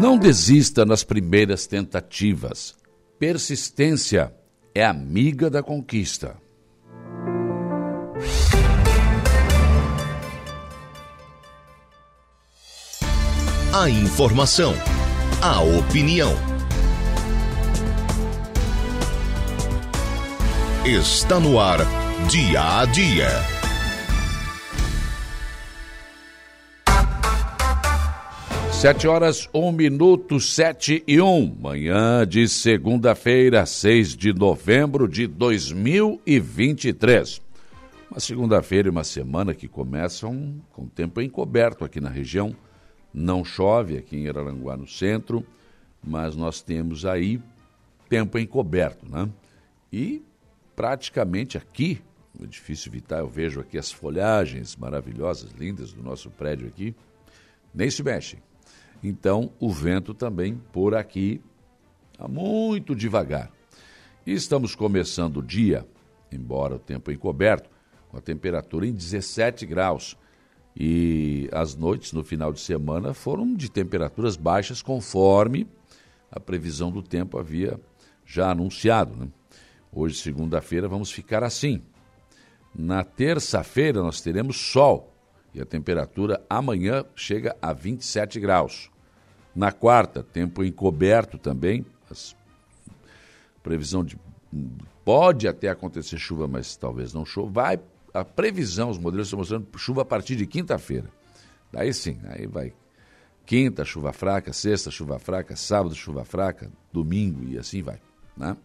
Não desista nas primeiras tentativas. Persistência é amiga da conquista. A informação, a opinião. Está no ar, dia a dia. Sete horas, um minuto, sete e um. Manhã de segunda-feira, 6 de novembro de 2023. Uma segunda-feira e uma semana que começam com tempo encoberto aqui na região. Não chove aqui em Araranguá, no centro, mas nós temos aí tempo encoberto, né? E praticamente aqui, no edifício Vital, eu vejo aqui as folhagens maravilhosas, lindas do nosso prédio aqui, nem se mexem. Então, o vento também por aqui está muito devagar. E estamos começando o dia, embora o tempo encoberto, com a temperatura em 17 graus. E as noites no final de semana foram de temperaturas baixas, conforme a previsão do tempo havia já anunciado. Né? Hoje, segunda-feira, vamos ficar assim. Na terça-feira, nós teremos sol e a temperatura amanhã chega a 27 graus. Na quarta, tempo encoberto também, as, previsão de pode até acontecer chuva, mas talvez não chova. Vai a previsão, os modelos estão mostrando chuva a partir de quinta-feira. Daí sim, aí vai quinta, chuva fraca, sexta, chuva fraca, sábado, chuva fraca, domingo e assim vai. Né?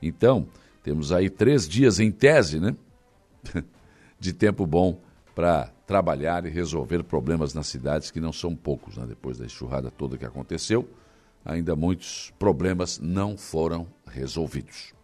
Então, temos aí três dias em tese, né? de tempo bom para trabalhar e resolver problemas nas cidades, que não são poucos, né? depois da enxurrada toda que aconteceu, ainda muitos problemas não foram resolvidos.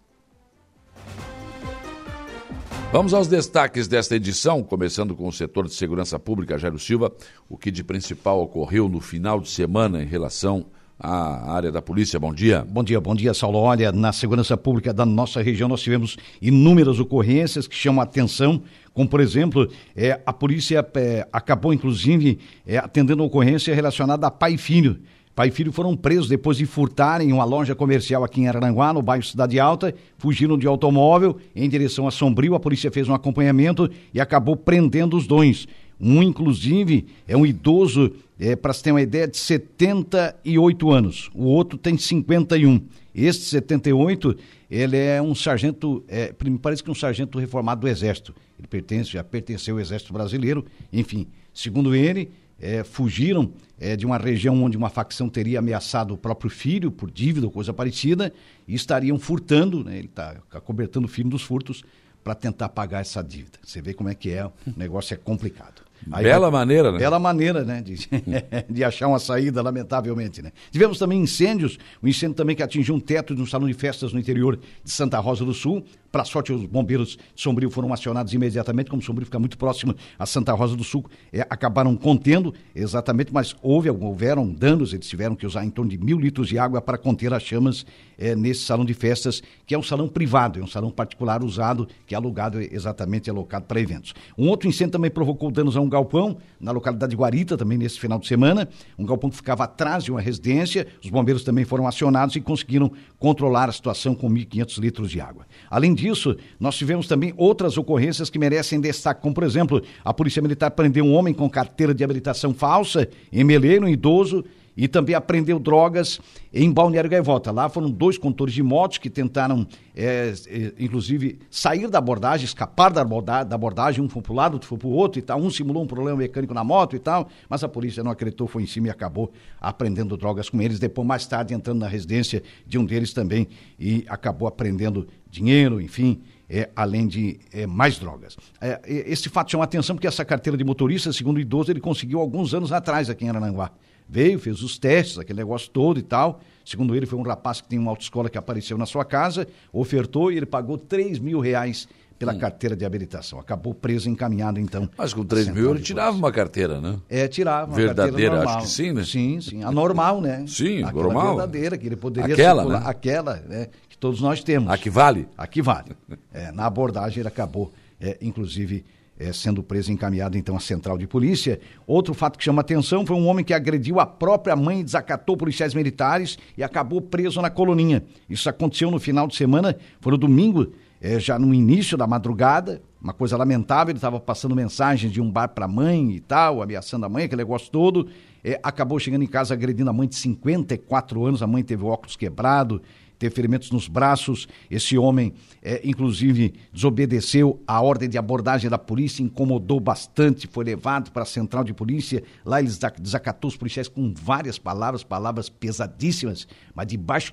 Vamos aos destaques desta edição, começando com o setor de segurança pública, Jairo Silva, o que de principal ocorreu no final de semana em relação à área da polícia. Bom dia. Bom dia, bom dia, Saulo. Olha, na segurança pública da nossa região nós tivemos inúmeras ocorrências que chamam a atenção, como por exemplo, é, a polícia é, acabou inclusive é, atendendo ocorrência relacionada a pai e filho. Pai e filho foram presos depois de furtarem uma loja comercial aqui em Araranguá, no bairro Cidade Alta, fugiram de automóvel em direção a Sombrio. A polícia fez um acompanhamento e acabou prendendo os dois. Um, inclusive, é um idoso, é, para se ter uma ideia, de 78 anos. O outro tem 51. Este 78, ele é um sargento, é, me parece que um sargento reformado do Exército. Ele pertence, já pertenceu ao Exército Brasileiro. Enfim, segundo ele, é, fugiram é, de uma região onde uma facção teria ameaçado o próprio filho por dívida ou coisa parecida e estariam furtando, né, ele está cobertando o filho dos furtos para tentar pagar essa dívida. Você vê como é que é, o negócio é complicado. Aí, bela maneira, né? Bela maneira, né? De, de, achar uma saída, lamentavelmente, né? Tivemos também incêndios, um incêndio também que atingiu um teto de um salão de festas no interior de Santa Rosa do Sul. Para sorte, os bombeiros de Sombrio foram acionados imediatamente, como Sombrio fica muito próximo a Santa Rosa do Sul, é, acabaram contendo exatamente, mas houve, houveram danos, eles tiveram que usar em torno de mil litros de água para conter as chamas é, nesse salão de festas, que é um salão privado, é um salão particular usado, que é alugado exatamente, é alocado para eventos. Um outro incêndio também provocou danos a um galpão, na localidade de Guarita, também nesse final de semana, um galpão que ficava atrás de uma residência, os bombeiros também foram acionados e conseguiram controlar a situação com 1.500 litros de água. Além disso, nós tivemos também outras ocorrências que merecem destaque, como por exemplo, a Polícia Militar prendeu um homem com carteira de habilitação falsa em Meleiro, um idoso, e também apreendeu drogas em Balneário Gaivota. Lá foram dois condutores de motos que tentaram, é, é, inclusive, sair da abordagem, escapar da abordagem, da abordagem um foi para o lado, outro foi para o outro e tal. Um simulou um problema mecânico na moto e tal, mas a polícia não acreditou, foi em cima e acabou apreendendo drogas com eles. Depois, mais tarde, entrando na residência de um deles também e acabou apreendendo dinheiro, enfim, é, além de é, mais drogas. É, esse fato chama atenção porque essa carteira de motorista, segundo o idoso, ele conseguiu alguns anos atrás aqui em Arananguá veio, fez os testes, aquele negócio todo e tal. Segundo ele, foi um rapaz que tem uma autoescola que apareceu na sua casa, ofertou e ele pagou 3 mil reais pela hum. carteira de habilitação. Acabou preso e encaminhado, então. Mas com 3 mil ele tirava uma carteira, né? É, tirava. verdadeira, acho que sim, né? Sim, sim. A normal, né? Sim, Aquela normal. verdadeira, que ele poderia aquela, circular. Né? Aquela, né? Que todos nós temos. A que vale? A que vale. é, na abordagem ele acabou, é, inclusive, é, sendo preso e encaminhado então à central de polícia. Outro fato que chama atenção foi um homem que agrediu a própria mãe, desacatou policiais militares e acabou preso na coloninha. Isso aconteceu no final de semana, foi no domingo, é, já no início da madrugada. Uma coisa lamentável, ele estava passando mensagens de um bar para a mãe e tal, ameaçando a mãe, aquele negócio todo. É, acabou chegando em casa agredindo a mãe de 54 anos, a mãe teve o óculos quebrado, teve ferimentos nos braços. Esse homem, é, inclusive, desobedeceu a ordem de abordagem da polícia, incomodou bastante, foi levado para a central de polícia. Lá ele desacatou os policiais com várias palavras, palavras pesadíssimas, mas de baixo,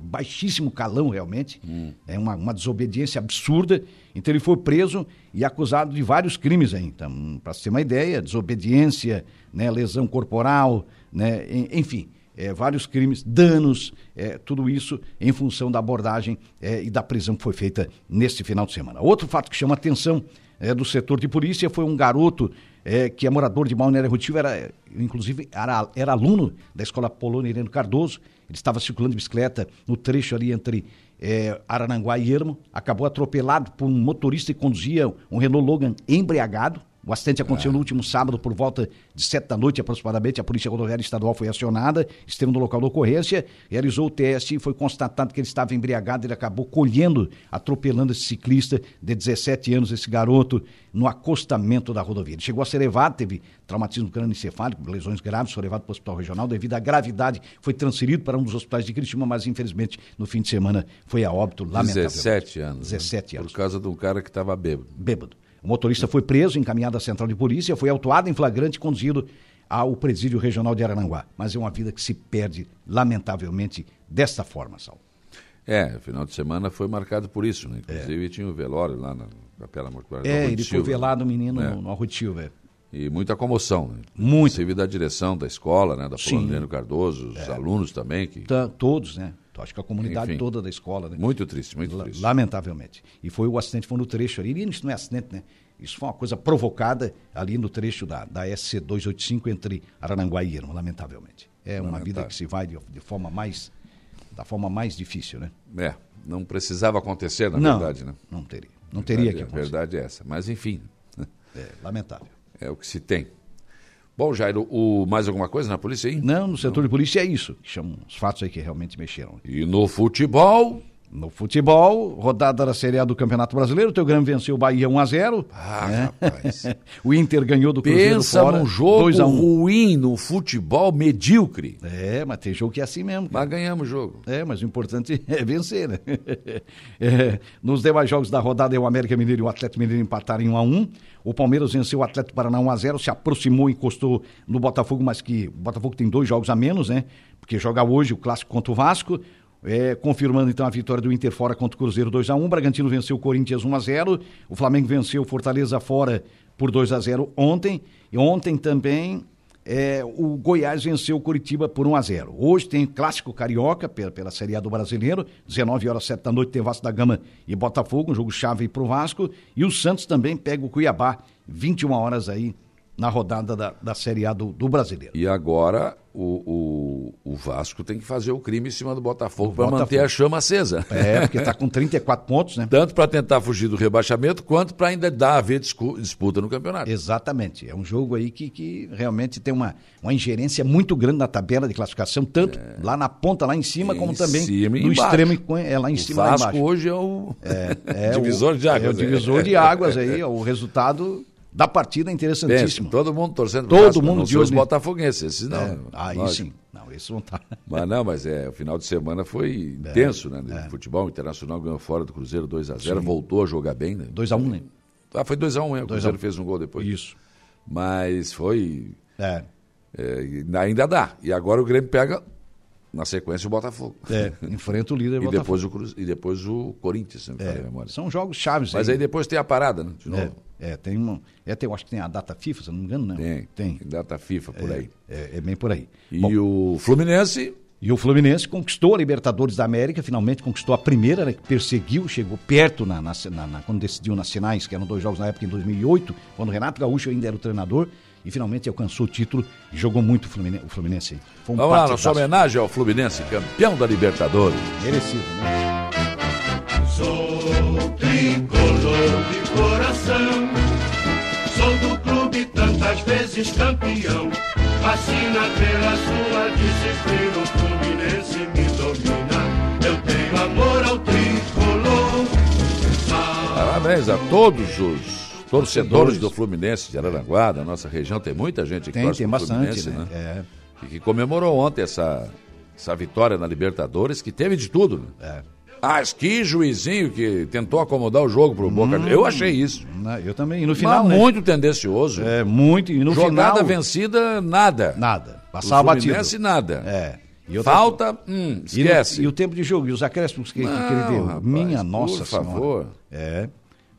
baixíssimo calão, realmente. Hum. É uma, uma desobediência absurda. Então ele foi preso e acusado de vários crimes aí. Então, para ter uma ideia, desobediência, né, lesão corporal, né, enfim é, vários crimes, danos, é, tudo isso em função da abordagem é, e da prisão que foi feita neste final de semana. Outro fato que chama atenção é, do setor de polícia foi um garoto é, que é morador de Balneário Rotivo, era, inclusive era, era aluno da Escola Polônia Irene Cardoso, ele estava circulando de bicicleta no trecho ali entre é, Arananguá e Ermo, acabou atropelado por um motorista que conduzia um Renault Logan embriagado, o acidente aconteceu é. no último sábado, por volta de sete da noite aproximadamente. A Polícia Rodoviária Estadual foi acionada, esteve no local da ocorrência, realizou o teste e foi constatado que ele estava embriagado. Ele acabou colhendo, atropelando esse ciclista de 17 anos, esse garoto, no acostamento da rodovia. Ele chegou a ser levado, teve traumatismo crânioencefálico, lesões graves, foi levado para o hospital regional. Devido à gravidade, foi transferido para um dos hospitais de Criciúma, mas infelizmente no fim de semana foi a óbito, lamentavelmente. 17 anos. 17 né? anos. Por causa de um cara que estava bêbado. Bêbado. O motorista foi preso, encaminhado à central de polícia, foi autuado em flagrante e conduzido ao presídio regional de Arananguá. Mas é uma vida que se perde, lamentavelmente, desta forma, Sal. É, final de semana foi marcado por isso, né? Inclusive é. tinha o um velório lá na Capela Mortuária. É, ele foi velado, o menino, né? no, no Arrotil, velho. E muita comoção, né? Muito. Inclusive da direção da escola, né? Da Poloniano Cardoso, os é. alunos também. Que... Todos, né? Acho que a comunidade Enfim, toda da escola, né? Muito triste, muito triste. Lamentavelmente. E foi o acidente, foi no trecho ali. E isso não é acidente, né? Isso foi uma coisa provocada ali no trecho da, da SC285 entre Arananguá e Irma, lamentavelmente. É uma vida que se vai de, de, forma mais da forma mais difícil, né? É, não precisava acontecer, na não, verdade, né? Não teria. Não teria que acontecer. A verdade é essa. Mas, enfim. É, lamentável. É o que se tem. Bom, Jairo, o, mais alguma coisa na polícia aí? Não, no setor de polícia é isso, chamam os fatos aí que realmente mexeram. E no futebol? No futebol, rodada da Série A do Campeonato Brasileiro, o teu Grêmio venceu o Bahia 1 a 0 Ah, né? rapaz. o Inter ganhou do Cruzeiro Pensa fora. num jogo 2 a 1. ruim no futebol medíocre. É, mas tem jogo que é assim mesmo. Mas ganhamos o jogo. É, mas o importante é vencer, né? É, nos demais jogos da rodada, o América Mineiro e o Atlético Mineiro empataram em 1 a 1 O Palmeiras venceu o Atlético Paraná 1 a 0 se aproximou e encostou no Botafogo, mas que o Botafogo tem dois jogos a menos, né? Porque joga hoje o clássico contra o Vasco. É, confirmando então a vitória do Inter fora contra o Cruzeiro 2 a 1 Bragantino venceu o Corinthians 1 a 0 O Flamengo venceu o Fortaleza fora por 2 a 0 ontem. E ontem também é, o Goiás venceu o Curitiba por 1 a 0 Hoje tem clássico carioca pela, pela Série A do Brasileiro. 19 horas 7 da noite tem Vasco da Gama e Botafogo, um jogo chave para o Vasco. E o Santos também pega o Cuiabá, 21 horas aí na rodada da, da Série A do, do Brasileiro. E agora o, o, o, Vasco tem que fazer o crime em cima do Botafogo para manter a chama acesa. É, porque está com 34 pontos, né? Tanto para tentar fugir do rebaixamento, quanto para ainda dar a ver disputa no campeonato. Exatamente. É um jogo aí que, que realmente tem uma, uma ingerência muito grande na tabela de classificação, tanto é. lá na ponta, lá em cima, em como também cima no extremo, é lá em o cima. O Vasco hoje é o é, é divisor o, de águas. É o divisor de águas aí, o resultado da partida é interessantíssimo. todo mundo torcendo todo Vasco, mundo não de os botafoguenses, esses não. É, aí lógico. sim. Não, esse não tá. Mas não, mas é, o final de semana foi é, intenso, né? É. Futebol internacional ganhou fora do Cruzeiro 2 a 0, sim. voltou a jogar bem, né? 2 a 1, né? Ah, foi 2 a 1, é, o Cruzeiro fez um gol depois. Isso. Mas foi é. é. ainda dá. E agora o Grêmio pega na sequência o Botafogo. É, enfrenta o líder e Botafogo. Depois o Cruz, e depois o Corinthians, se é, São jogos chaves. Mas aí. aí depois tem a parada, né? De novo. É, é tem uma. É, tem, eu acho que tem a data FIFA, se não me engano, não. Tem, tem. tem data FIFA por é, aí. É, é, bem por aí. E Bom, o Fluminense. E o Fluminense conquistou a Libertadores da América, finalmente conquistou a primeira, né, que perseguiu, chegou perto na, na, na, quando decidiu nas finais, que eram dois jogos na época em 2008, quando o Renato Gaúcho ainda era o treinador e finalmente alcançou o título e jogou muito o Fluminense. O Fluminense Foi um Vamos lá, nossa homenagem ao Fluminense, campeão da Libertadores. Merecido, né? Sou tricolor de coração, vezes campeão. Fascina pela sua disciplina, o Fluminense me domina. Eu tenho amor ao tricolor. Parabéns a todos os torcedores do Fluminense de Araranguá, da nossa região. Tem muita gente que Tem, torce tem bastante, Fluminense, né? né? É. E que comemorou ontem essa, essa vitória na Libertadores, que teve de tudo. Né? É. Ah, que juizinho que tentou acomodar o jogo pro Boca. Eu achei isso. Na- Eu também. E no final, Mas né? muito tendencioso. É, muito. E no Jogada final... vencida, nada. Nada. O Passava batido. Nada. É. E Falta, hum, E, no- esquece. e o tempo de jogo, e os acréscimos que, que ele Não, deu. rapaz, Minha por nossa senhora. favor. É.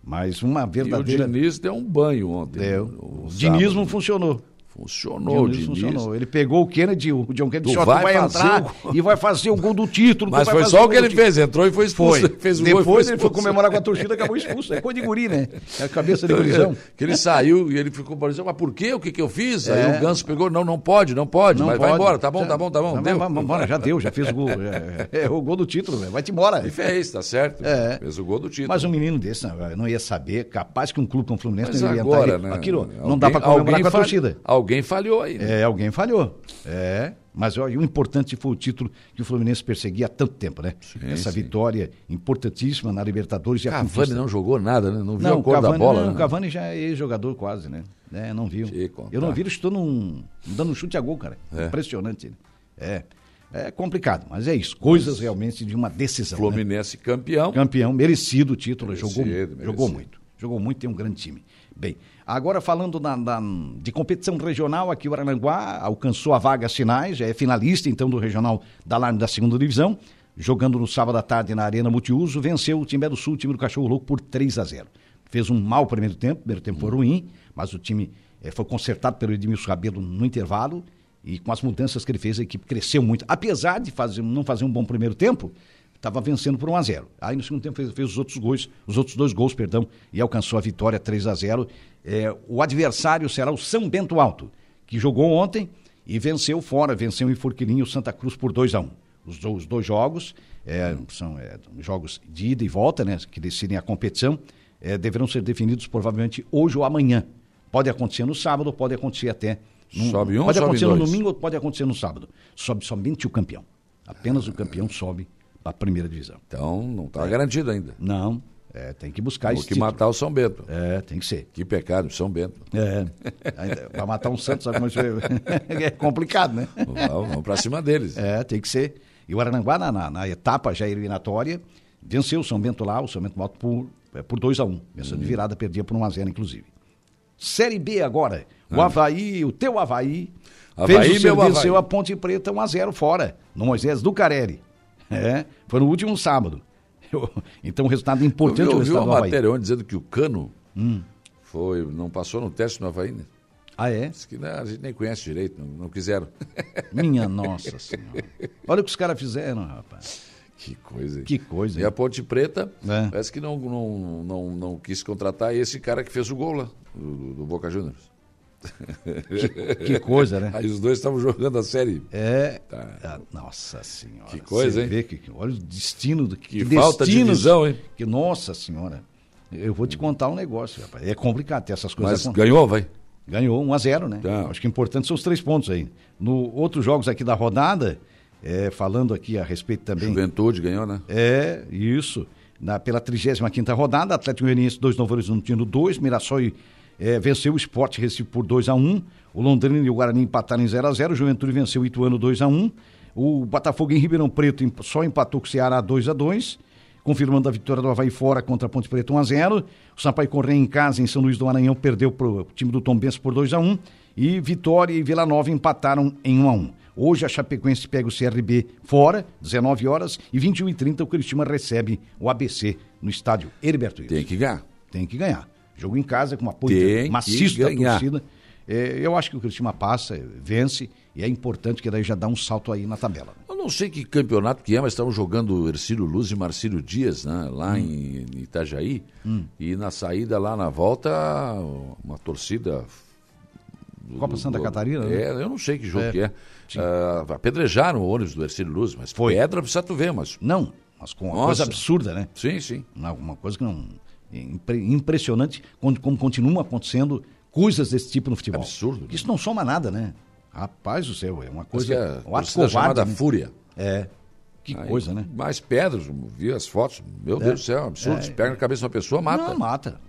Mas uma E o verdadeira. Diniz deu um banho ontem. Deu. O O dinismo sábado. funcionou. Funcionou, Diniz Diniz. funcionou. Ele pegou o Kennedy, o John Kennedy Tu vai vai entrar o gol. e vai fazer o gol do título. tu Mas vai foi só o gol que ele título. fez. Entrou e foi expulso. Foi. Fez gol e Depois foi ele foi expulso. comemorar com a torcida, acabou expulso. É coisa de guri, né? É a cabeça de gurizão. Que ele saiu e ele ficou parecendo, mas por quê? O que, que eu fiz? É. Aí o Ganso pegou, não, não pode, não pode, Não mas vai pode. embora, tá bom, Já- tá bom, tá bom, Não, deu. Embora, já deu, já fez o gol. É, é o gol do título, velho. vai-te embora. E fez, tá certo. É. Fez o gol do título. Mas um menino desse não, não ia saber, capaz que um clube como o Fluminense Mas não ia agora, entrar. né? Aquilo, não dá pra comemorar com a torcida. Alguém falhou aí, né? É, alguém falhou. É. Mas olha, o importante foi o título que o Fluminense perseguia há tanto tempo, né? Essa sim. vitória importantíssima na Libertadores e a Cavani conquista. não jogou nada, né? Não viu Não, a cor Cavani, da bola. não, né? o Cavani já é ex-jogador quase, né? É, não viu. Eu não vi, ele estou num, dando um chute a gol, cara. É. Impressionante. É. É complicado, mas é isso. Coisas realmente de uma decisão. né? Fluminense campeão. Campeão, merecido o título, Merecido, jogou, merecido. jogou muito. Jogou muito, tem um grande time. Bem, agora falando da, da- de competição regional, aqui o Aranguá alcançou a vaga já é finalista então do regional da Alarme da segunda divisão, jogando no sábado à tarde na Arena Multiuso, venceu o time do Sul, o time do Cachorro Louco, por 3 a 0 Fez um mau primeiro tempo, primeiro tempo foi ruim, mas o time eh, foi consertado pelo Edmilson Rabelo no intervalo, e com as mudanças que ele fez, a equipe cresceu muito. Apesar de fazer, não fazer um bom primeiro tempo, estava vencendo por 1 a 0 Aí no segundo tempo fez, fez os outros gols, os outros dois gols, perdão, e alcançou a vitória 3 a 0 É, O adversário será o São Bento Alto, que jogou ontem e venceu fora, venceu em Forquilinho Santa Cruz por 2 a 1 Os, do- os dois jogos é, são é, jogos de ida e volta, né, que decidem a competição, é, deverão ser definidos provavelmente hoje ou amanhã. Pode acontecer no sábado, pode acontecer até. num- Sobe um, pode sobe acontecer no dois? domingo ou pode acontecer no sábado. Sobe somente o campeão. Apenas o campeão sobe para a primeira divisão. Então não está garantido ainda. Não, é, tem que buscar Tem esse que título. matar o São Bento. É, tem que ser. Que pecado, São Bento. É. Para matar um Santos, sabe como isso é? é complicado, né? Vamos, vamos pra cima deles. É, tem que ser. E o Arananguá, na, na, na etapa já eliminatória, venceu o São Bento lá, o São Bento Alto por, é, por 2 a 1 um. Venceu de virada, perdia por 1 a 0 inclusive. Série B agora. O Havaí, o teu Havaí, Havaí, fez o seu, venceu a Ponte Preta 1 a 0 fora, no Moisés do Carelli. É, foi no último sábado. Eu- então, um resultado Eu vi, importante eu o vi uma matéria ontem dizendo que o Cano Hum. foi, não passou no teste no Havaí, né? Ah, é? Diz que né, a gente nem conhece direito, não, não quiseram. Minha nossa senhora. Olha o que os caras fizeram, rapaz. que coisa. hein? Que coisa, E a Ponte Preta É. parece que não, não, não, não quis contratar esse cara que fez o gol lá, do, do Boca Juniors. Que coisa, né? Aí os dois estavam jogando a série. É. Tá. Ah, nossa senhora. Que coisa, Você hein? vê que, que- olha o destino do Que falta de visão, hein? Que, nossa senhora. Eu vou te contar um negócio, rapaz. É complicado ter essas coisas. Mas acon- ganhou, vai. Ganhou 1 a 0 né? Tá. Acho que importante são os três pontos aí. No outros jogos aqui da rodada, é, falando aqui a respeito também. Juventude ganhou, né? É, isso. Na, pela 35 rodada, Atlético Goianiense 2, Novo Horizonte 2, Mirassol eh, venceu o Sport Recife por 2 a 1 o Londrina e o Guarani empataram em 0 a 0 o Juventude venceu o Ituano 2 a 1 o Botafogo em Ribeirão Preto só empatou com o Ceará 2 a 2 confirmando a vitória do Havaí fora contra a Ponte Preta 1 a 0 o Sampaio Correia em casa em São Luís do Maranhão perdeu para o time do Tombense por 2 a 1 e Vitória e Vila Nova empataram em 1 a 1 Hoje a Chapecoense pega o CRB fora, 19 horas, e 21 e 30 o Cristiano recebe o ABC no estádio Heriberto Wilson. Tem que ganhar. Tem que ganhar. Jogo em casa com apoio Tem maciço da torcida. É, eu acho que o Cristiano passa, vence, e é importante que daí já dá um salto aí na tabela. Eu não sei que campeonato que é, mas estavam jogando Ercílio Luz e Marcílio Dias, né? Lá Hum. em, em Itajaí. E na saída, lá na volta, uma torcida. Copa Santa do- Catarina, né? É, eu não sei que jogo É. que é. Ah, apedrejaram o ônibus do Ercílio Luz, mas Foi. pedra precisa tu ver, mas. Não, mas com uma Nossa. coisa absurda, né? Sim, sim. Uma, uma coisa que não. Impre- impressionante como, como continua acontecendo coisas desse tipo no futebol. Absurdo, né? Isso não soma nada, né? Rapaz do céu, é uma coisa. é, um ato covarde, chamada né? Fúria. É. Que Aí, coisa, né? Mais pedras, vi as fotos. Meu Deus do céu, absurdo. É. Se pega na cabeça de uma pessoa, mata. Não, mata.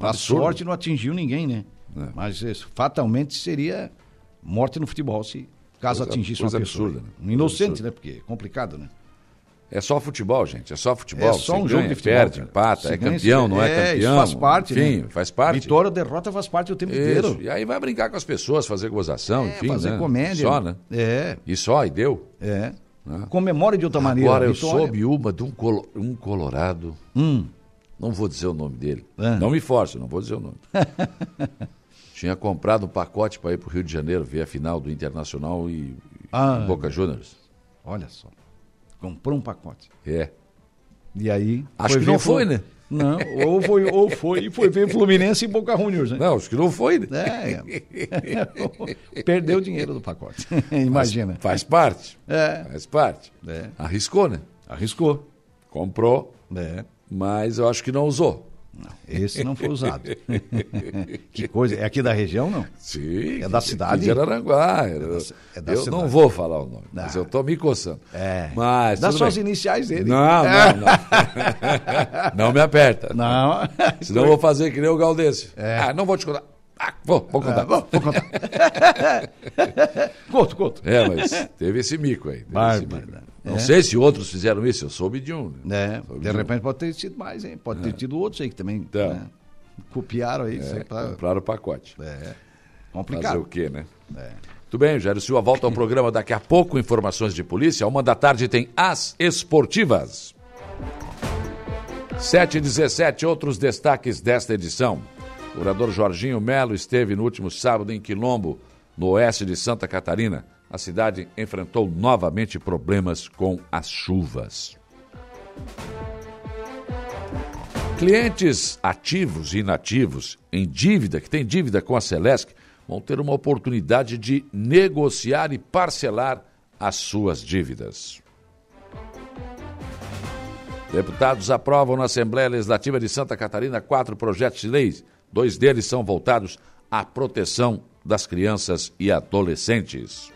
A absurdo. sorte não atingiu ninguém, né? É. Mas isso, fatalmente seria morte no futebol se caso Coisa- atingisse coisa uma pessoa. absurda, né? Um inocente, Coisa né? Porque é complicado, né? É só futebol, gente. É só futebol. É só um jogo ganha, de futebol. Perde, cara. empata, Se é ganha, campeão, se- não é, isso campeão. faz parte, Enfim, né? faz parte. Vitória ou derrota faz parte o tempo Isso. inteiro. E aí vai brincar com as pessoas, fazer gozação, É, enfim. fazer né? comédia. Só, né? É, E só, e deu. é. Comemore de outra maneira. Agora eu Vitória. soube uma de um, colo- um colorado. Hum. Não vou dizer o nome dele. Ah. Não me force, não vou dizer o nome. Tinha comprado um pacote para ir para o Rio de Janeiro ver a final do Internacional e, e Ah. Boca Juniors. Olha só. Comprou um pacote. É. E aí. Acho que não foi, né? Não, ou foi, ou foi e foi ver Fluminense e Boca Juniors, né? Não, acho que não foi, né? É. Perdeu o dinheiro do pacote. Imagina. Faz parte. É. Faz parte. É. Arriscou, né? Arriscou. Comprou, É. mas eu acho que não usou. Não, esse não foi usado. que coisa. É aqui da região, não? Sim. É da cidade? De Araranguá. é da eu cidade. não vou falar o nome, mas Ah. eu tô me coçando. É. Mas. Dá tudo só as bem. iniciais dele. Não, não, não. não me aperta. Não. Senão eu vou fazer que nem o Galdêncio. É. Ah, não vou te contar. Ah, vou, vou contar. Ah, vou, vou contar. conto, conto. É, mas teve esse mico aí. teve Bárbaro. Não É. sei se outros fizeram isso, eu soube de um. É, Soube de um. repente pode ter sido mais, hein? Pode ter tido outros aí que também Então. né, copiaram aí. É, lá. compraram o pacote. É. Fazer Complicado. o quê, né? É. Tudo bem, Jairo Silva volta ao programa daqui a pouco. Informações de polícia. Uma da tarde tem as esportivas. 7 e 17, outros destaques desta edição. O orador Jorginho Melo esteve no último sábado em Quilombo, no oeste de Santa Catarina. A cidade enfrentou novamente problemas com as chuvas. Clientes ativos e inativos em dívida, que têm dívida com a Celesc, vão ter uma oportunidade de negociar e parcelar as suas dívidas. Deputados aprovam na Assembleia Legislativa de Santa Catarina quatro projetos de leis. Dois deles são voltados à proteção das crianças e adolescentes.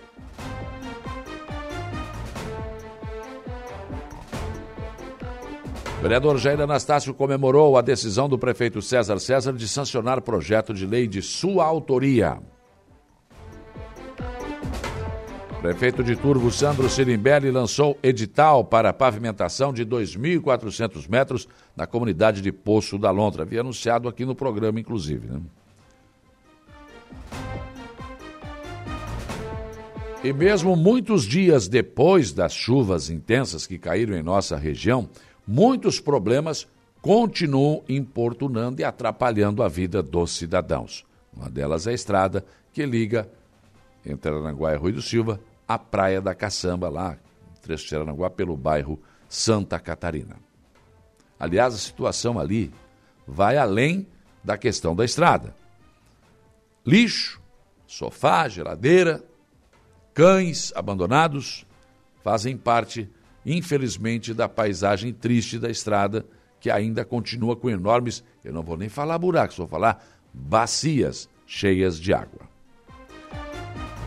Vereador Jair Anastácio comemorou a decisão do prefeito César César de sancionar projeto de lei de sua autoria. Prefeito de Turvo, Sandro Sirimbelli, lançou edital para pavimentação de 2.400 metros na comunidade de Poço da Lontra. Havia anunciado aqui no programa, inclusive. Né? E mesmo muitos dias depois das chuvas intensas que caíram em nossa região, muitos problemas continuam importunando e atrapalhando a vida dos cidadãos. Uma delas é a estrada que liga entre Aranguá e Rui do Silva à Praia da Caçamba, lá, trecho de Aranguá, pelo bairro Santa Catarina. Aliás, a situação ali vai além da questão da estrada. Lixo, sofá, geladeira, cães abandonados fazem parte, infelizmente, da paisagem triste da estrada, que ainda continua com enormes, eu não vou nem falar buracos, vou falar bacias cheias de água.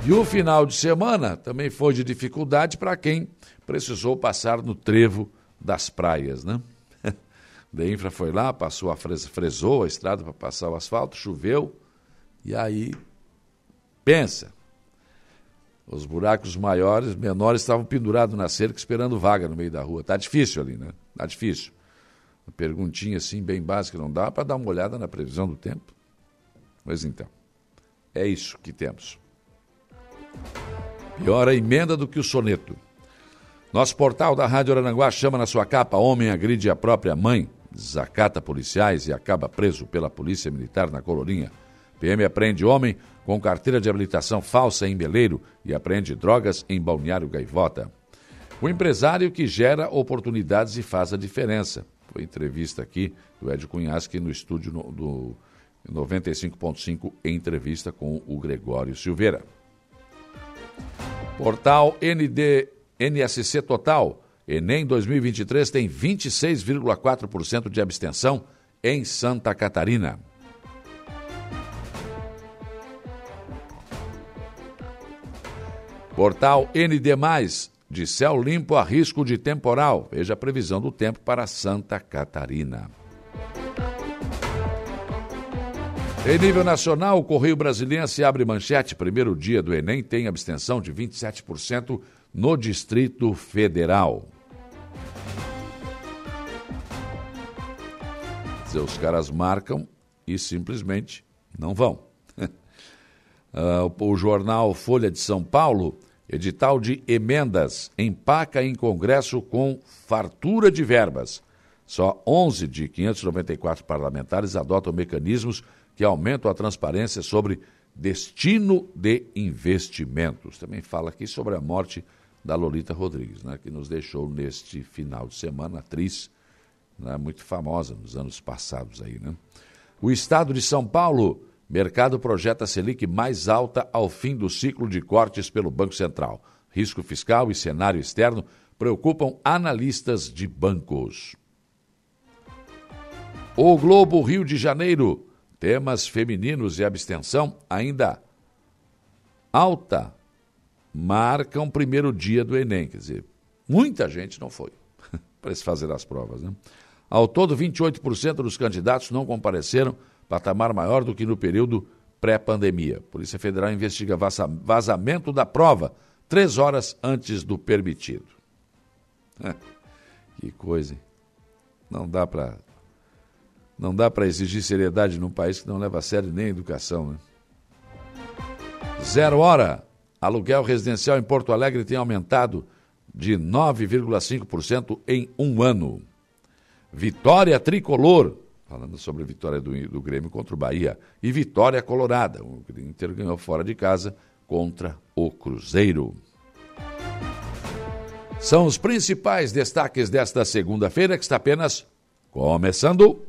E o final de semana também foi de dificuldade para quem precisou passar no trevo das praias, né? Da infra foi lá, passou a fres, fresou a estrada para passar o asfalto, choveu, e aí pensa. Os buracos maiores, menores estavam pendurados na cerca esperando vaga no meio da rua. Tá difícil ali, né? Tá difícil. Uma perguntinha assim bem básica, não dá para dar uma olhada na previsão do tempo? Pois então. É isso que temos. Pior a emenda do que o soneto. Nosso portal da Rádio Aranguá chama na sua capa Homem agride a própria mãe, desacata policiais e acaba preso pela Polícia Militar na Colorinha. PM apreende homem com carteira de habilitação falsa em Beleiro e apreende drogas em Balneário Gaivota. O empresário que gera oportunidades e faz a diferença. Foi entrevista aqui do Ed Cunhasque no estúdio do 95.5 em entrevista com o Gregório Silveira. Portal ND, NSC Total. Enem 2023 tem 26,4% de abstenção em Santa Catarina. Portal ND, de céu limpo a risco de temporal. Veja a previsão do tempo para Santa Catarina. Em nível nacional, o Correio Brasiliense abre manchete. Primeiro dia do Enem tem abstenção de 27% no Distrito Federal. Os caras marcam e simplesmente não vão. uh, o jornal Folha de São Paulo, edital de emendas, empaca em Congresso com fartura de verbas. Só 11 de 594 parlamentares adotam mecanismos que aumentam a transparência sobre destino de investimentos. Também fala aqui sobre a morte da Lolita Rodrigues, né, que nos deixou neste final de semana, atriz né, muito famosa nos anos passados aí. Né? O Estado de São Paulo, mercado projeta Selic mais alta ao fim do ciclo de cortes pelo Banco Central. Risco fiscal e cenário externo preocupam analistas de bancos. O Globo Rio de Janeiro Temas femininos e abstenção ainda alta marcam primeiro dia do Enem. Quer dizer, muita gente não foi para se fazer as provas. Né? Ao todo, 28% dos candidatos não compareceram, patamar maior do que no período pré-pandemia. Polícia Federal investiga vazamento da prova três horas antes do permitido. que coisa, hein? Não dá para não dá para exigir seriedade num país que não leva a sério nem a educação. Né? Zero hora. Aluguel residencial em Porto Alegre tem aumentado de 9,5% em um ano. Vitória tricolor, falando sobre a vitória do, do Grêmio contra o Bahia, e vitória colorada. O Inter ganhou fora de casa contra o Cruzeiro. São os principais destaques desta segunda-feira, que está apenas começando.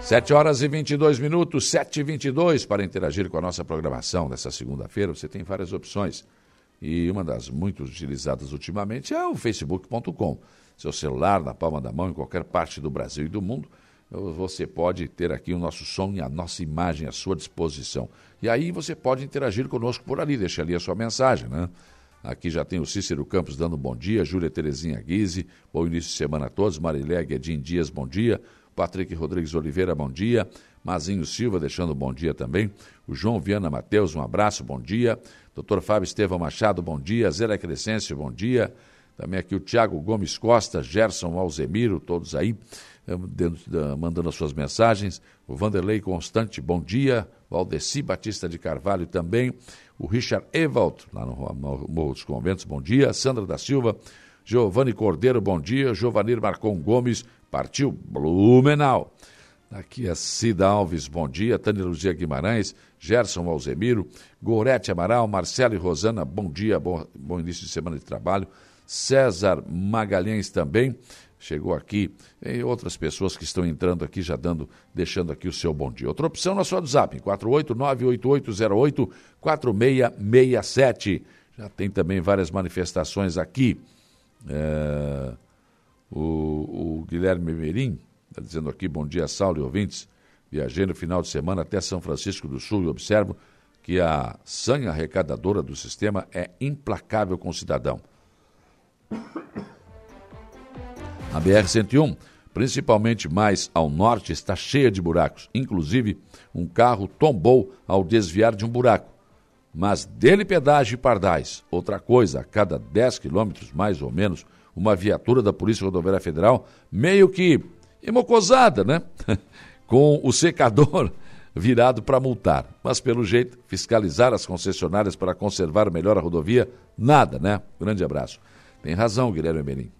7 horas e 22 minutos, 7 e 22 para interagir com a nossa programação dessa segunda-feira. Você tem várias opções e uma das muito utilizadas ultimamente é o facebook.com. Seu celular na palma da mão em qualquer parte do Brasil e do mundo, você pode ter aqui o nosso som e a nossa imagem à sua disposição. E aí você pode interagir conosco por ali, deixa ali a sua mensagem, né? Aqui já tem o Cícero Campos dando bom dia, Júlia Terezinha Guise, bom início de semana a todos, Marilé Guedin Dias, bom dia. Patrick Rodrigues Oliveira, bom dia. Mazinho Silva deixando bom dia também. O João Viana Mateus, um abraço, bom dia. Doutor Fábio Estevão Machado, bom dia. Zé Crescêncio, bom dia. Também aqui o Tiago Gomes Costa, Gerson Alzemiro, todos aí eh, mandando as suas mensagens. O Vanderlei Constante, bom dia. O Aldeci Batista de Carvalho também. O Richard Evald, lá no Morro dos Conventos, bom dia. Sandra da Silva. Giovanni Cordeiro, bom dia. Giovanir Marcon Gomes, Partiu Blumenau. Aqui a Cida Alves, bom dia. Tânia Luzia Guimarães, Gerson Alzemiro, Gorete Amaral, Marcelo e Rosana, bom dia, bom, bom início de semana de trabalho. César Magalhães também chegou aqui. E outras pessoas que estão entrando aqui, já dando, deixando aqui o seu bom dia. Outra opção na sua WhatsApp, 48988084667. Já tem também várias manifestações aqui. É... O, o Guilherme Merim está dizendo aqui, bom dia, Saulo e ouvintes. Viajei no final de semana até São Francisco do Sul e observo que a sanha arrecadadora do sistema é implacável com o cidadão. A BR-101, principalmente mais ao norte, está cheia de buracos. Inclusive, um carro tombou ao desviar de um buraco. Mas dele pedágio e pardais. Outra coisa, a cada 10 quilômetros, mais ou menos, uma viatura da Polícia Rodoviária Federal, meio que emocosada, né? Com o secador virado para multar. Mas, pelo jeito, fiscalizar as concessionárias para conservar melhor a rodovia, nada, né? Grande abraço. Tem razão, Guilherme Benim.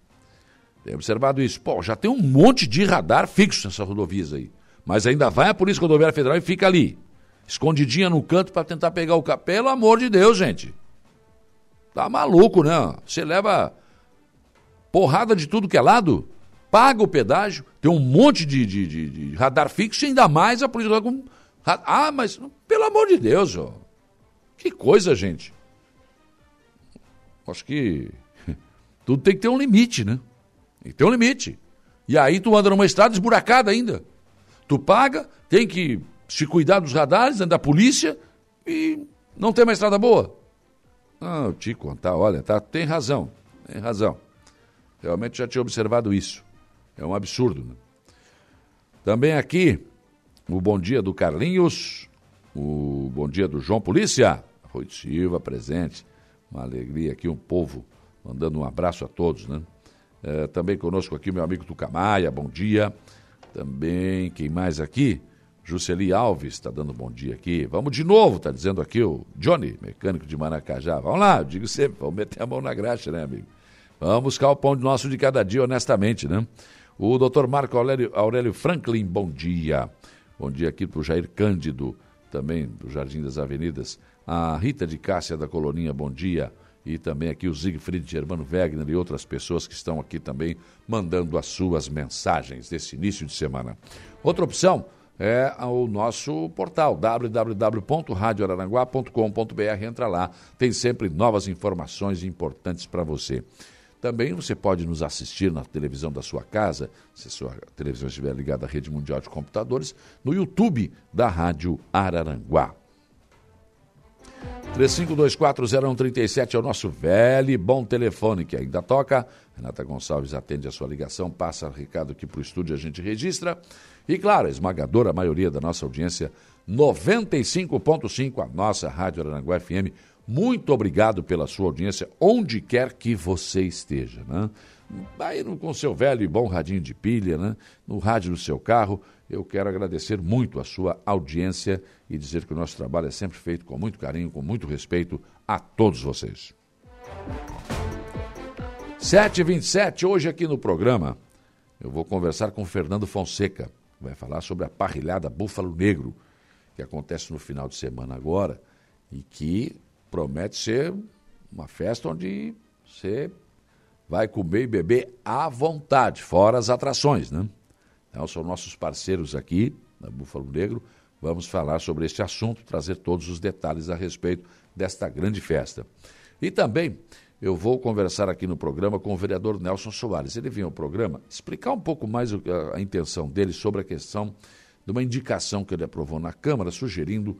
Tem observado isso. Pô, já tem um monte de radar fixo nessas rodovias aí. Mas ainda vai a Polícia Rodoviária Federal e fica ali, escondidinha no canto para tentar pegar o carro. Pelo amor de Deus, gente. Tá maluco, né? Você leva porrada de tudo que é lado, paga o pedágio, tem um monte de, de, de, de radar fixo e ainda mais a polícia com. Ah, mas pelo amor de Deus, ó. Que coisa, gente. Acho que tudo tem que ter um limite, né? Tem que ter um limite. E aí tu anda numa estrada esburacada ainda. Tu paga, tem que se cuidar dos radares, da polícia e não tem uma estrada boa. Não, eu te contar, olha, tá, tem razão, tem razão. Realmente já tinha observado isso. É um absurdo. Né? Também aqui, o bom dia do Carlinhos, o bom dia do João Polícia, Rui Silva presente, uma alegria aqui, um povo mandando um abraço a todos, né? É, também conosco aqui meu amigo Tucamaia, bom dia. Também, quem mais aqui? Jusceli Alves está dando bom dia aqui. Vamos de novo, está dizendo aqui o Johnny, mecânico de Maracajá. Vamos lá, eu digo sempre, vamos meter a mão na graxa, né, amigo? Vamos buscar o pão nosso de cada dia, honestamente, né? O doutor Marco Aurélio, Aurélio Franklin, bom dia. Bom dia aqui para o Jair Cândido, também do Jardim das Avenidas. A Rita de Cássia da Coloninha, bom dia. E também aqui o Siegfried Germano Wegner e outras pessoas que estão aqui também mandando as suas mensagens desse início de semana. Outra opção é o nosso portal www.radioararanguá.com.br. Entra lá, tem sempre novas informações importantes para você. Também você pode nos assistir na televisão da sua casa, se a sua televisão estiver ligada à rede mundial de computadores, no YouTube da Rádio Araranguá. 35240137 é o nosso velho e bom telefone que ainda toca. Renata Gonçalves atende a sua ligação, passa o recado aqui para o estúdio, a gente registra. E claro, a esmagadora maioria da nossa audiência, 95.5, a nossa Rádio Araranguá FM, muito obrigado pela sua audiência, onde quer que você esteja. Né? Aí com seu velho e bom radinho de pilha, né? no rádio do seu carro, eu quero agradecer muito a sua audiência e dizer que o nosso trabalho é sempre feito com muito carinho, com muito respeito a todos vocês. 7h27, hoje aqui no programa, eu vou conversar com Fernando Fonseca, vai falar sobre a parrilhada Búfalo Negro, que acontece no final de semana agora e que promete ser uma festa onde você vai comer e beber à vontade, fora as atrações, né? Então, são nossos parceiros aqui, na Búfalo Negro. Vamos falar sobre este assunto, trazer todos os detalhes a respeito desta grande festa. E também eu vou conversar aqui no programa com o vereador Nelson Soares. Ele vinha ao programa explicar um pouco mais a, intenção dele sobre a questão de uma indicação que ele aprovou na Câmara, sugerindo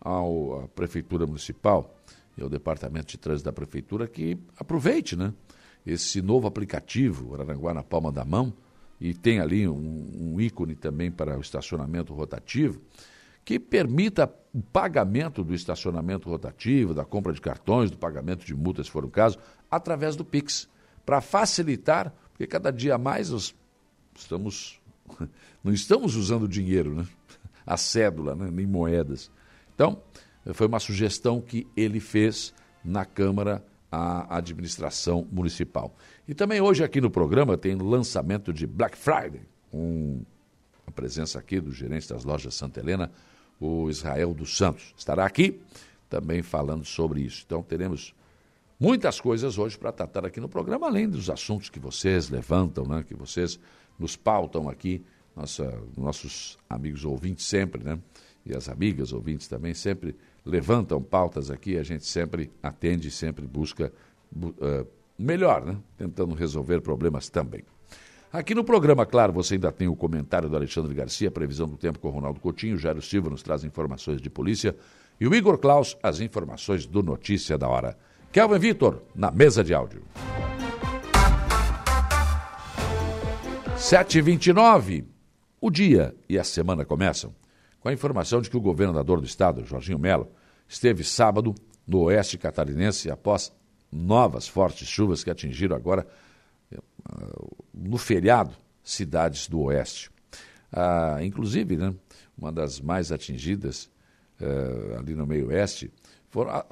ao, à Prefeitura Municipal e ao Departamento de Trânsito da Prefeitura que aproveite né, esse novo aplicativo, Aranguá na palma da mão, e tem ali um, um ícone também para o estacionamento rotativo, que permita o pagamento do estacionamento rotativo, da compra de cartões, do pagamento de multas, se for o caso, através do Pix, para facilitar, porque cada dia mais nós estamos, não estamos usando dinheiro, né? a cédula, né? nem moedas. Então, foi uma sugestão que ele fez na Câmara à administração municipal. E também hoje aqui no programa tem lançamento de Black Friday, com a presença aqui do gerente das lojas Santa Helena, o Israel dos Santos. Estará aqui também falando sobre isso. Então teremos muitas coisas hoje para tratar aqui no programa, além dos assuntos que vocês levantam, né, que vocês nos pautam aqui, nossa, nossos amigos ouvintes sempre, né? E as amigas ouvintes também sempre levantam pautas aqui, a gente sempre atende, sempre busca uh, melhor, né? Tentando resolver problemas também. Aqui no programa, claro, você ainda tem o comentário do Alexandre Garcia, previsão do tempo com Ronaldo Coutinho, Jairo Silva nos traz informações de polícia e o Igor Klaus, as informações do Notícia da Hora. Kelvin Vitor, na mesa de áudio. 7h29, o dia e a semana começam com a informação de que o governador do estado, Jorginho Melo, esteve sábado no oeste catarinense após novas fortes chuvas que atingiram agora, eh, no feriado, cidades do oeste. Ah, inclusive, né, uma das mais atingidas eh, ali no meio oeste foram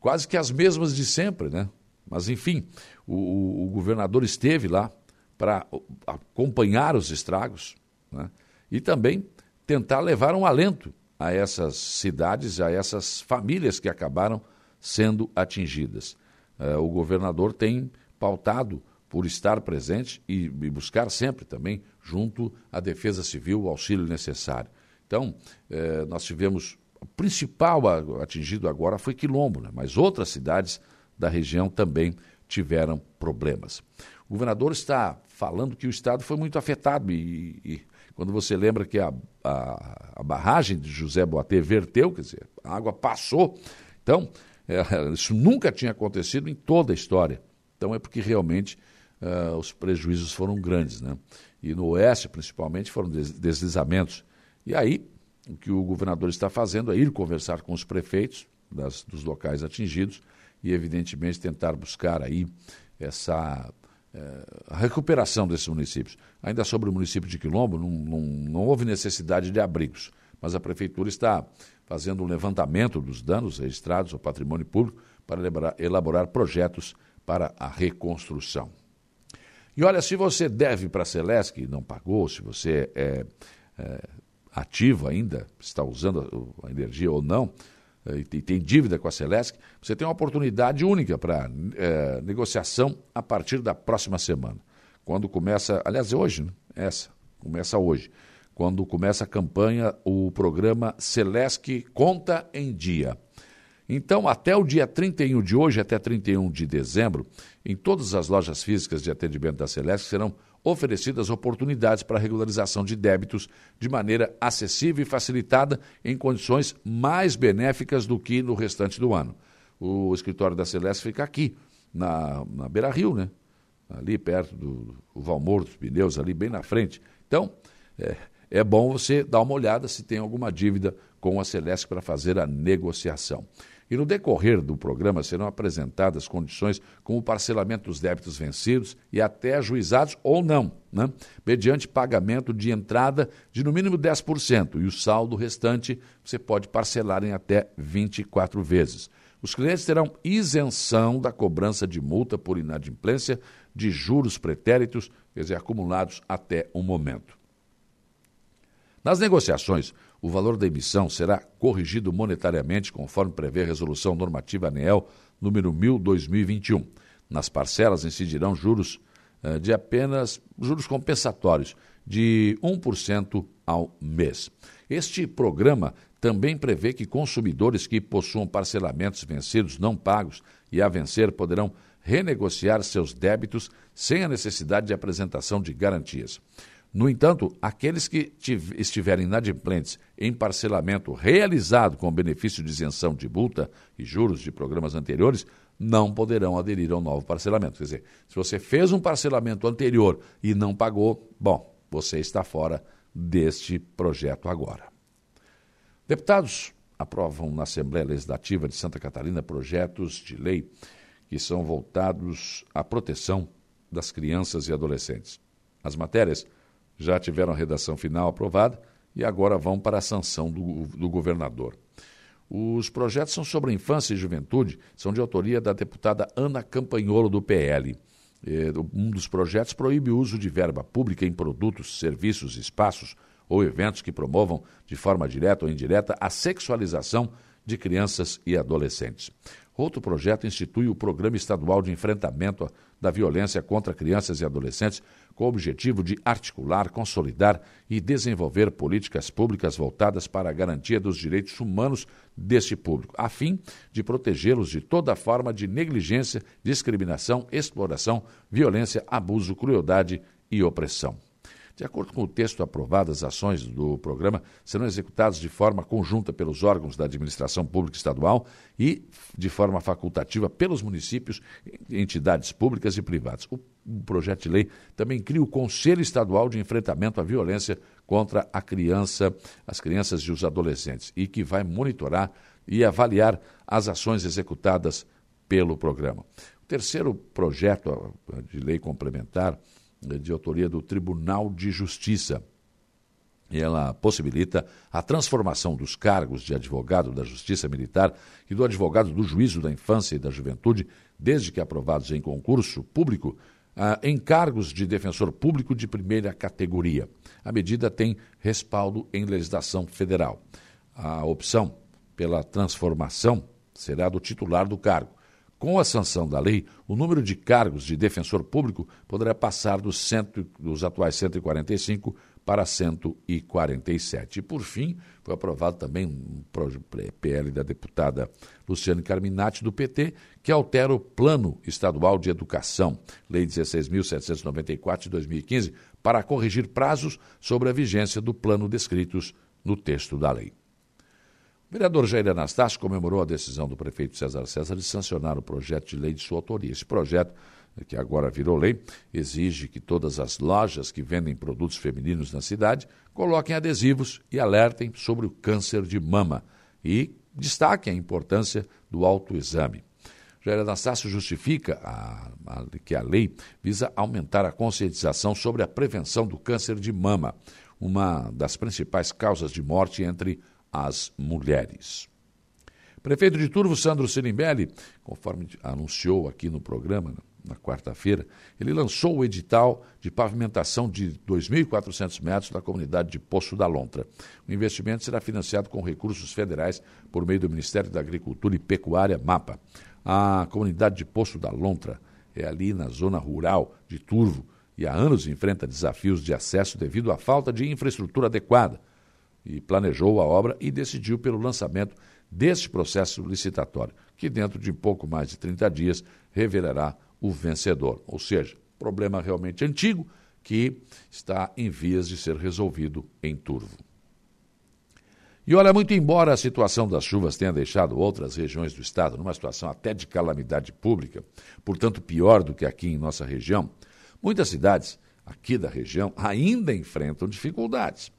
quase que as mesmas de sempre, né? Mas, enfim, o, o governador esteve lá para acompanhar os estragos né? e também tentar levar um alento a essas cidades, a essas famílias que acabaram sendo atingidas. Uh, o governador tem pautado por estar presente e, e, buscar sempre também, junto à Defesa Civil, o auxílio necessário. Então, eh, nós tivemos. O principal atingido agora foi Quilombo, né? mas outras cidades da região também tiveram problemas. O governador está falando que o Estado foi muito afetado e, e quando você lembra que a, a, a barragem de José Boatê verteu, quer dizer, a água passou. Então, é, isso nunca tinha acontecido em toda a história. Então é porque realmente uh, os prejuízos foram grandes. Né? E no oeste, principalmente, foram deslizamentos. E aí, o que o governador está fazendo é ir conversar com os prefeitos das, dos locais atingidos e, evidentemente, tentar buscar aí essa a recuperação desses municípios. Ainda sobre o município de Quilombo, não, não, não houve necessidade de abrigos, mas a prefeitura está fazendo um levantamento dos danos registrados ao patrimônio público para elaborar, projetos para a reconstrução. E olha, se você deve para a Celesc e não pagou, se você é, é ativo ainda, está usando a, energia ou não, é, e tem dívida com a Celesc, você tem uma oportunidade única para é, negociação a partir da próxima semana. Quando começa, aliás, hoje, né? essa, começa hoje. Quando começa a campanha, o programa Celesc Conta em Dia. Então, até o dia 31 de hoje, até 31 de dezembro, em todas as lojas físicas de atendimento da Celeste serão oferecidas oportunidades para regularização de débitos de maneira acessível e facilitada em condições mais benéficas do que no restante do ano. O escritório da Celeste fica aqui, na, na Beira Rio, né? ali perto do, do Valmor dos Pneus, ali bem na frente. Então, é, é bom você dar uma olhada se tem alguma dívida com a Celeste para fazer a negociação. E no decorrer do programa serão apresentadas condições como o parcelamento dos débitos vencidos e até ajuizados ou não, né? mediante pagamento de entrada de no mínimo 10%, e o saldo restante você pode parcelar em até 24 vezes. Os clientes terão isenção da cobrança de multa por inadimplência de juros pretéritos, quer dizer, acumulados até o momento. Nas negociações, o valor da emissão será corrigido monetariamente conforme prevê a Resolução Normativa ANEEL número 1000-2021. Nas parcelas incidirão juros eh, de apenas juros compensatórios de 1% ao mês. Este programa também prevê que consumidores que possuam parcelamentos vencidos não pagos e a vencer poderão renegociar seus débitos sem a necessidade de apresentação de garantias. No entanto, aqueles que estiverem inadimplentes em parcelamento realizado com benefício de isenção de multa e juros de programas anteriores não poderão aderir ao novo parcelamento. Quer dizer, se você fez um parcelamento anterior e não pagou, bom, você está fora deste projeto agora. Deputados aprovam na Assembleia Legislativa de Santa Catarina projetos de lei que são voltados à proteção das crianças e adolescentes. As matérias já tiveram a redação final aprovada e agora vão para a sanção do, do governador. Os projetos são sobre infância e juventude, são de autoria da deputada Ana Campanholo, do PL. Um dos projetos proíbe o uso de verba pública em produtos, serviços, espaços ou eventos que promovam, de forma direta ou indireta, a sexualização de crianças e adolescentes. Outro projeto institui o Programa Estadual de Enfrentamento da Violência contra Crianças e Adolescentes, com o objetivo de articular, consolidar e desenvolver políticas públicas voltadas para a garantia dos direitos humanos deste público, a fim de protegê-los de toda forma de negligência, discriminação, exploração, violência, abuso, crueldade e opressão. De acordo com o texto aprovado, as ações do programa serão executadas de forma conjunta pelos órgãos da administração pública estadual e de forma facultativa pelos municípios, entidades públicas e privadas. O projeto de lei também cria o Conselho Estadual de Enfrentamento à Violência contra a criança, as crianças e os adolescentes, e que vai monitorar e avaliar as ações executadas pelo programa. O terceiro projeto de lei complementar de autoria do Tribunal de Justiça. Ela possibilita a transformação dos cargos de advogado da Justiça Militar e do advogado do Juízo da Infância e da Juventude, desde que aprovados em concurso público, ah, em cargos de defensor público de primeira categoria. A medida tem respaldo em legislação federal. A opção pela transformação será do titular do cargo. Com a sanção da lei, o número de cargos de defensor público poderá passar dos, cento, dos atuais 145 para 147. E, por fim, foi aprovado também um PL da deputada Luciane Carminati, do PT, que altera o Plano Estadual de Educação, Lei 16.794 de 2015, para corrigir prazos sobre a vigência do plano descritos no texto da lei. O vereador Jair Anastácio comemorou a decisão do prefeito César César de sancionar o projeto de lei de sua autoria. Esse projeto, que agora virou lei, exige que todas as lojas que vendem produtos femininos na cidade coloquem adesivos e alertem sobre o câncer de mama e destaquem a importância do autoexame. Jair Anastácio justifica a, a, que a lei visa aumentar a conscientização sobre a prevenção do câncer de mama, uma das principais causas de morte entre as mulheres. Prefeito de Turvo, Sandro Sirimbelli, conforme anunciou aqui no programa, na quarta-feira, ele lançou o edital de pavimentação de 2.400 metros da comunidade de Poço da Lontra. O investimento será financiado com recursos federais por meio do Ministério da Agricultura e Pecuária, MAPA. A comunidade de Poço da Lontra é ali na zona rural de Turvo e há anos enfrenta desafios de acesso devido à falta de infraestrutura adequada e planejou a obra e decidiu pelo lançamento deste processo licitatório, que dentro de pouco mais de 30 dias revelará o vencedor. Ou seja, problema realmente antigo que está em vias de ser resolvido em Turvo. E olha, muito embora a situação das chuvas tenha deixado outras regiões do estado numa situação até de calamidade pública, portanto pior do que aqui em nossa região, muitas cidades aqui da região ainda enfrentam dificuldades.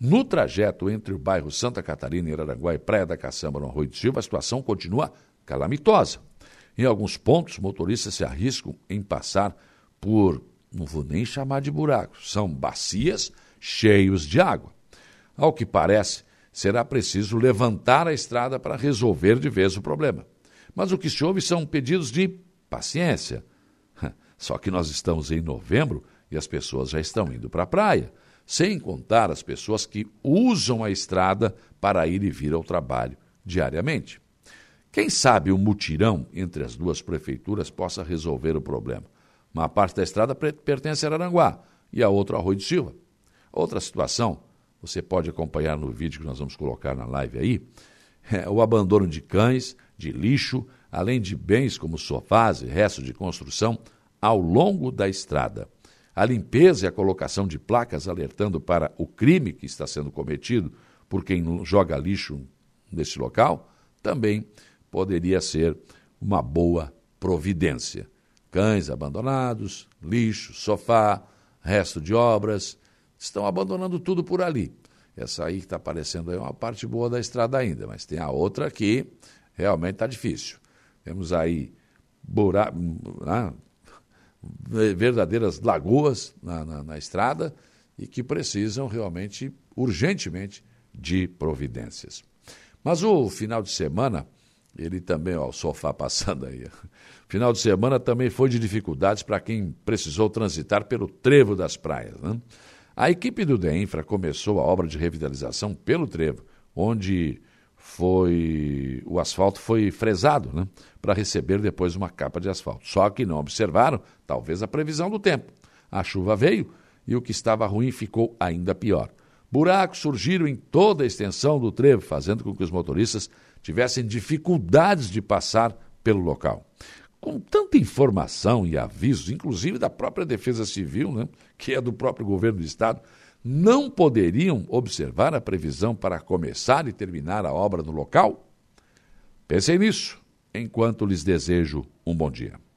No trajeto entre o bairro Santa Catarina, Araranguá e Praia da Caçamba, no Arroio de Silva, a situação continua calamitosa. Em alguns pontos, motoristas se arriscam em passar por, não vou nem chamar de buracos, são bacias cheios de água. Ao que parece, será preciso levantar a estrada para resolver de vez o problema. Mas o que se ouve são pedidos de paciência. Só que nós estamos em novembro e as pessoas já estão indo para a praia sem contar as pessoas que usam a estrada para ir e vir ao trabalho diariamente. Quem sabe o mutirão entre as duas prefeituras possa resolver o problema. Uma parte da estrada pertence a Aranguá e a outra ao Arroio de Silva. Outra situação, você pode acompanhar no vídeo que nós vamos colocar na live aí, é o abandono de cães, de lixo, além de bens como sofás e restos de construção ao longo da estrada. A limpeza e a colocação de placas alertando para o crime que está sendo cometido por quem joga lixo nesse local também poderia ser uma boa providência. Cães abandonados, lixo, sofá, resto de obras, estão abandonando tudo por ali. Essa aí que está aparecendo aí é uma parte boa da estrada ainda, mas tem a outra que realmente está difícil. Temos aí buraco, ah, verdadeiras lagoas na, na, na estrada e que precisam realmente, urgentemente, de providências. Mas o final de semana, ele também, ó, o sofá passando aí. Final de semana também foi de dificuldades para quem precisou transitar pelo trevo das praias. Né? A equipe do DEINFRA começou a obra de revitalização pelo trevo, onde foi o asfalto foi fresado, né, para receber depois uma capa de asfalto. Só que não observaram, talvez a previsão do tempo. A chuva veio e o que estava ruim ficou ainda pior. Buracos surgiram em toda a extensão do trevo, fazendo com que os motoristas tivessem dificuldades de passar pelo local. Com tanta informação e avisos, inclusive da própria Defesa Civil, né, que é do próprio governo do Estado, não poderiam observar a previsão para começar e terminar a obra no local? Pensem nisso enquanto lhes desejo um bom dia.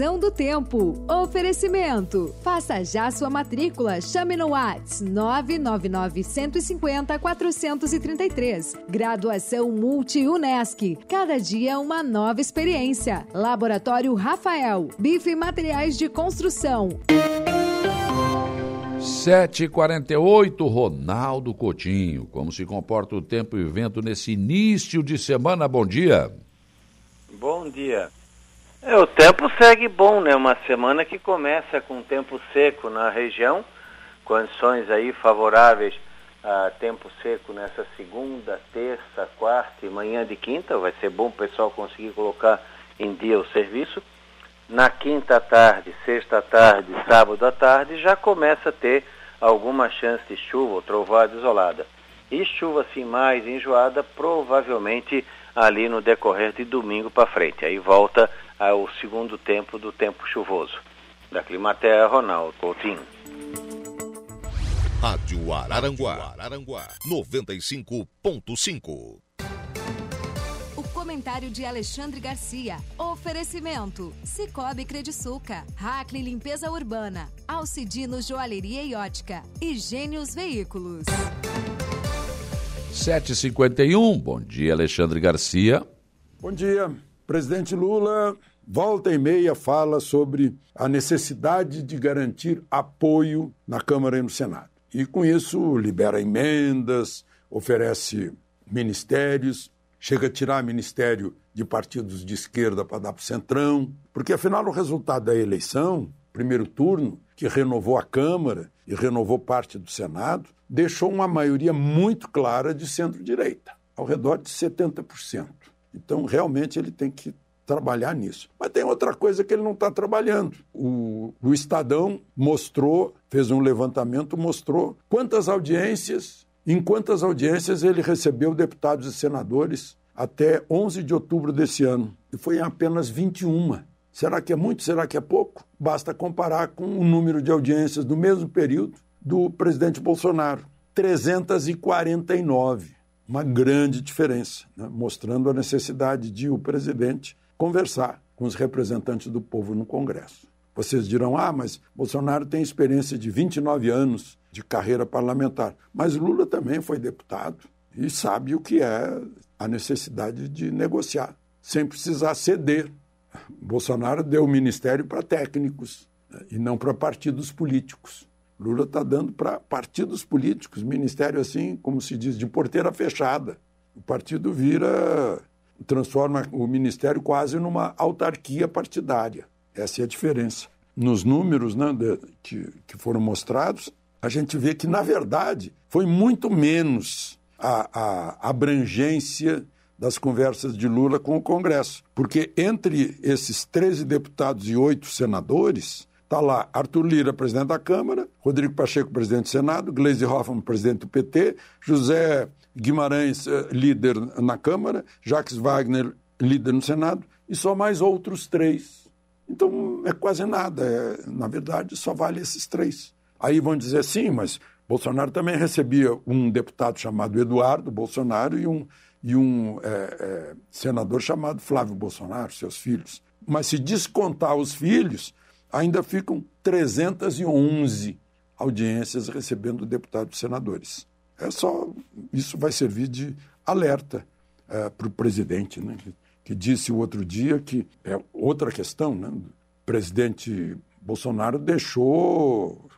Previsão do tempo. Oferecimento. Faça já sua matrícula. Chame no Whats 999 150 433. Graduação Multi-UNESC. Cada dia uma nova experiência. Laboratório Rafael. Bife Materiais de Construção. 7h48, Ronaldo Coutinho. Como se comporta o tempo e o vento nesse início de semana? Bom dia. Bom dia. É, o tempo segue bom, né? Uma semana que começa com tempo seco na região, condições aí favoráveis a tempo seco nessa segunda, terça, quarta e manhã de quinta. Vai ser bom o pessoal conseguir colocar em dia o serviço. Na quinta tarde, sexta tarde, sábado à tarde, já começa a ter alguma chance de chuva ou trovada isolada. E chuva assim mais enjoada, provavelmente ali no decorrer de domingo para frente. Aí volta ao segundo tempo do tempo chuvoso. Da Climaterra, Ronaldo Coutinho. Rádio Araranguá, Araranguá 95.5. O comentário de Alexandre Garcia. Oferecimento: Cicobi Crediçuca, Hackley Limpeza Urbana, Alcidino Joalheria e Ótica e Gênios Veículos. 7h51, bom dia, Alexandre Garcia. Bom dia. Presidente Lula, volta e meia, fala sobre a necessidade de garantir apoio na Câmara e no Senado. E com isso libera emendas, oferece ministérios, chega a tirar ministério de partidos de esquerda para dar para o Centrão, porque afinal o resultado da eleição, primeiro turno, que renovou a Câmara e renovou parte do Senado, deixou uma maioria muito clara de centro-direita, ao redor de 70%. Então, realmente, ele tem que trabalhar nisso. Mas tem outra coisa que ele não está trabalhando. O, o Estadão mostrou, fez um levantamento, mostrou quantas audiências, em quantas audiências ele recebeu deputados e senadores até 11 de outubro desse ano. E foi em apenas 21. Será que é muito? Será que é pouco? Basta comparar com o número de audiências do mesmo período do presidente Bolsonaro. 349. Uma grande diferença, né? mostrando a necessidade de o presidente conversar com os representantes do povo no Congresso. Vocês dirão, ah, mas Bolsonaro tem experiência de 29 anos de carreira parlamentar. Mas Lula também foi deputado e sabe o que é a necessidade de negociar, sem precisar ceder. Bolsonaro deu o ministério para técnicos né, e não para partidos políticos. Lula está dando para partidos políticos, ministério assim, como se diz, de porteira fechada. O partido vira, transforma o ministério quase numa autarquia partidária. Essa é a diferença. Nos números né, de, que, que foram mostrados, a gente vê que, na verdade, foi muito menos a, a abrangência das conversas de Lula com o Congresso. Porque entre esses 13 deputados e oito senadores, Está lá Arthur Lira, presidente da Câmara, Rodrigo Pacheco, presidente do Senado, Gleisi Hoffmann, presidente do PT, José Guimarães, eh, líder na Câmara, Jacques Wagner, líder no Senado, e só mais outros três. Então é quase nada. É, na verdade, só vale esses três. Aí vão dizer sim, mas Bolsonaro também recebia um deputado chamado Eduardo Bolsonaro e um, e um é, é, senador chamado Flávio Bolsonaro, seus filhos. Mas se descontar os filhos, ainda ficam 311 audiências recebendo deputados e senadores. É só isso vai servir de alerta é, para o presidente, né, que, disse o outro dia que é outra questão, né, o presidente Bolsonaro deixou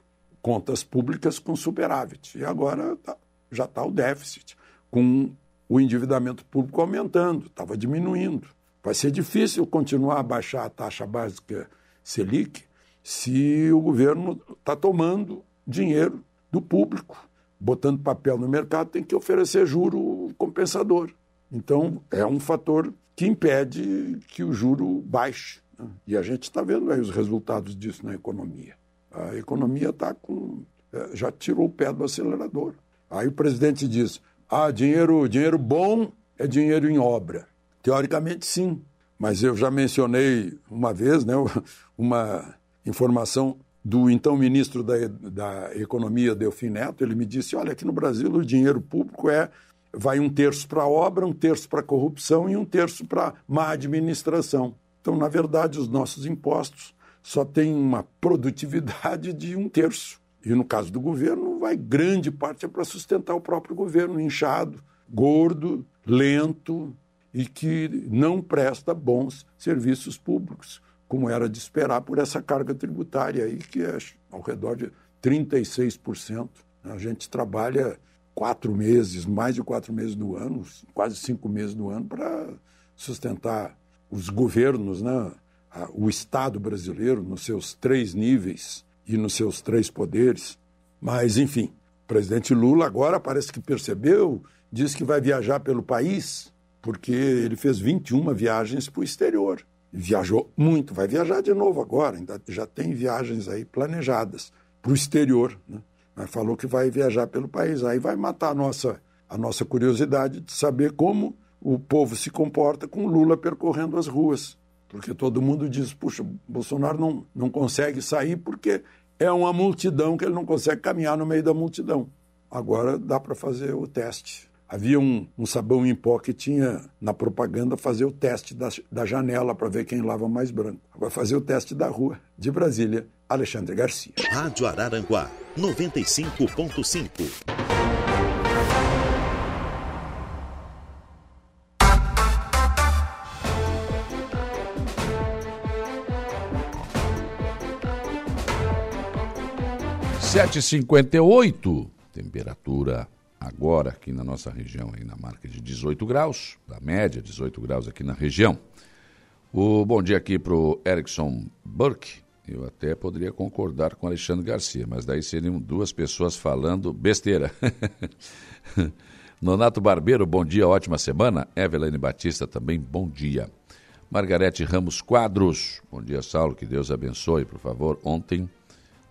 contas públicas com superávit e agora tá, já está o déficit, com o endividamento público aumentando, estava diminuindo. Vai ser difícil continuar a baixar a taxa básica Selic se o governo está tomando dinheiro do público, botando papel no mercado, tem que oferecer juro compensador. Então, é um fator que impede que o juro baixe. Né? E a gente está vendo aí os resultados disso na economia. A economia está com. É, já tirou o pé do acelerador. Aí o presidente diz: ah, dinheiro, dinheiro bom é dinheiro em obra. Teoricamente, sim. Mas eu já mencionei uma vez né, uma informação do então ministro da, da Economia, Delfim Neto. Ele me disse: olha, aqui no Brasil o dinheiro público é vai um terço para obra, um terço para corrupção e um terço para má administração. Então, na verdade, os nossos impostos só têm uma produtividade de um terço. E no caso do governo, vai grande parte é para sustentar o próprio governo, inchado, gordo, lento, e que não presta bons serviços públicos, como era de esperar por essa carga tributária aí, que é ao redor de 36%. A gente trabalha quatro meses, mais de quatro meses do ano, quase cinco meses do ano, para sustentar os governos, né? o Estado brasileiro, nos seus três níveis e nos seus três poderes. Mas, enfim, o presidente Lula agora parece que percebeu, diz que vai viajar pelo país porque ele fez 21 viagens para o exterior. Viajou muito, vai viajar de novo agora, ainda já tem viagens aí planejadas para o exterior. Né? Mas falou que vai viajar pelo país. Aí vai matar a nossa, a nossa curiosidade de saber como o povo se comporta com Lula percorrendo as ruas. Porque todo mundo diz, puxa, Bolsonaro não, não consegue sair porque é uma multidão que ele não consegue caminhar no meio da multidão. Agora dá para fazer o teste. Havia um, um, sabão em pó que tinha na propaganda fazer o teste da, da janela para ver quem lava mais branco. Agora fazer o teste da rua. De Brasília, Alexandre Garcia. Rádio Araranguá, 95.5. Sete cinquenta e oito, temperatura agora aqui na nossa região, aí na marca de 18 graus, da média 18 graus aqui na região. O bom dia aqui para o Erickson Burke. Eu até poderia concordar com Alexandre Garcia, mas daí seriam duas pessoas falando besteira. Nonato Barbeiro, bom dia, ótima semana. Eveline Batista também, bom dia. Margarete Ramos Quadros, bom dia, Saulo, que Deus abençoe, por favor. Ontem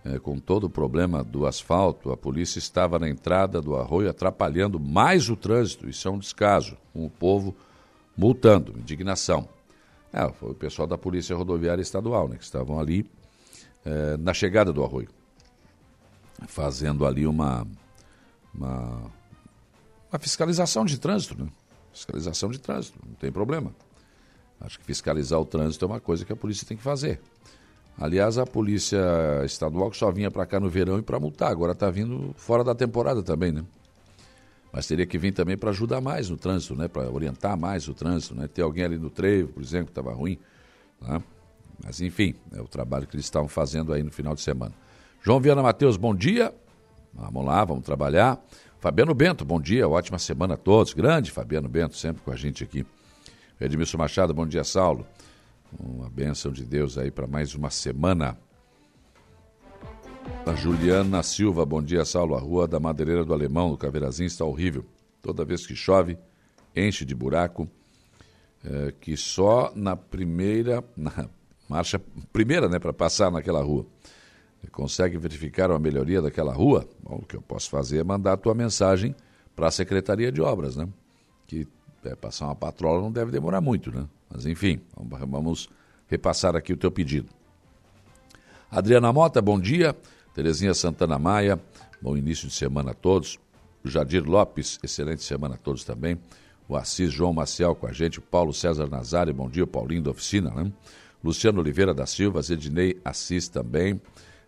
é, com todo o problema do asfalto, a polícia estava na entrada do arroio atrapalhando mais o trânsito. Isso é um descaso, com o povo multando, indignação. É, foi o pessoal da Polícia Rodoviária Estadual, né, que estavam ali é, na chegada do arroio, fazendo ali uma, uma, uma fiscalização de trânsito. Né? Fiscalização de trânsito, não tem problema. Acho que fiscalizar o trânsito é uma coisa que a polícia tem que fazer. Aliás, a polícia estadual que só vinha para cá no verão e para multar, agora está vindo fora da temporada também, né? Mas teria que vir também para ajudar mais no trânsito, né? Para orientar mais o trânsito, né? Ter alguém ali no trevo, por exemplo, que estava ruim. Né? Mas enfim, é o trabalho que eles estavam fazendo aí no final de semana. João Viana Matheus, bom dia. Vamos lá, vamos trabalhar. Fabiano Bento, bom dia, ótima semana a todos. Grande Fabiano Bento, sempre com a gente aqui. Edmilson Machado, bom dia, Saulo. Uma bênção de Deus aí para mais uma semana. A Juliana Silva, bom dia, Saulo. A rua da Madeireira do Alemão, do Caveirazinho, está horrível. Toda vez que chove, enche de buraco, é, que só na primeira, na marcha primeira, né, para passar naquela rua. Consegue verificar uma melhoria daquela rua? Bom, o que eu posso fazer é mandar a tua mensagem para a Secretaria de Obras, né? Que é, passar uma patrola não deve demorar muito, né? Mas enfim, vamos repassar aqui o teu pedido. Adriana Mota, bom dia. Terezinha Santana Maia, bom início de semana a todos. Jadir Lopes, excelente semana a todos também. O Assis João Maciel com a gente. Paulo César Nazário, bom dia. Paulinho da Oficina, né? Luciano Oliveira da Silva, Zedinei Assis também.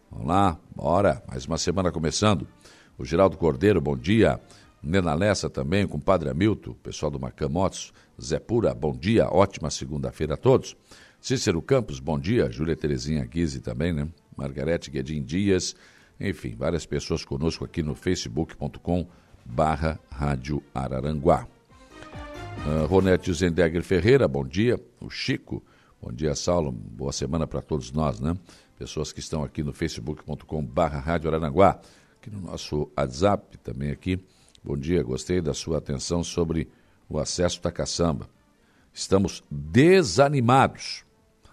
Vamos lá, bora. Mais uma semana começando. O Geraldo Cordeiro, bom dia. Nena Lessa também, com o Padre Hamilton, pessoal do Macamotos, Zé Pura, bom dia, ótima segunda-feira a todos. Cícero Campos, bom dia, Júlia Terezinha Guise também, né? Margarete Guedin Dias, enfim, várias pessoas conosco aqui no facebook.com barra Rádio Araranguá. Uh, Ronete Zendegger Ferreira, bom dia. O Chico, bom dia, Saulo, boa semana para todos nós, né? Pessoas que estão aqui no facebook.com barra Rádio Araranguá, aqui no nosso WhatsApp também aqui, Bom dia, gostei da sua atenção sobre o acesso da caçamba. Estamos desanimados.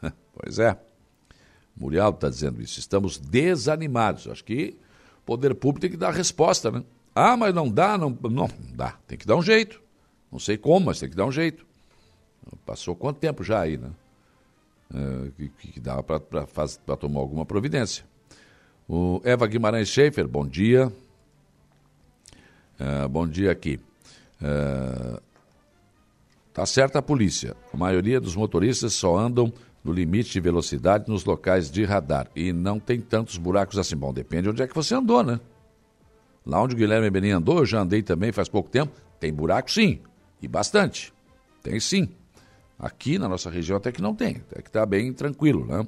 pois é. Murialdo está dizendo isso. Estamos desanimados. Acho que o poder público tem que dar resposta, né? Ah, mas não dá, não, não, dá. Tem que dar um jeito. Não sei como, mas tem que dar um jeito. Passou quanto tempo já aí, né? É, que, que dá para tomar alguma providência. O Eva Guimarães Schaefer, bom dia. Uh, bom dia aqui. Uh, tá certa a polícia. A maioria dos motoristas só andam no limite de velocidade nos locais de radar e não tem tantos buracos assim. Bom, depende de onde é que você andou, né? Lá onde o Guilherme Benin andou, eu já andei também faz pouco tempo. Tem buraco sim, e bastante. Tem sim. Aqui na nossa região até que não tem, até que está bem tranquilo, né?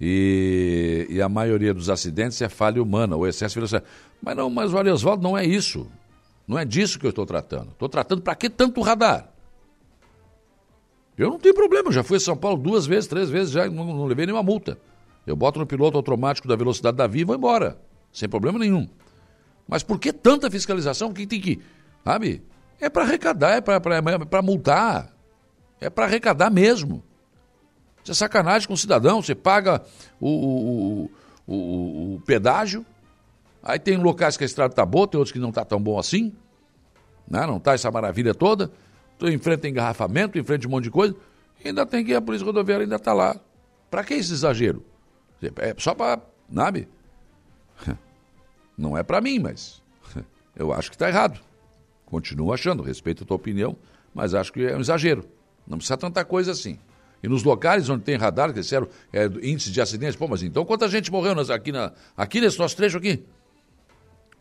E, e, a maioria dos acidentes é falha humana ou excesso de velocidade. Mas não, mas o não é isso. Não é disso que eu estou tratando. Estou tratando para que tanto radar? Eu não tenho problema, já fui a São Paulo duas vezes, três vezes, já não, não levei nenhuma multa. Eu boto no piloto automático da velocidade da via e vou embora. Sem problema nenhum. Mas por que tanta fiscalização? que tem que. Sabe? É para arrecadar, é para é multar. É para arrecadar mesmo. Isso é sacanagem com o cidadão. Você paga o, o, o, o pedágio, aí tem locais que a estrada está boa, tem outros que não está tão bom assim, né? não está essa maravilha toda. enfrenta engarrafamento, enfrenta um monte de coisa, e ainda tem que a Polícia Rodoviária ainda está lá. Para que esse exagero? É só para, sabe? Não é para mim, mas eu acho que está errado. Continuo achando, respeito a tua opinião, mas acho que é um exagero. Não precisa tanta coisa assim. E nos locais onde tem radar, que disseram é, índice de acidentes, pô, mas então quanta gente morreu nas, aqui, na, aqui nesse nosso trecho aqui?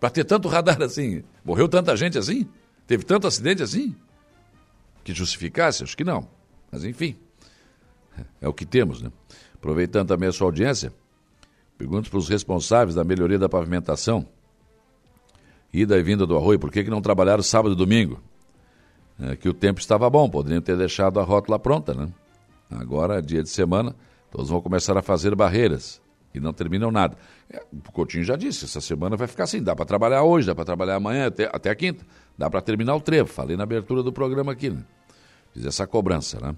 Para ter tanto radar assim? Morreu tanta gente assim? Teve tanto acidente assim? Que justificasse? Acho que não. Mas enfim, é o que temos, né? Aproveitando também a sua audiência, pergunto para os responsáveis da melhoria da pavimentação, ida e vinda do arroio, por que, que não trabalharam sábado e domingo? É, que o tempo estava bom, poderiam ter deixado a rótula pronta, né? Agora, dia de semana, todos vão começar a fazer barreiras e não terminam nada. É, o Coutinho já disse, essa semana vai ficar assim, dá para trabalhar hoje, dá para trabalhar amanhã, até, até a quinta, dá para terminar o trevo. Falei na abertura do programa aqui, né? Fiz essa cobrança, né?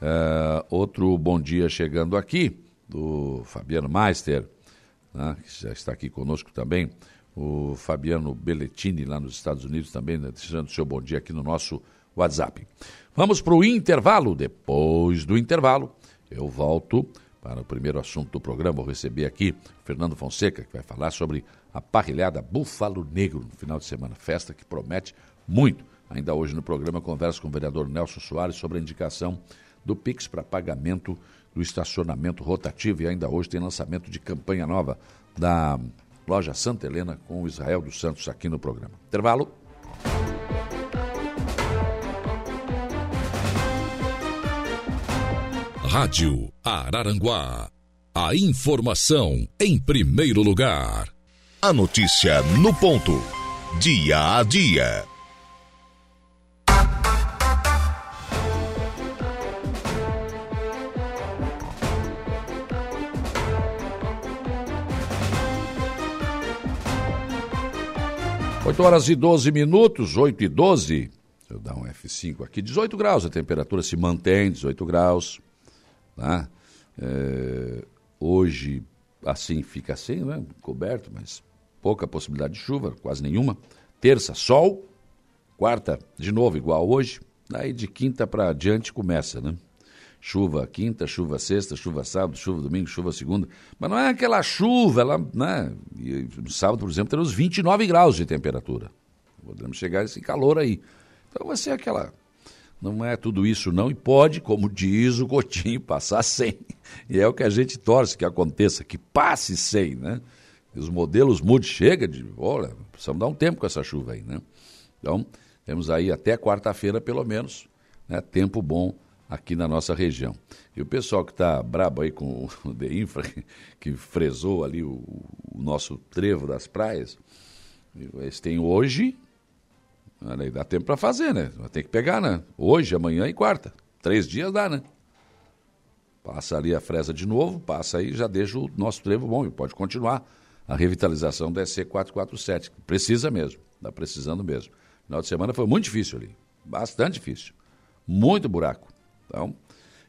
É, outro bom dia chegando aqui, do Fabiano Meister, né, que já está aqui conosco também, o Fabiano Belletini, lá nos Estados Unidos também, né, deixando seu bom dia aqui no nosso WhatsApp. Vamos para o intervalo. Depois do intervalo, eu volto para o primeiro assunto do programa. Vou receber aqui Fernando Fonseca, que vai falar sobre a parrilhada Búfalo Negro no final de semana. Festa que promete muito. Ainda hoje no programa, converso com o vereador Nelson Soares sobre a indicação do Pix para pagamento do estacionamento rotativo. E ainda hoje tem lançamento de campanha nova da loja Santa Helena com o Israel dos Santos aqui no programa. Intervalo. Rádio Araranguá. A informação em primeiro lugar. A notícia no ponto. Dia a dia. Oito horas e 12 minutos, 8 e 12. Deixa eu dar um F5 aqui. 18 graus, a temperatura se mantém, 18 graus. Tá? É, hoje, assim, fica assim, né? coberto, mas pouca possibilidade de chuva, quase nenhuma. Terça, sol. Quarta, de novo, igual hoje. Daí de quinta para adiante começa, né? Chuva quinta, chuva sexta, chuva sábado, chuva domingo, chuva segunda. Mas não é aquela chuva, ela, né? E, no sábado, por exemplo, teremos 29 graus de temperatura. Podemos chegar a esse calor aí. Então vai ser aquela não é tudo isso não, e pode, como diz o Gotinho, passar sem. E é o que a gente torce que aconteça, que passe sem, né? Os modelos mudem, chega de, olha, precisamos dar um tempo com essa chuva aí, né? Então, temos aí até quarta-feira, pelo menos, né, tempo bom aqui na nossa região. E o pessoal que está brabo aí com o de infra, que, fresou ali o, o, nosso trevo das praias, eles têm hoje aí, dá tempo para fazer, né? Ter que pegar, né? Hoje, amanhã e quarta. Três dias dá, né? Passa ali a fresa de novo, passa aí já deixa o nosso trevo bom e pode continuar a revitalização do SC 447. Precisa mesmo, está precisando mesmo. Final de semana foi muito difícil ali, bastante difícil. Muito buraco. Então,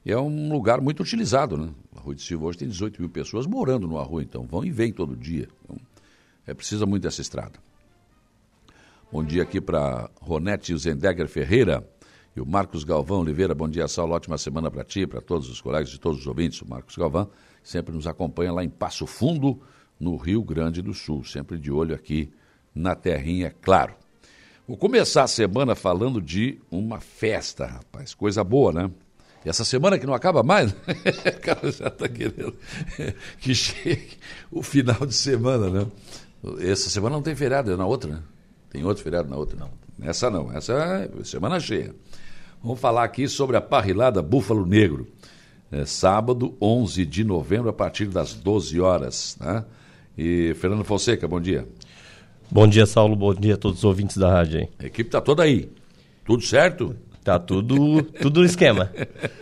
é um lugar muito utilizado, né? A Rua de Silva hoje tem 18 mil pessoas morando no Arroio, então vão e vêm todo dia. Então, é, precisa muito dessa estrada. Bom dia aqui para Ronete Zendegger Ferreira e o Marcos Galvão Oliveira. Bom dia, Saulo. Ótima semana para ti, para todos os colegas e todos os ouvintes. O Marcos Galvão sempre nos acompanha lá em Passo Fundo, no Rio Grande do Sul. Sempre de olho aqui na terrinha, é claro. Vou começar a semana falando de uma festa, rapaz. Coisa boa, né? Essa semana que não acaba mais, né? o cara já está querendo que chegue o final de semana, né? Essa semana não tem feriado, é na outra, né? Tem outro feriado na outra? Não. Essa não, essa é semana cheia. Vamos falar aqui sobre a parrilada Búfalo Negro. É sábado, 11 de novembro, a partir das 12 horas. Né? E Fernando Fonseca, bom dia. Bom dia, Saulo. Bom dia a todos os ouvintes da rádio aí. A equipe está toda aí. Tudo certo? Tá tudo, tudo no esquema.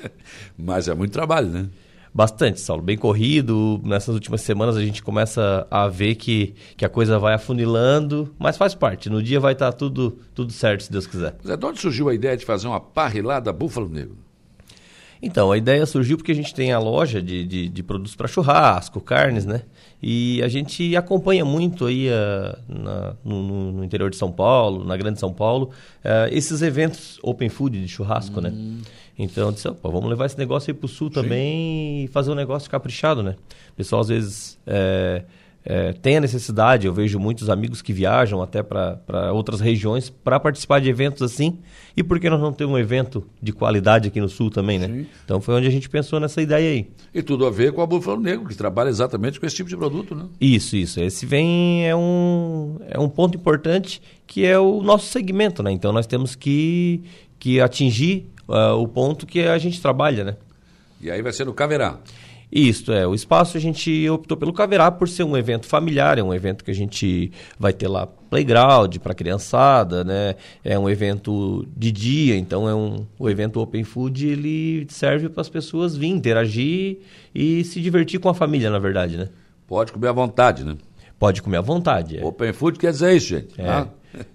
Mas é muito trabalho, né? Bastante, Saulo. Bem corrido. Nessas últimas semanas a gente começa a ver que, que a coisa vai afunilando, mas faz parte. No dia vai estar tá tudo, tudo certo, se Deus quiser. Mas é de onde surgiu a ideia de fazer uma parrilada Búfalo Negro? Então, a ideia surgiu porque a gente tem a loja de, de, de produtos para churrasco, carnes, né? E a gente acompanha muito aí uh, na, no, no, interior de São Paulo, na Grande São Paulo, uh, esses eventos open food de churrasco, né? hum. né? Então, disse, vamos levar esse negócio aí para o sul Sim. também e fazer um negócio caprichado, né? O pessoal às vezes é, é, tem a necessidade, eu vejo muitos amigos que viajam até para outras regiões para participar de eventos assim. E por que nós não temos um evento de qualidade aqui no Sul também, né? Sim. Então foi onde a gente pensou nessa ideia aí. E tudo a ver com a Búfalo Negro, que trabalha exatamente com esse tipo de produto, né? Isso, isso. Esse vem, é um, é um ponto importante que é o nosso segmento, né? Então nós temos que, que atingir uh, o ponto que a gente trabalha, né? E aí vai ser no Caverá. Isto é, o espaço a gente optou pelo Caverá por ser um evento familiar, é um evento que a gente vai ter lá playground para criançada, né? É um evento de dia, então é um o evento Open Food, ele serve para as pessoas vir interagir e se divertir com a família, na verdade, né? Pode comer à vontade, né? Pode comer à vontade. É. Open Food quer dizer isso, gente. É. Ah.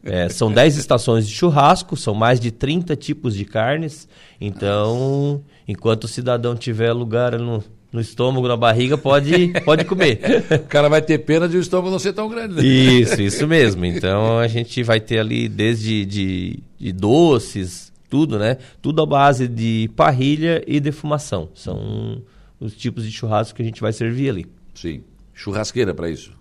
É, são 10 estações de churrasco, são mais de 30 tipos de carnes. Então, enquanto o cidadão tiver lugar no, no estômago, na barriga, pode, pode comer. o cara vai ter pena de o estômago não ser tão grande. Né? Isso, isso mesmo. Então a gente vai ter ali desde de, de doces, tudo, né? Tudo à base de parrilha e defumação. São os tipos de churrasco que a gente vai servir ali. Sim. Churrasqueira para isso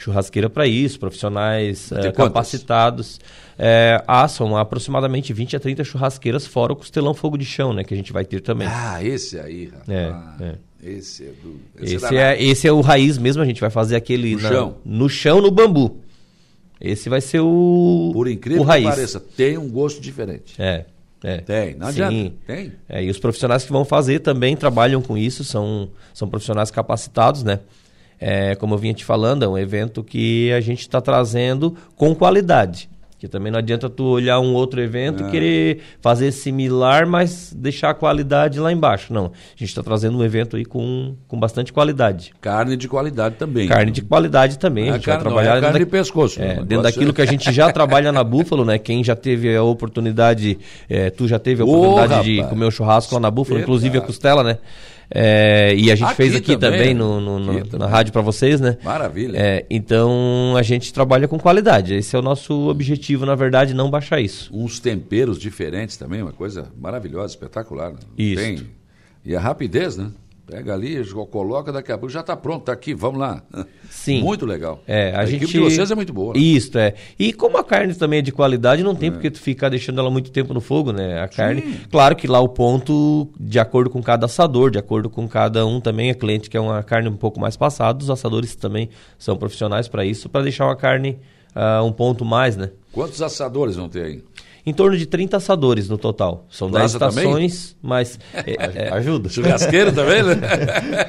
churrasqueira para isso, profissionais é, capacitados. É, ah, são aproximadamente 20 a 30 churrasqueiras, fora o costelão fogo de chão, né? Que a gente vai ter também. Ah, esse aí, rapaz. É, é. Esse é do. Esse, esse é, esse é o raiz mesmo, a gente vai fazer aquele. No na, chão. No chão, no bambu. Esse vai ser o. Por incrível o raiz. que pareça, tem um gosto diferente. É. É. Tem, não Sim. adianta. Tem. É, e os profissionais que vão fazer também trabalham com isso, são, são profissionais capacitados, né? É, como eu vinha te falando, é um evento que a gente está trazendo com qualidade. Que também não adianta tu olhar um outro evento é. e querer fazer similar, mas deixar a qualidade lá embaixo. Não. A gente está trazendo um evento aí com, com bastante qualidade. Carne de qualidade também. Carne né? de qualidade também. Não a gente é vai trabalhar. Não é carne da... de pescoço. É, dentro daquilo que a gente já trabalha na Búfalo, né? Quem já teve a oportunidade, é, tu já teve a oportunidade oh, de comer um churrasco lá na Búfalo, inclusive a costela, né? É, e a gente aqui fez aqui também, também no, no, no, na rádio para vocês, né? Maravilha. É, então a gente trabalha com qualidade. Esse é o nosso objetivo, na verdade, não baixar isso. Uns temperos diferentes também, uma coisa maravilhosa, espetacular. Né? Isso. Tem. E a rapidez, né? Pega ali, coloca, daqui a pouco já está pronto, está aqui, vamos lá. Sim. Muito legal. É, a, a gente... equipe de vocês é muito boa. Né? Isso, é. E como a carne também é de qualidade, não tem é. porque tu ficar deixando ela muito tempo no fogo, né? A carne, Sim. claro que lá o ponto, de acordo com cada assador, de acordo com cada um também, é cliente que é uma carne um pouco mais passada, os assadores também são profissionais para isso, para deixar uma carne uh, um ponto mais, né? Quantos assadores vão ter aí? Em torno de 30 assadores no total. São 10 estações, também? mas é, é, ajuda. Churrasqueiro também, né?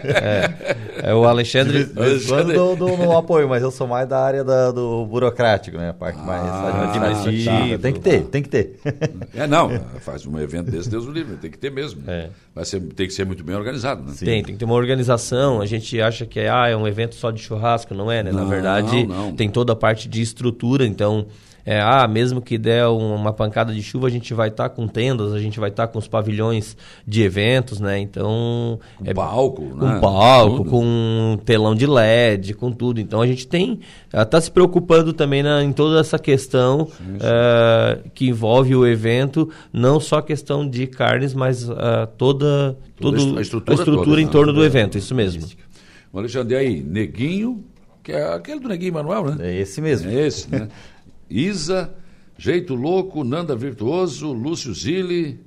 É, é o Alexandre. Quando dou, dou no apoio, mas eu sou mais da área da, do burocrático, né? A parte ah, mais administrativa. Tem que ter, tem que ter. É, não, faz um evento desse, Deus o livre, tem que ter mesmo. É. Vai ser, tem que ser muito bem organizado, né? Tem, tem que ter uma organização. A gente acha que é, ah, é um evento só de churrasco, não é, né? Não, Na verdade, não. tem toda a parte de estrutura, então é, ah, mesmo que der uma pancada de chuva, a gente vai estar tá com tendas, a gente vai estar tá com os pavilhões de eventos, né? Então. Com é, palco, com né? palco, tudo. com telão de LED, com tudo. Então a gente tem. Está se preocupando também na, em toda essa questão sim, sim. Uh, que envolve o evento, não só a questão de carnes, mas uh, toda, toda a estrutura, a estrutura toda, em né? torno do evento, isso mesmo. Alexandre, aí, Neguinho, que é aquele do Neguinho Manuel, né? É esse mesmo. É esse, né? Isa, Jeito Louco, Nanda Virtuoso, Lúcio Zilli,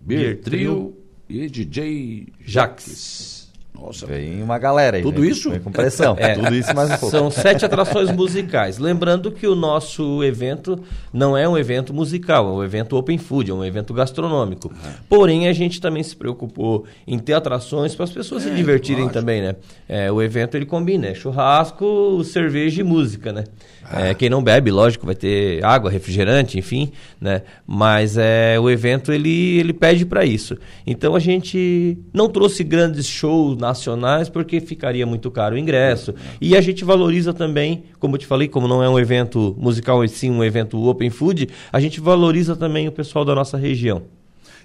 Bertril e DJ Jaques. Nossa. Vem uma galera aí. Tudo isso? Vem com pressão. É, tudo isso mais um pouco. São sete atrações musicais. Lembrando que o nosso evento não é um evento musical, é um evento open food, é um evento gastronômico. Uhum. Porém, a gente também se preocupou em ter atrações para as pessoas é, se divertirem lógico. também, né? É, o evento ele combina, é churrasco, cerveja e música, né? É, quem não bebe, lógico, vai ter água, refrigerante, enfim, né? Mas é, o evento ele, ele pede para isso. Então a gente não trouxe grandes shows nacionais porque ficaria muito caro o ingresso. E a gente valoriza também, como eu te falei, como não é um evento musical e sim um evento open food, a gente valoriza também o pessoal da nossa região.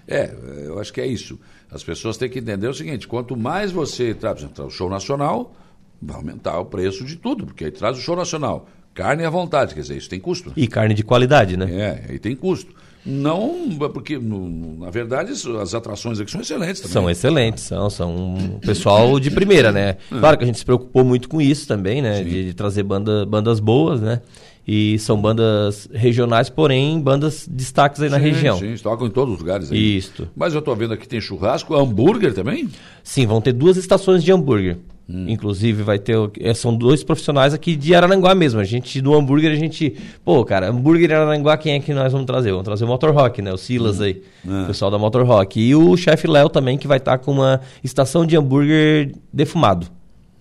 É, eu acho que é isso. As pessoas têm que entender o seguinte: quanto mais você traz o show nacional, vai aumentar o preço de tudo, porque aí traz o show nacional. Carne à vontade, quer dizer, isso tem custo. E carne de qualidade, né? É, aí tem custo. Não, porque, na verdade, isso- as atrações aqui são excelentes também. São excelentes, são, são um pessoal de primeira, né? Claro que a gente se preocupou muito com isso também, né? De, de trazer banda, bandas boas, né? E são bandas regionais, porém bandas destaques aí na Sim, região. Sim, tocam em todos os lugares aí. Isto. Mas eu estou vendo aqui tem churrasco, hambúrguer também? Sim, vão ter duas estações de hambúrguer. Hum. Inclusive, vai ter. eh, São dois profissionais aqui de Araranguá mesmo. A gente, do hambúrguer, a gente. Pô, cara, hambúrguer Araranguá, quem é que nós vamos trazer? Vamos trazer o Motor Rock, né? O Silas aí. É. O pessoal da Motor Rock. E o chefe Léo também, que vai estar com uma estação de hambúrguer defumado.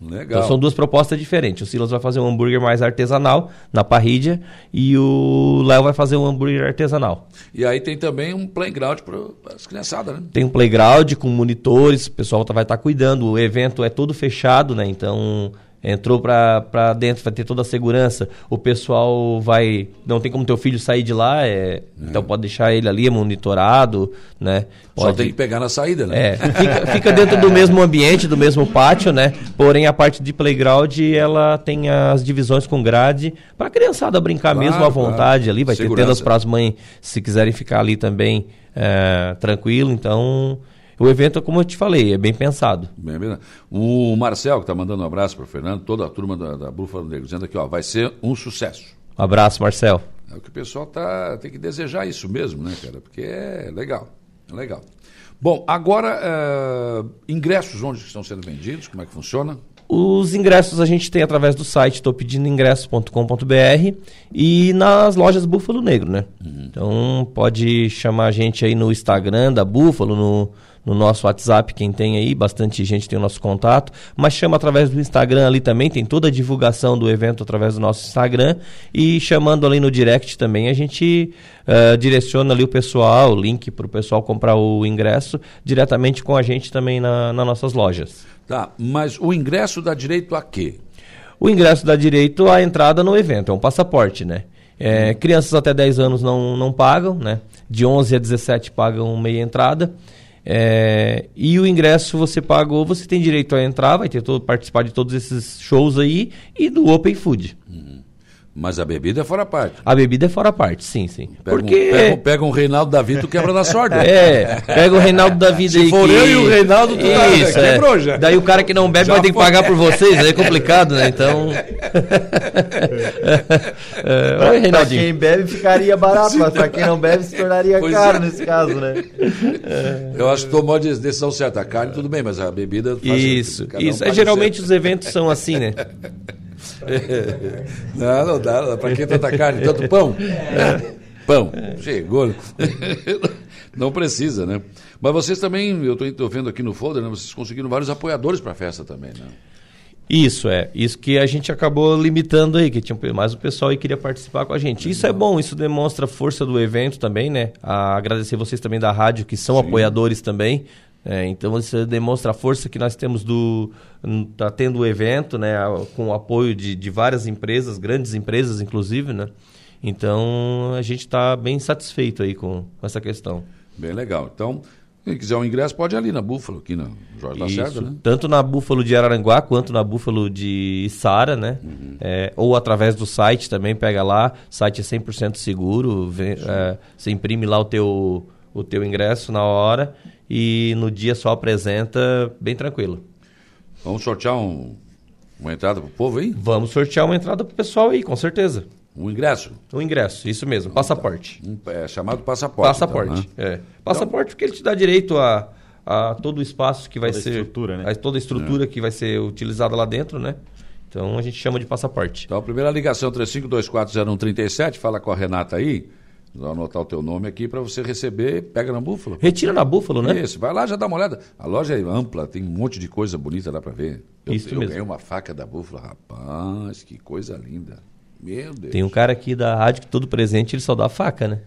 Legal. Então são duas propostas diferentes. O Silas vai fazer um hambúrguer mais artesanal na parrilha e o Léo vai fazer um hambúrguer artesanal. E aí tem também um playground para as criançadas, né? Tem um playground com monitores, o pessoal tá- vai estar cuidando. O evento é todo fechado, né? Então entrou para dentro, vai ter toda a segurança. O pessoal vai. Não tem como teu filho sair de lá, é, então pode deixar ele ali monitorado, né? Só Pode, tem que pegar na saída, né? é, fica, fica dentro do mesmo ambiente, do mesmo pátio, né? Porém, a parte de playground, ela tem as divisões com grade para a criançada brincar Claro, mesmo à vontade claro. ali. Vai ter Segurança. tendas para as mães, se quiserem ficar ali também é, tranquilo. Então, o evento, como eu te falei, é bem pensado. Bem, bem, o Marcel, que está mandando um abraço para o Fernando, toda a turma da, da Búfalo Negro, dizendo aqui, ó, vai ser um sucesso. Um abraço, Marcel. É o que o pessoal tá, tem que desejar isso mesmo, né, cara? Porque é legal, é legal. Bom, agora, eh, ingressos onde estão sendo vendidos, como é que funciona? Os ingressos a gente tem através do site topedindoingressos.com.br e nas lojas Búfalo Negro, né? Então pode chamar a gente aí no Instagram da Búfalo, no, no nosso WhatsApp, quem tem aí, bastante gente tem o nosso contato, mas chama através do Instagram ali também, tem toda a divulgação do evento através do nosso Instagram e chamando ali no direct também a gente eh, direciona ali o pessoal, o link para o pessoal comprar o ingresso diretamente com a gente também na, nas nossas lojas. Tá, mas o ingresso dá direito a quê? O ingresso dá direito à entrada no evento, é um passaporte, né? É, crianças até 10 anos não, não pagam, né? De 11 a 17 pagam meia entrada. É, e o ingresso você pagou, você tem direito a entrar, vai ter todo, participar de todos esses shows aí e do Open Food. Mas a bebida é fora a parte. A bebida é fora a parte, sim, sim. Pega, Porque. um, pega, pega um Reinaldo Davi, tu quebra na sorte. É, pega o Reinaldo da vida Se aí. for que... eu e o Reinaldo, tu tá- Isso, é. quebrou já. Daí o cara que não bebe Já vai ter que pagar por vocês, aí é complicado, né? Então. é, Pra, oi, pra Reinaldinho. quem bebe ficaria barato, mas pra quem não bebe se tornaria Pois caro é. nesse caso, né? Eu acho que tomou a decisão certa. A carne, tudo bem, mas a bebida... faz- Isso, um isso. É, paga o geralmente seu. os eventos são assim, né? Não, não dá. não dá. Pra que tanta carne? Tanto pão? Pão. Chegou. Não precisa, né? Mas vocês também, eu estou vendo aqui no folder, né? Vocês conseguiram vários apoiadores para a festa também, né? Isso, é. Isso que a gente acabou limitando aí, que tinha mais o pessoal aí queria participar com a gente. Isso é bom, isso demonstra a força do evento também, né? A agradecer vocês também da rádio, que são apoiadores também. É, então isso demonstra a força que nós temos do. Tá tendo o evento, né? Com o apoio de, de várias empresas, grandes empresas, inclusive, né? Então a gente está bem satisfeito aí com essa questão. Bem legal. Então, quem quiser um ingresso, pode ir ali na Búfalo, aqui na Jorge Lacerda, Isso, né? tanto na Búfalo de Araranguá quanto na Búfalo de Içara, né? Uhum. É, ou através do site também, pega lá. O site é 100% seguro. vê- é, você imprime lá o teu, o teu ingresso na hora e no dia só apresenta bem tranquilo. Vamos sortear um- uma entrada pro povo aí? Vamos sortear uma entrada pro pessoal aí, com certeza. Um ingresso. Um ingresso, isso mesmo, passaporte. É chamado passaporte. Passaporte, então, né? é. Passaporte porque ele te dá direito a, a todo o espaço que vai Toda a ser... estrutura, né? a toda a estrutura que vai ser utilizada lá dentro, né? Então a gente chama de passaporte. Então, a primeira ligação 35240137, fala com a Renata aí. Vou anotar o teu nome aqui para você receber. Pega na Búfalo. Retira na Búfalo, né? Isso, vai lá já dá uma olhada. A loja é ampla, tem um monte de coisa bonita lá para ver. Eu, Isso eu mesmo. ganhei uma faca da Búfalo, rapaz, que coisa linda. Meu Deus. Tem um cara aqui da rádio que todo presente ele só dá faca, né?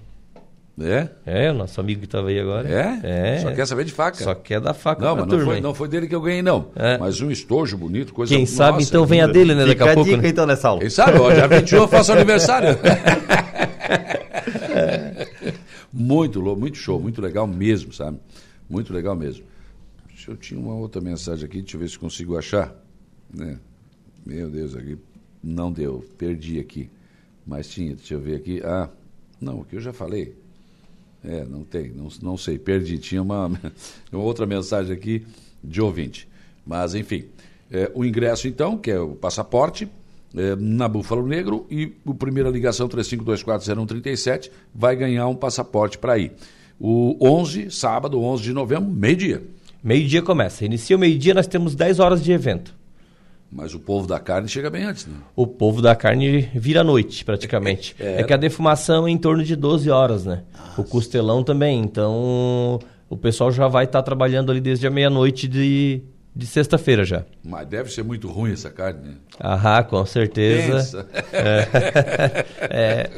É? É, o nosso amigo que tava aí agora. É? É. Só quer saber de faca. Só quer dar faca Não, pra mas não turma. foi, aí. não foi dele que eu ganhei, não. É. Mas um estojo bonito, coisa Quem sabe Nossa, então vem a linda. dele, né? Daqui a a pouco. dica né? então nessa aula. Quem sabe, ó, dia 21 eu faço aniversário. muito louco, muito show, muito legal mesmo, sabe? Muito legal mesmo. Eu tinha uma outra mensagem aqui, deixa eu ver se consigo achar. Né? Meu Deus, aqui não deu, perdi aqui. Mas tinha, deixa eu ver aqui. Ah, não, aqui eu já falei. É, não tem, não, não sei, perdi. Tinha uma, uma outra mensagem aqui de ouvinte. Mas, enfim, é, o ingresso, então, que é o passaporte, é, na Búfalo Negro, e o primeira ligação 35240137 vai ganhar um passaporte para ir. O 11, sábado, 11 de novembro, meio-dia. Meio-dia começa. Inicia o meio-dia, nós temos 10 horas de evento. Mas o povo da carne chega bem antes, né? O povo da carne vira noite, praticamente. é, é, que a defumação é em torno de 12 horas, né? Nossa. O costelão também. Então, o pessoal já vai estar tá trabalhando ali desde a meia-noite de, de sexta-feira já. Mas deve ser muito ruim essa carne, né? Ah, com certeza. É, é,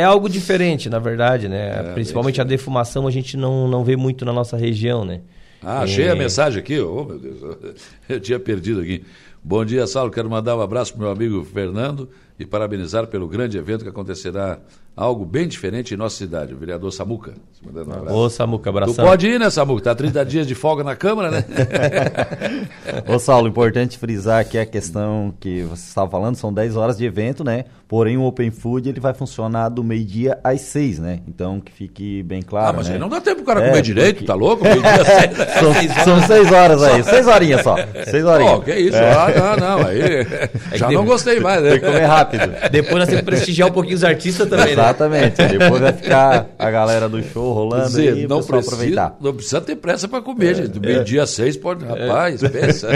é, algo diferente, na verdade, né? É, Principalmente a defumação a gente não, não vê muito na nossa região, né? Ah, achei a mensagem aqui. Oh, meu Deus, eu tinha perdido aqui. Bom dia, Saulo. Quero mandar um abraço para o meu amigo Fernando e parabenizar pelo grande evento que acontecerá algo bem diferente em nossa cidade. O vereador Samuca. Um Ô, Samuca, abração. Tu pode ir, né, Samuca? Tá 30 dias de folga na Câmara, né? Ô, Saulo, importante frisar aqui a questão que você estava falando, são 10 horas de evento, né? Porém, o Open Food ele vai funcionar do meio-dia às 6, né? Então, que fique bem claro. Ah, mas né? aí não dá tempo pro cara é, comer direito, porque... tá louco? Meio-dia seis, são, são 6 horas aí, 6 horinhas só. 6 horinhas. Oh, que isso? É. Ah, não, não. Aí, é já não gostei mais, né? Tem que comer rápido. Depois nós temos que prestigiar um pouquinho os artistas também, né? Exatamente. Depois vai ficar a galera do show rolando dizer, aí, não precisa, aproveitar. Não precisa ter pressa para comer, é, gente. Do meio-dia seis pode, rapaz, é. pensa.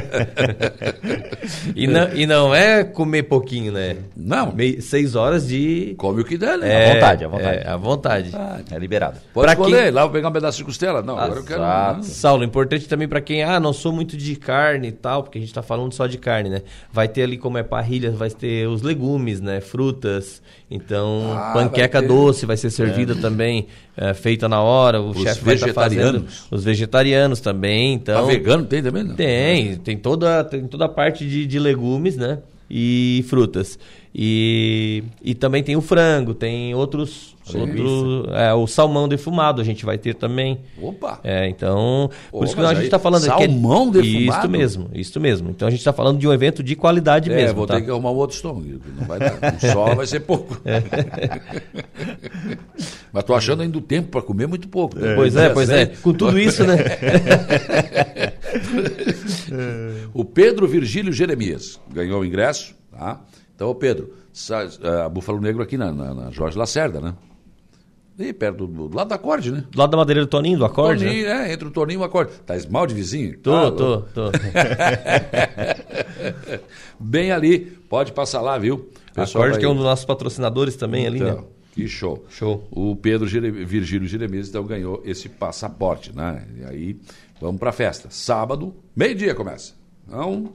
e, não, e não é comer pouquinho, né? Não. Meio, seis horas de... Come o que der, né? É, à vontade, à vontade. É, à vontade. Ah, é liberado. Pode pra escolher, quem... lá vou pegar um pedaço de costela. Não, agora eu quero... Não. Saulo, importante também para quem, ah, não sou muito de carne e tal, porque a gente tá falando só de carne, né? Vai ter ali como é parrilha, vai ter os legumes, né? Frutas, então ah, panqueca vai ter... doce vai ser servida é. também, é, feita na hora. O chefe vai estar tá fazendo. Os vegetarianos também. Então, a vegano tem também? Não? Tem, tem toda, tem toda a parte de, de legumes, né? E frutas. E, e também tem o frango, tem outros. outro, é, o salmão defumado a gente vai ter também. Opa! É, então. Por isso que a gente está falando. Salmão que é, defumado? Isso mesmo, isso mesmo. Então a gente está falando de um evento de qualidade é, mesmo. vou tá? ter que arrumar um outro estômago. Não vai dar. Um só vai ser pouco. É. Mas tô achando ainda o tempo para comer muito pouco. Né? Pois é, pois é. Com tudo isso, né? o Pedro Virgílio Jeremias ganhou o ingresso, tá? Então, Pedro, a Búfalo Negro aqui na, na, na Jorge Lacerda, né? E perto do, do, lado da acorde, né? Do lado da madeira do Toninho, do acorde? Toninho, né? é, entre o Toninho e o acorde. Tá mal de vizinho? Tô, ah, tô, tô. Bem ali, pode passar lá, viu? Pessoal acorde que é um dos nossos patrocinadores também então, ali, né? Que show. Show. O Pedro Virgílio Jeremias, então, ganhou esse passaporte, né? E aí, vamos pra festa. Sábado, meio-dia começa. Então,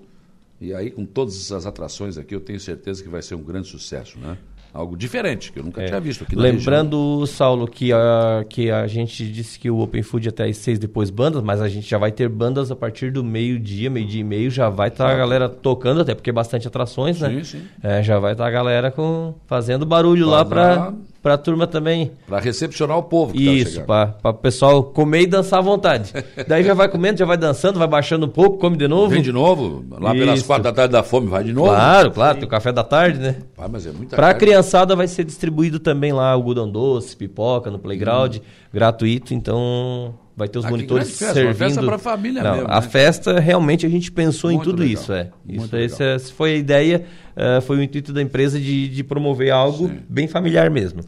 e aí, com todas as atrações aqui, eu tenho certeza que vai ser um grande sucesso, né? Algo diferente, que eu nunca é. tinha visto aqui na Lembrando, região. Saulo, que a, que a gente disse que o Open Food até às seis, depois bandas, mas a gente já vai ter bandas a partir do meio-dia, meio-dia e meio, já vai estar tá a galera tocando, até porque é bastante atrações, né? Sim, sim. É, já vai estar tá a galera com, fazendo barulho lá para para a turma também. Para recepcionar o povo que tá Isso, para o pessoal comer e dançar à vontade. Daí já vai comendo, já vai dançando, vai baixando um pouco, come de novo. Vem de novo, lá Isso. pelas quatro da tarde da fome, vai de novo. Claro, claro, tem o café da tarde, né? Ah, mas é muita Para a criançada vai ser distribuído também lá o algodão doce, pipoca no playground, hum. gratuito, então vai ter os ah, monitores festa, servindo. Uma festa para a família Não, mesmo. A né? festa realmente a gente pensou Muito em tudo legal. isso, é. Muito isso, essa foi a ideia, uh, foi o intuito da empresa de, de promover algo Sim. bem familiar mesmo.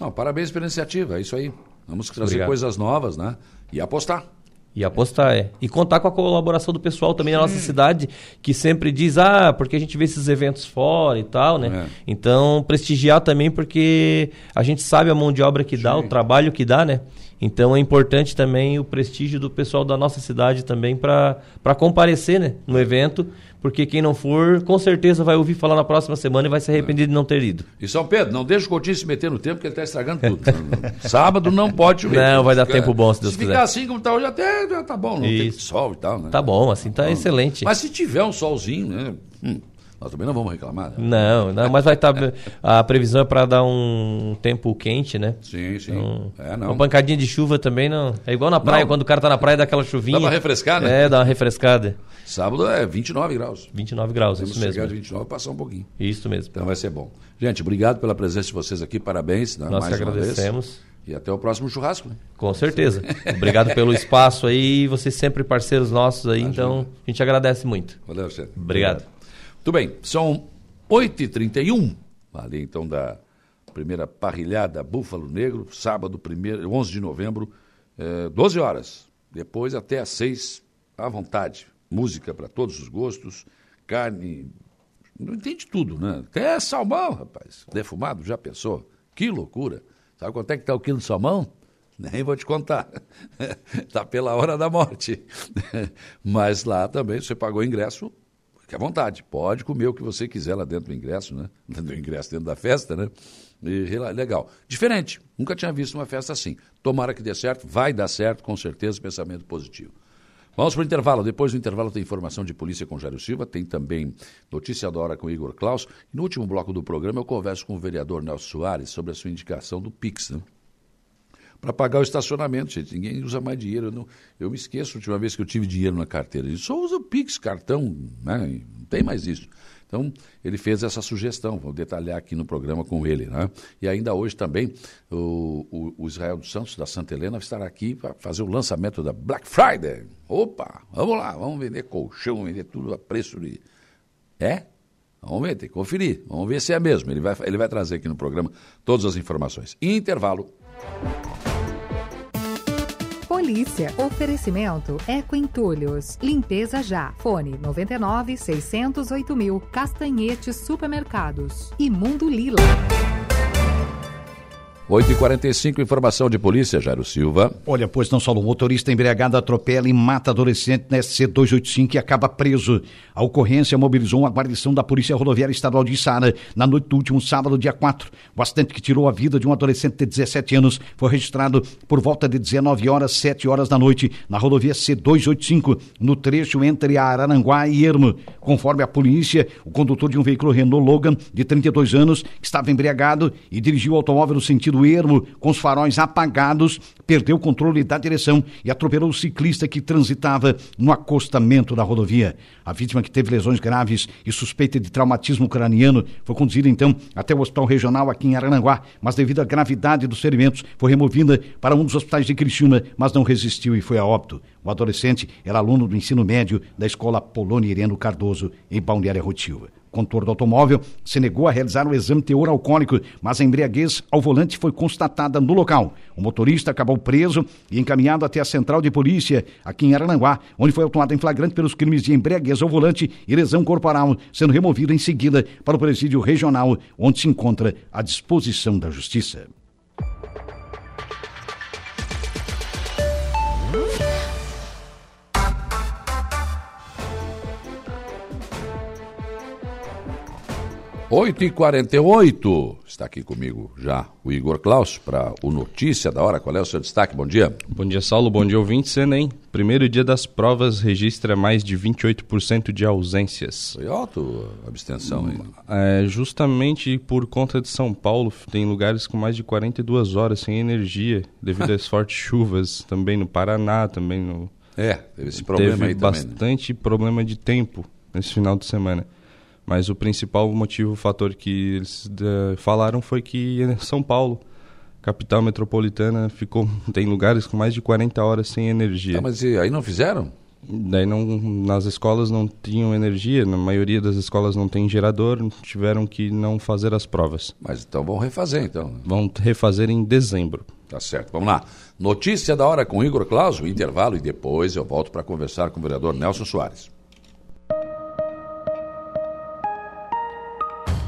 Não, parabéns pela iniciativa, é isso aí. Vamos trazer Obrigado. coisas novas, né? E apostar. E apostar, é. E contar com a colaboração do pessoal também Sim. na nossa cidade, que sempre diz, ah, porque a gente vê esses eventos fora e tal, né? É. Então, prestigiar também, porque a gente sabe a mão de obra que Sim. dá, o trabalho que dá, né? Então é importante também o prestígio do pessoal da nossa cidade também para comparecer né, no evento, porque quem não for, com certeza vai ouvir falar na próxima semana e vai se arrepender de não ter ido. E São Pedro, não deixa o Coutinho se meter no tempo, que ele está estragando tudo. Sábado não pode chover. Não, vai dar tempo bom, se Deus se quiser. Se ficar assim como está hoje, até já tá bom, não Isso. tem sol e tal. Né? Tá bom, assim tá, tá excelente. Mas se tiver um solzinho, né? Hum, Nós também não vamos reclamar. Né? Não, não, mas vai estar. Tá, a previsão é para dar um tempo quente, né? Sim, sim. Então, é, não. Uma pancadinha de chuva também não. É igual na praia, não. quando o cara tá na praia dá aquela chuvinha. Dá uma refrescada? É, dá uma refrescada. Sábado é 29 graus. 29 graus, Temos isso mesmo. chegar de 29 passar um pouquinho. Isso mesmo. Então vai ser bom. Gente, obrigado pela presença de vocês aqui, parabéns. Né, Nós mais que agradecemos. E até o próximo churrasco. Né? Com certeza. Obrigado pelo espaço aí, vocês sempre parceiros nossos aí, Imagina. então a gente agradece muito. Valeu, Obrigado. Obrigado. Muito bem, são 8h31, ali então da primeira parrilhada Búfalo Negro, sábado, primeiro, 11 de novembro, eh, 12 horas. Depois até às 6, à vontade. Música para todos os gostos, carne, não entende tudo, né? Até salmão, rapaz, defumado, já pensou? Que loucura. Sabe quanto é que está o quilo de salmão? Nem vou te contar. Está pela hora da morte. Mas lá também você pagou ingresso, Fique à vontade, pode comer o que você quiser lá dentro do ingresso, né? Dentro do ingresso, dentro da festa, né? E, legal. Diferente, nunca tinha visto uma festa assim. Tomara que dê certo, vai dar certo, com certeza, pensamento positivo. Vamos para o intervalo. Depois do intervalo tem informação de polícia com Jairo Silva, tem também notícia da hora com Igor Klaus. E no último bloco do programa eu converso com o vereador Nelson Soares sobre a sua indicação do PIX, né? Para pagar o estacionamento, gente. Ninguém usa mais dinheiro. Eu, não, eu me esqueço a última vez que eu tive dinheiro na carteira. Ele só usa o Pix, cartão, né? não tem mais isso. Então, ele fez essa sugestão, vou detalhar aqui no programa com ele. Né? E ainda hoje também, o, o, o Israel dos Santos, da Santa Helena, estará aqui para fazer o lançamento da Black Friday. Opa, vamos lá, vamos vender colchão, vender tudo a preço de. É? Vamos ver, tem que conferir. Vamos ver se é mesmo. Ele vai, ele vai trazer aqui no programa todas as informações. Intervalo. Polícia. Oferecimento Eco Entulhos. Limpeza já. Fone 99 608 mil. Castanhete Supermercados. E Mundo Lila. 8h45, informação de polícia, Jairo Silva. Olha, pois não só o motorista embriagado atropela e mata adolescente na SC285 e acaba preso. A ocorrência mobilizou uma guarnição da Polícia Rodoviária Estadual de Içara na noite do último sábado, dia 4. O acidente que tirou a vida de um adolescente de 17 anos foi registrado por volta de 19 horas, 7 horas da noite, na rodovia C285, no trecho entre Araranguá e Ermo. Conforme a polícia, o condutor de um veículo Renault Logan, de 32 anos, estava embriagado e dirigiu o automóvel no sentido do ermo, com os faróis apagados, perdeu o controle da direção e atropelou o ciclista que transitava no acostamento da rodovia. A vítima, que teve lesões graves e suspeita de traumatismo craniano, foi conduzida então até o hospital regional aqui em Arananguá, mas devido à gravidade dos ferimentos, foi removida para um dos hospitais de Criciúma, mas não resistiu e foi a óbito. O adolescente era aluno do ensino médio da escola Polônia Ireno Cardoso, em Balneário Rotilva condutor do automóvel se negou a realizar o exame teor alcoólico, mas a embriaguez ao volante foi constatada no local. O motorista acabou preso e encaminhado até a central de polícia aqui em Arananguá, onde foi autuado em flagrante pelos crimes de embriaguez ao volante e lesão corporal, sendo removido em seguida para o presídio regional, onde se encontra à disposição da justiça. 8h48, está aqui comigo já o Igor Klaus para o Notícia da Hora. Qual é o seu destaque? Bom dia. Bom dia, Saulo. Bom dia, ouvinte. Senem. Primeiro dia das provas registra mais de 28% de ausências. Foi alto a abstenção, hein? É, justamente por conta de São Paulo, tem lugares com mais de 42 horas sem energia devido às fortes chuvas. Também no Paraná, também no... É, teve esse problema teve aí também. Teve né? bastante né? problema de tempo nesse final de semana. Mas o principal motivo, o fator que eles de, falaram foi que São Paulo, capital metropolitana, ficou tem lugares com mais de 40 horas sem energia. Ah, mas e aí não fizeram? Daí não, nas escolas não tinham energia, na maioria das escolas não tem gerador, tiveram que não fazer as provas. Mas então vão refazer então. Vão refazer em dezembro. Tá certo, vamos lá. Notícia da hora com Igor Claus, o intervalo e depois eu volto para conversar com o vereador Nelson Soares.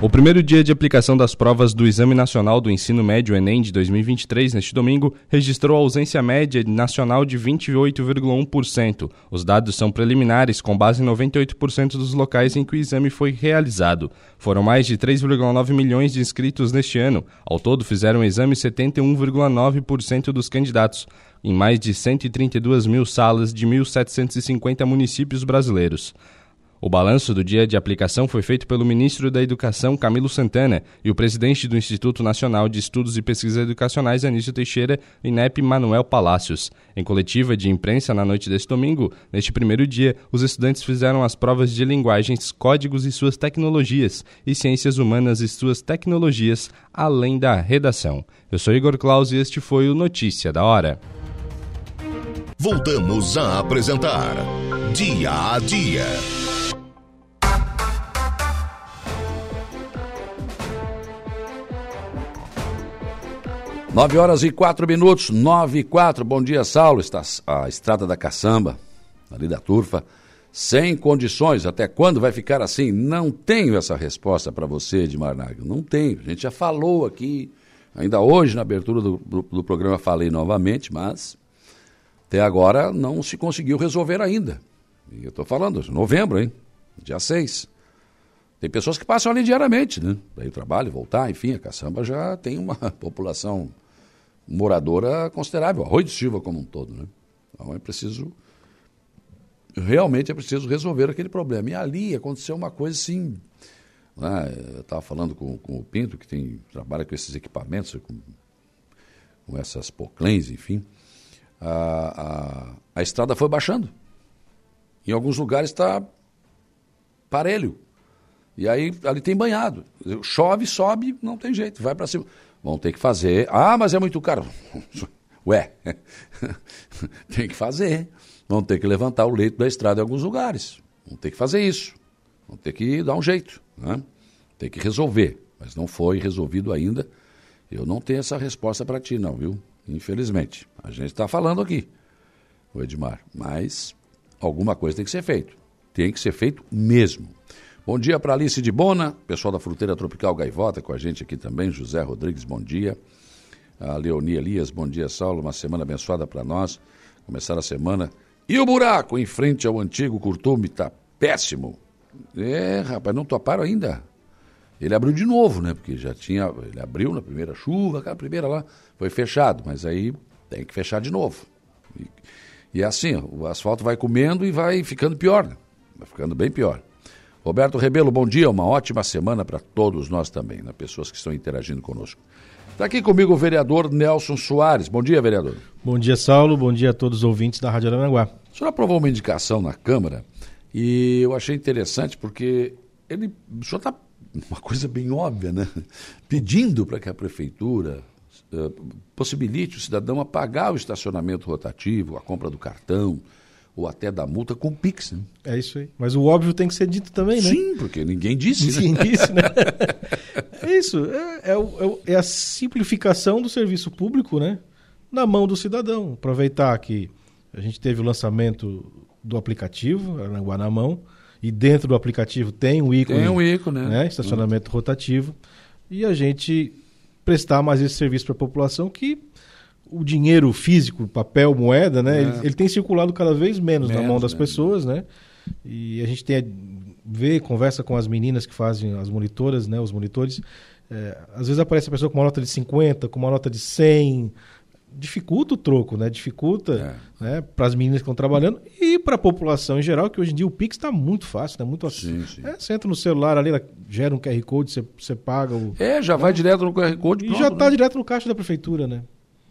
O primeiro dia de aplicação das provas do Exame Nacional do Ensino Médio Enem de 2023, neste domingo, registrou ausência média nacional de 28,1%. Os dados são preliminares, com base em 98% dos locais em que o exame foi realizado. Foram mais de 3,9 milhões de inscritos neste ano. Ao todo, fizeram o exame 71,9% dos candidatos, em mais de 132 mil salas de 1.750 municípios brasileiros. O balanço do dia de aplicação foi feito pelo ministro da Educação, Camilo Santana, e o presidente do Instituto Nacional de Estudos e Pesquisas Educacionais, Anísio Teixeira, INEP Manuel Palácios. Em coletiva de imprensa na noite deste domingo, neste primeiro dia, os estudantes fizeram as provas de linguagens, códigos e suas tecnologias, e ciências humanas e suas tecnologias, além da redação. Eu sou Igor Claus e este foi o Notícia da Hora. Voltamos a apresentar Dia a Dia. Nove horas e quatro minutos, nove e quatro. Bom dia, Saulo. Está a estrada da caçamba, ali da turfa, sem condições. Até quando vai ficar assim? Não tenho essa resposta para você, Edmar Nagel. Não tenho. A gente já falou aqui, ainda hoje na abertura do, do, do programa falei novamente, mas até agora não se conseguiu resolver ainda. E eu estou falando, novembro, hein? Dia 6. Tem pessoas que passam ali diariamente, né? Daí trabalho, voltar, enfim, a caçamba já tem uma população moradora considerável, Arroio de Silva como um todo, né? Então é preciso, realmente é preciso resolver aquele problema. E ali aconteceu uma coisa assim, né? eu estava falando com, com o Pinto, que tem, trabalha com esses equipamentos, com, com essas poclens, enfim, a, a, a estrada foi baixando. Em alguns lugares está parelho. E aí ali tem banhado. Chove, sobe, não tem jeito, vai para cima. Vão ter que fazer. Ah, mas é muito caro. Ué, tem que fazer. Vão ter que levantar o leito da estrada em alguns lugares. Vão ter que fazer isso. Vão ter que dar um jeito. Né? Tem que resolver. Mas não foi resolvido ainda. Eu não tenho essa resposta para ti, não, viu? Infelizmente. A gente está falando aqui, o Edmar. Mas alguma coisa tem que ser feito. Tem que ser feito mesmo. Bom dia para Alice de Bona, pessoal da Fruteira Tropical Gaivota com a gente aqui também. José Rodrigues, bom dia. A Leonia Elias, bom dia, Saulo. Uma semana abençoada para nós. Começar a semana. E o buraco em frente ao antigo curtume está péssimo. É, rapaz, não toparam ainda. Ele abriu de novo, né? Porque já tinha. Ele abriu na primeira chuva, aquela primeira lá, foi fechado, mas aí tem que fechar de novo. E, e é assim, o asfalto vai comendo e vai ficando pior, né? Vai ficando bem pior. Roberto Rebelo, bom dia, uma ótima semana para todos nós também, né? pessoas que estão interagindo conosco. Está aqui comigo o vereador Nelson Soares. Bom dia, vereador. Bom dia, Saulo. Bom dia a todos os ouvintes da Rádio Aranaguá. O senhor aprovou uma indicação na Câmara e eu achei interessante porque ele, o senhor está, uma coisa bem óbvia, né? Pedindo para que a Prefeitura uh, possibilite o cidadão a pagar o estacionamento rotativo, a compra do cartão, ou até da multa com Pix. Né? É isso aí. Mas o óbvio tem que ser dito também, né? Sim, porque ninguém disse. Ninguém né? disse, né? é isso. É, é, é, a simplificação do serviço público, né? Na mão do cidadão. Aproveitar que a gente teve o lançamento do aplicativo, Aranguá na mão, e dentro do aplicativo tem um ícone. Tem um ícone, né? né? Estacionamento rotativo. E a gente prestar mais esse serviço para a população que o dinheiro físico, papel, moeda, né? É. Ele, ele, tem circulado cada vez menos, menos na mão das né? pessoas, né? E a gente tem vê, conversa com as meninas que fazem as monitoras, né? Os monitores. É, às vezes aparece a pessoa com uma nota de 50, com uma nota de 100. Dificulta o troco, né? Dificulta é. né? para as meninas que estão trabalhando e para a população em geral, que hoje em dia o Pix está muito fácil, né? Muito sim, sim. É, você entra no celular ali, gera um QR Code, você, você paga o. É, já vai direto no QR Code. E pronto, já está né? direto no caixa da prefeitura, né?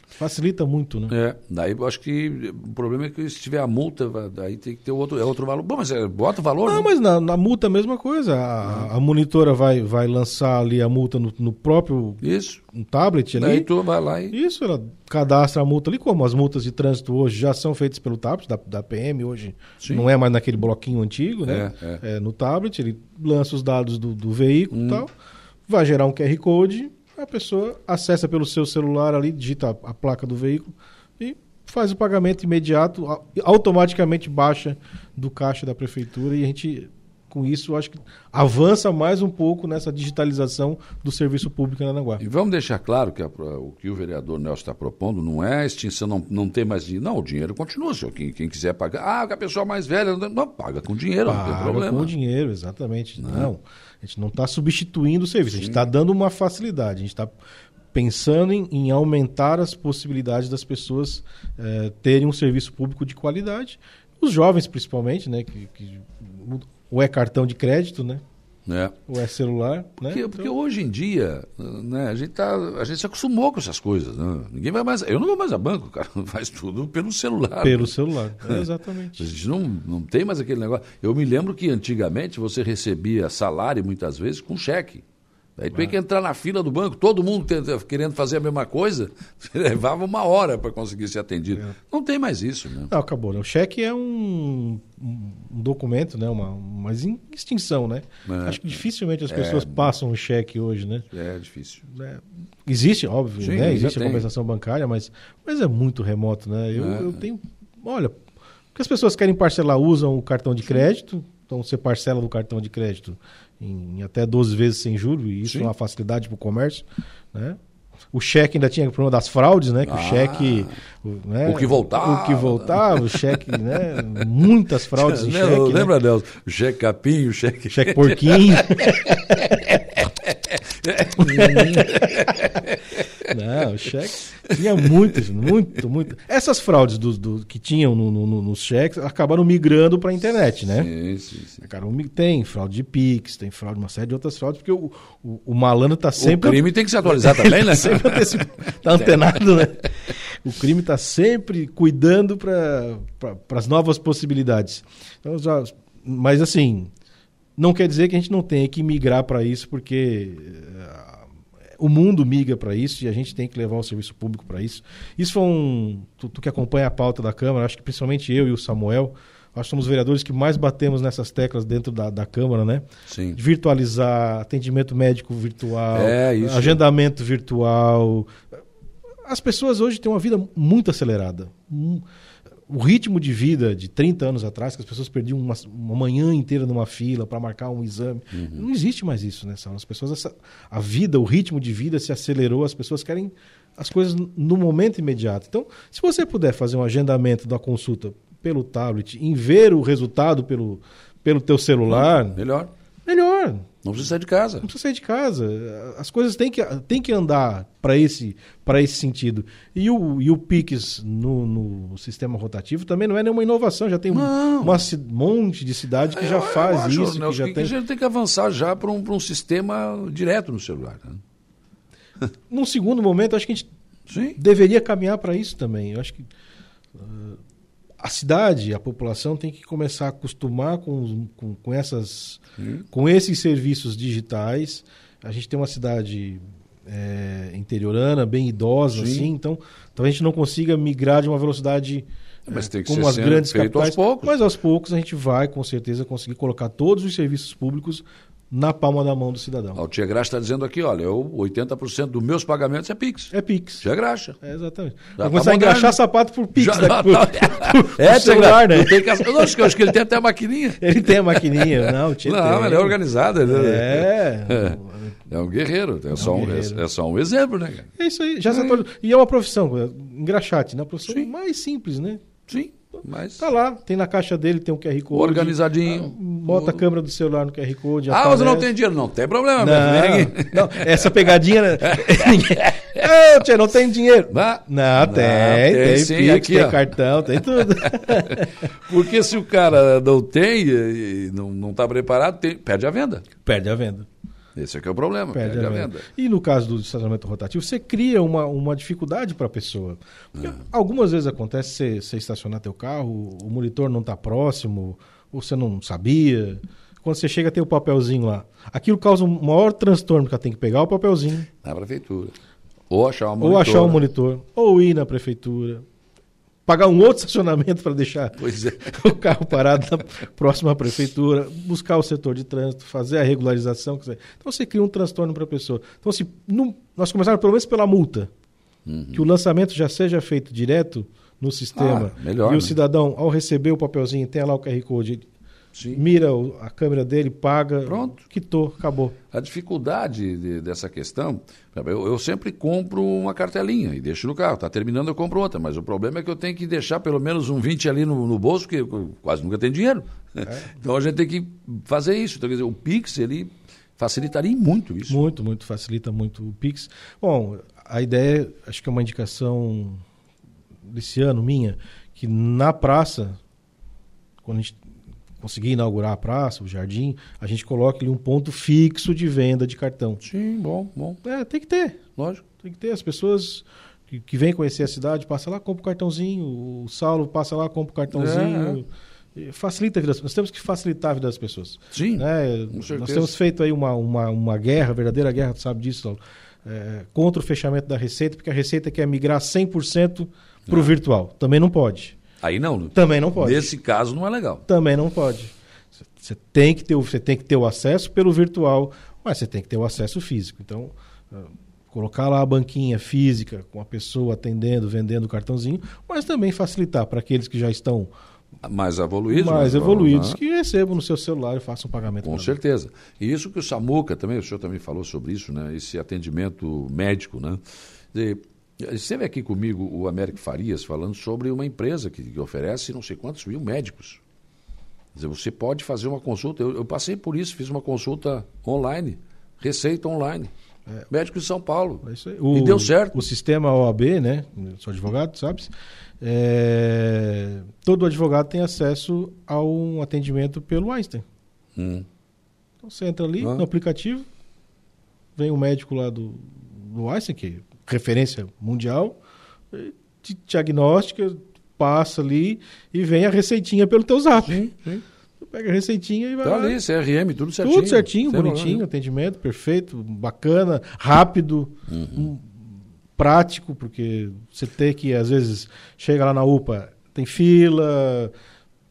Facilita muito, né? É, daí eu acho que o problema é que se tiver a multa, daí tem que ter outro, é outro valor. Bom, mas é, bota o valor. Não, né? mas na, na, multa é a mesma coisa. A, a, monitora vai, vai lançar ali a multa no, no próprio Isso. Um tablet ali. Daí tu vai lá e. Isso, ela cadastra a multa ali, como as multas de trânsito hoje já são feitas pelo tablet, da, da PM hoje. Sim. Não é mais naquele bloquinho antigo, né? É, é. é no tablet, ele lança os dados do, do veículo e hum. tal, vai gerar um QR Code a pessoa acessa pelo seu celular ali, digita a, a placa do veículo e faz o pagamento imediato, automaticamente baixa do caixa da prefeitura e a gente com isso, acho que avança mais um pouco nessa digitalização do serviço público em Aranaguá. E vamos deixar claro que a, o que o vereador Nelson está propondo não é a extinção, não, não tem mais dinheiro. Não, o dinheiro continua, senhor. Quem, quem quiser pagar. Ah, a pessoa mais velha. Não, paga com dinheiro, paga não tem problema. com dinheiro, exatamente. Não. não. A gente não está substituindo o serviço, Sim. a gente está dando uma facilidade, a gente está pensando em, em, aumentar as possibilidades das pessoas eh, terem um serviço público de qualidade. Os jovens, principalmente, né? Que, que, ou é cartão de crédito, né? É. Ou é celular, né? Porque, porque então... hoje em dia, né, a gente, tá, a gente se acostumou com essas coisas. Né? Ninguém vai mais. Eu não vou mais a banco, cara. Faz tudo pelo celular. Pelo né? celular, é, exatamente. A gente não, não tem mais aquele negócio. Eu me lembro que antigamente você recebia salário muitas vezes com cheque. Aí tu tinha que entrar na fila do banco, todo mundo querendo fazer a mesma coisa, levava uma hora para conseguir ser atendido. É. Não tem mais isso, né? Não, acabou. Né? O cheque é um, um documento, né? Uma, uma extinção, né? É. Acho que dificilmente as é. pessoas passam o cheque hoje, né? É difícil. É. Existe, óbvio, Sim, né? Existe a tem. compensação bancária, mas, mas é muito remoto, né? Eu, é. eu tenho. Olha, porque as pessoas querem parcelar, usam o cartão de crédito, então você parcela do cartão de crédito em, até 12 vezes sem juros, e isso Sim. é uma facilidade para o comércio. Né? O cheque ainda tinha o problema das fraudes, né? Que ah, o cheque. Né? O que voltava. O que voltava, o cheque, né? Muitas fraudes em cheque. Né? Lembra, né? Nelson? O cheque capim, o cheque. Cheque porquinho. Não, o cheque tinha muitos, muito, muito. Essas fraudes do, do que tinham no, no, nos cheques acabaram migrando para a internet, né? Sim, sim, sim. Tem fraude de Pix, tem fraude, uma série de outras fraudes, porque o, o, o malandro está sempre. O crime tem que se atualizar também, né? sempre tá antenado, né? O crime está sempre cuidando para pra, as novas possibilidades. Então, já, mas assim, não quer dizer que a gente não tenha que migrar para isso, porque o mundo migra para isso e a gente tem que levar o serviço público para isso. Isso foi um. Tu, tu, que acompanha a pauta da Câmara, acho que principalmente eu e o Samuel, nós somos vereadores que mais batemos nessas teclas dentro da, da Câmara, né? Sim. Virtualizar, atendimento médico virtual, é, agendamento virtual. As pessoas hoje têm uma vida muito acelerada o ritmo de vida de 30 anos atrás, que as pessoas perdiam uma, uma manhã inteira numa fila para marcar um exame, uhum. não existe mais isso, né? As pessoas, essa, a vida, o ritmo de vida se acelerou, as pessoas querem as coisas no momento imediato. Então, se você puder fazer um agendamento da consulta pelo tablet, em ver o resultado pelo, pelo teu celular... Melhor. Melhor. Não precisa sair de casa. Não precisa sair de casa. As coisas têm que, têm que andar para esse, esse sentido. E o, e o PIX no, no sistema rotativo também não é nenhuma inovação. Já tem um monte de cidade que é, já faz acho, isso. Né, que já que tem... A gente tem que avançar já para um, um sistema direto no celular. Né? Num segundo momento, acho que a gente Sim. deveria caminhar para isso também. Eu acho que. Uh, a cidade, a população tem que começar a acostumar com, com, com, essas, com esses serviços digitais. A gente tem uma cidade é, interiorana, bem idosa, Sim. assim, então talvez a gente não consiga migrar de uma velocidade mas tem que como as grandes capitais, aos poucos. mas aos poucos a gente vai com certeza conseguir colocar todos os serviços públicos na palma da mão do cidadão. O Tia Graxa está dizendo aqui, olha, eu, 80% dos meus pagamentos é Pix. É Pix. Tia Graxa. É, exatamente. Já Vai tá começar a engraxar sapato por Pix. Já, daqui, tá, por, por, é, por celular, né? Tem que, eu, acho, eu acho que ele tem até a maquininha. Ele tem a maquininha. Não, tia Não, ele é organizado. Ele é. é. É um guerreiro, é, é só um, guerreiro. É, é, só um exemplo, né? É isso aí, já é. E é uma profissão, engraxate, né? Uma profissão Sim. mais simples, né? Sim. Mas... Tá lá, tem na caixa dele, tem um QR Code. Organizadinho. Bota a câmera do celular no QR Code. Ah, mas não tem dinheiro. Não tem problema, não, não, essa pegadinha. Né? Ô, tia, não tem dinheiro. Não, não tem, não, tem, tem sim, Pix, aqui, tem ó. cartão, tem tudo. Porque se o cara não tem e não está preparado, tem, perde a venda. Perde a venda. Esse é que é o problema, perde, perde a, venda. venda. E no caso do estacionamento rotativo, você cria uma, uma dificuldade para a pessoa. É. Algumas vezes acontece você, você estacionar teu carro, o monitor não está próximo, ou você não sabia. Quando você chega, tem o papelzinho lá. Aquilo causa um maior transtorno, porque tem que pegar o papelzinho. Na prefeitura. Ou achar um monitor. Ou achar um monitor. Ou ir na prefeitura pagar um outro estacionamento para deixar é. o carro parado na próxima prefeitura, buscar o setor de trânsito, fazer a regularização. Então você cria um transtorno para a pessoa. Então, assim, nós começamos pelo menos pela multa. Uhum. Que o lançamento já seja feito direto no sistema. Ah, melhor, e né? o cidadão, ao receber o papelzinho, tem lá o QR Code, Sim. mira a câmera dele, paga, Pronto. quitou, acabou. A dificuldade de- dessa questão, eu, eu sempre compro uma cartelinha e deixo no carro. Está terminando, eu compro outra. Mas o problema é que eu tenho que deixar pelo menos um 20 ali no, no bolso, porque eu quase nunca tenho dinheiro. Então a gente tem que fazer isso. Então, quer dizer, o Pix, ele facilitaria muito isso. Muito, muito, facilita muito o Pix. Bom, a ideia, acho que é uma indicação desse ano minha, que na praça, quando a gente conseguir inaugurar a praça, o jardim, a gente coloque ali um ponto fixo de venda de cartão. Sim, bom, bom. É, tem que ter. Lógico. Tem que ter. As pessoas que, que vêm conhecer a cidade, passa lá, compra o cartãozinho. O Saulo passa lá, compra o cartãozinho. E Facilita a vida das Nós temos que facilitar a vida das pessoas. Sim, né? Nós temos feito aí uma, uma, uma guerra, verdadeira guerra, tu sabe disso, Saulo, é, contra o fechamento da Receita, porque a Receita quer migrar 100% para o virtual. Também não pode. Aí não. Também não pode. Nesse caso não é legal. Também não pode. Você tem que ter, o- você tem que ter o acesso pelo virtual, mas você tem que ter o acesso físico. Então, ah, colocar lá a banquinha física com a pessoa atendendo, vendendo o cartãozinho, mas também facilitar para aqueles que já estão Mais evoluídos. mais né? evoluídos que recebam no seu celular e façam o pagamento. Com certeza. E isso que o Samuca também, o senhor também falou sobre isso, né? Esse atendimento médico, né? E, esteve aqui comigo o Américo Farias falando sobre uma empresa que, que oferece não sei quantos mil médicos. Quer dizer, você pode fazer uma consulta. Eu, eu passei por isso, fiz uma consulta online, receita online. Médico de São Paulo. É aí. E deu certo. O sistema OAB, né? Sou advogado, sabe? É, todo advogado tem acesso a um atendimento pelo Einstein. Hum. Então você entra ali Ah. no aplicativo, vem o médico lá do, do Einstein, que é referência mundial, e te diagnostica, passa ali e vem a receitinha pelo teu zap. Sim, sim. Tu pega a receitinha e vai Tá lá. ali, CRM, tudo certinho. Tudo certinho, bonitinho, atendimento perfeito, bacana, rápido, Uhum. um, prático, porque você tem que, às vezes, chega lá na UPA, tem fila,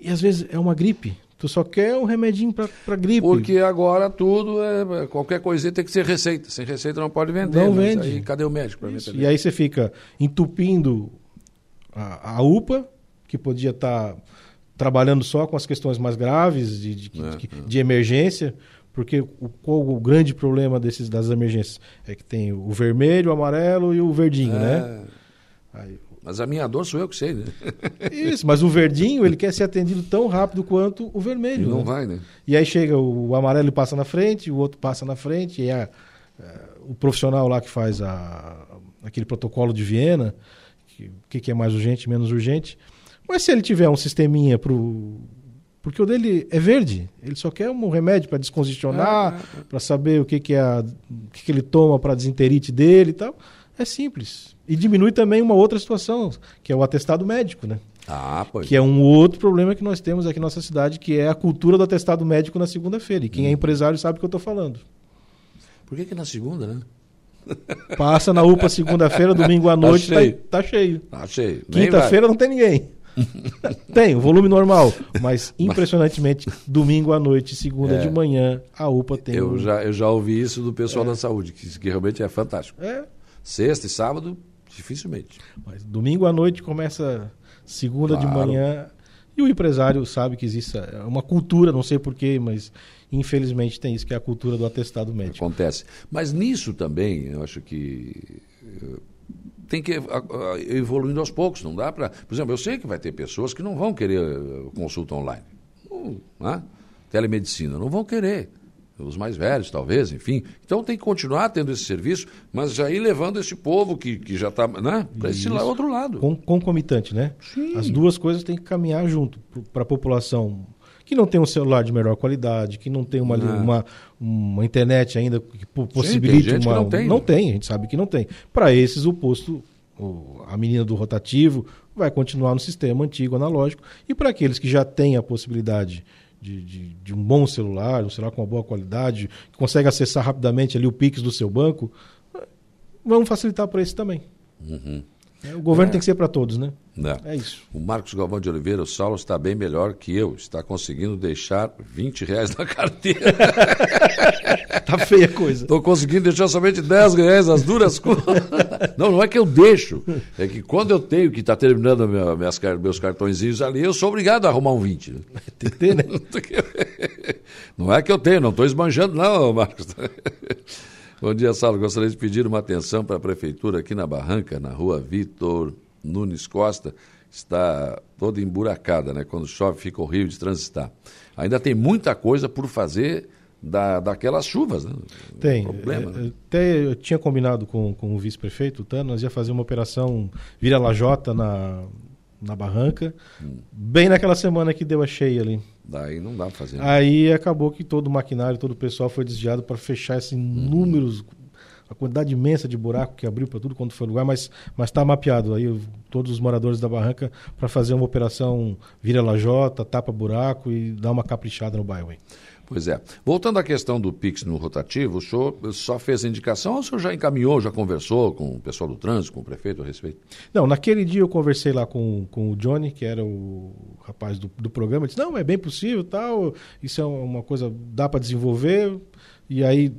e às vezes é uma gripe. Tu só quer um remedinho pra gripe. Porque agora tudo é. Qualquer coisinha tem que ser receita. Sem receita não pode vender. Não vende. Aí, cadê o médico para vender? E aí você fica entupindo a, a UPA, que podia estar trabalhando só com as questões mais graves de, de, É, de- de emergência, porque o, o grande problema desses, das emergências é que tem o vermelho, o amarelo e o verdinho, É. né? Aí- Mas a minha dor sou eu que sei, né? Isso, mas o verdinho ele quer ser atendido tão rápido quanto o vermelho. Não né? vai, né? E aí chega o amarelo e passa na frente, o outro passa na frente, e é, é, o profissional lá que faz a, aquele protocolo de Viena, o que, que é mais urgente, menos urgente. Mas se ele tiver um sisteminha pro. Porque o dele é verde, ele só quer um remédio para descongestionar, para saber o que, que, é a- o que, que ele toma para desenterite dele e tal. É simples. E diminui também uma outra situação, que é o atestado médico, né? Ah, pois. Que é um outro problema que nós temos aqui na nossa cidade, que é a cultura do atestado médico na segunda-feira. E Hum. quem é empresário sabe o que eu estou falando. Por que, que na segunda, né? Passa na UPA segunda-feira, domingo à noite, tá, cheio. tá cheio. Ah, sei. Nem Quinta-feira não tem ninguém. tem, o volume normal. Mas impressionantemente, domingo à noite, segunda É. de manhã, a UPA tem. Eu um- já, eu já ouvi isso do pessoal da saúde, que, que realmente é fantástico. É, Sexta e sábado, dificilmente. mas domingo à noite começa segunda de Claro. manhã. E o empresário sabe que existe é uma cultura, não sei porquê, mas infelizmente tem isso, que é a cultura do atestado médico. Acontece. Mas nisso também, eu acho que eh, tem que ir evoluindo aos poucos. Não dá para. Por exemplo, eu sei que vai ter pessoas que não vão querer eh, consulta online. Não, né? Telemedicina, não vão querer. Os mais velhos, talvez, enfim. Então tem que continuar tendo esse serviço, mas já ir levando esse povo que, que já está né, para esse lá, outro lado. Con- concomitante, né? As duas coisas têm que caminhar junto para a população que não tem um celular de melhor qualidade, que não tem uma, Não. uma, uma internet ainda que possibilite que uma. não tem, não né? tem, a gente sabe que não tem. Para esses, o posto, a menina do rotativo, vai continuar no sistema antigo, analógico. E para aqueles que já têm a possibilidade de, de, de um bom celular, um celular com uma boa qualidade, que consegue acessar rapidamente ali o Pix do seu banco, vamos facilitar para esse também. Uhum. O governo é. tem que ser para todos, né? É. é isso. O Marcos Galvão de Oliveira, o Saulo está bem melhor que eu. Está conseguindo deixar 20 reais na carteira. tá feia a coisa. Estou conseguindo deixar somente 10 reais as duras coisas. Não, não é que eu deixo. É que quando eu tenho que estar tá terminando minhas, meus cartõezinhos ali, eu sou obrigado a arrumar um 20. Tem que ter, né? Não é que eu tenho, não estou esbanjando, não, Marcos. Bom dia, Saulo. Gostaria de pedir uma atenção para a prefeitura aqui na Barranca, na rua Vitor Nunes Costa. Está toda emburacada, né? Quando chove fica horrível de transitar. Ainda tem muita coisa por fazer da, daquelas chuvas, né? Tem. Problema, é, né? Até eu tinha combinado com, com o vice-prefeito, o Tano, nós ia fazer uma operação Vira Lajota na, na Barranca, hum. bem naquela semana que deu a cheia ali. Daí não dá pra fazer. Né? Aí acabou que todo o maquinário, todo o pessoal foi desviado para fechar esses números, a quantidade imensa de buraco que abriu para tudo quanto foi lugar, mas mas está mapeado aí todos os moradores da barranca para fazer uma operação vira lajota, tapa buraco e dar uma caprichada no bairro. Pois é. Voltando à questão do Pix no rotativo, o senhor só fez a indicação ou o senhor já encaminhou, já conversou com o pessoal do trânsito, com o prefeito a respeito? Não, naquele dia eu conversei lá com, com o Johnny, que era o rapaz do, do programa, disse, não, é bem possível, tal, isso é uma coisa, dá para desenvolver, e aí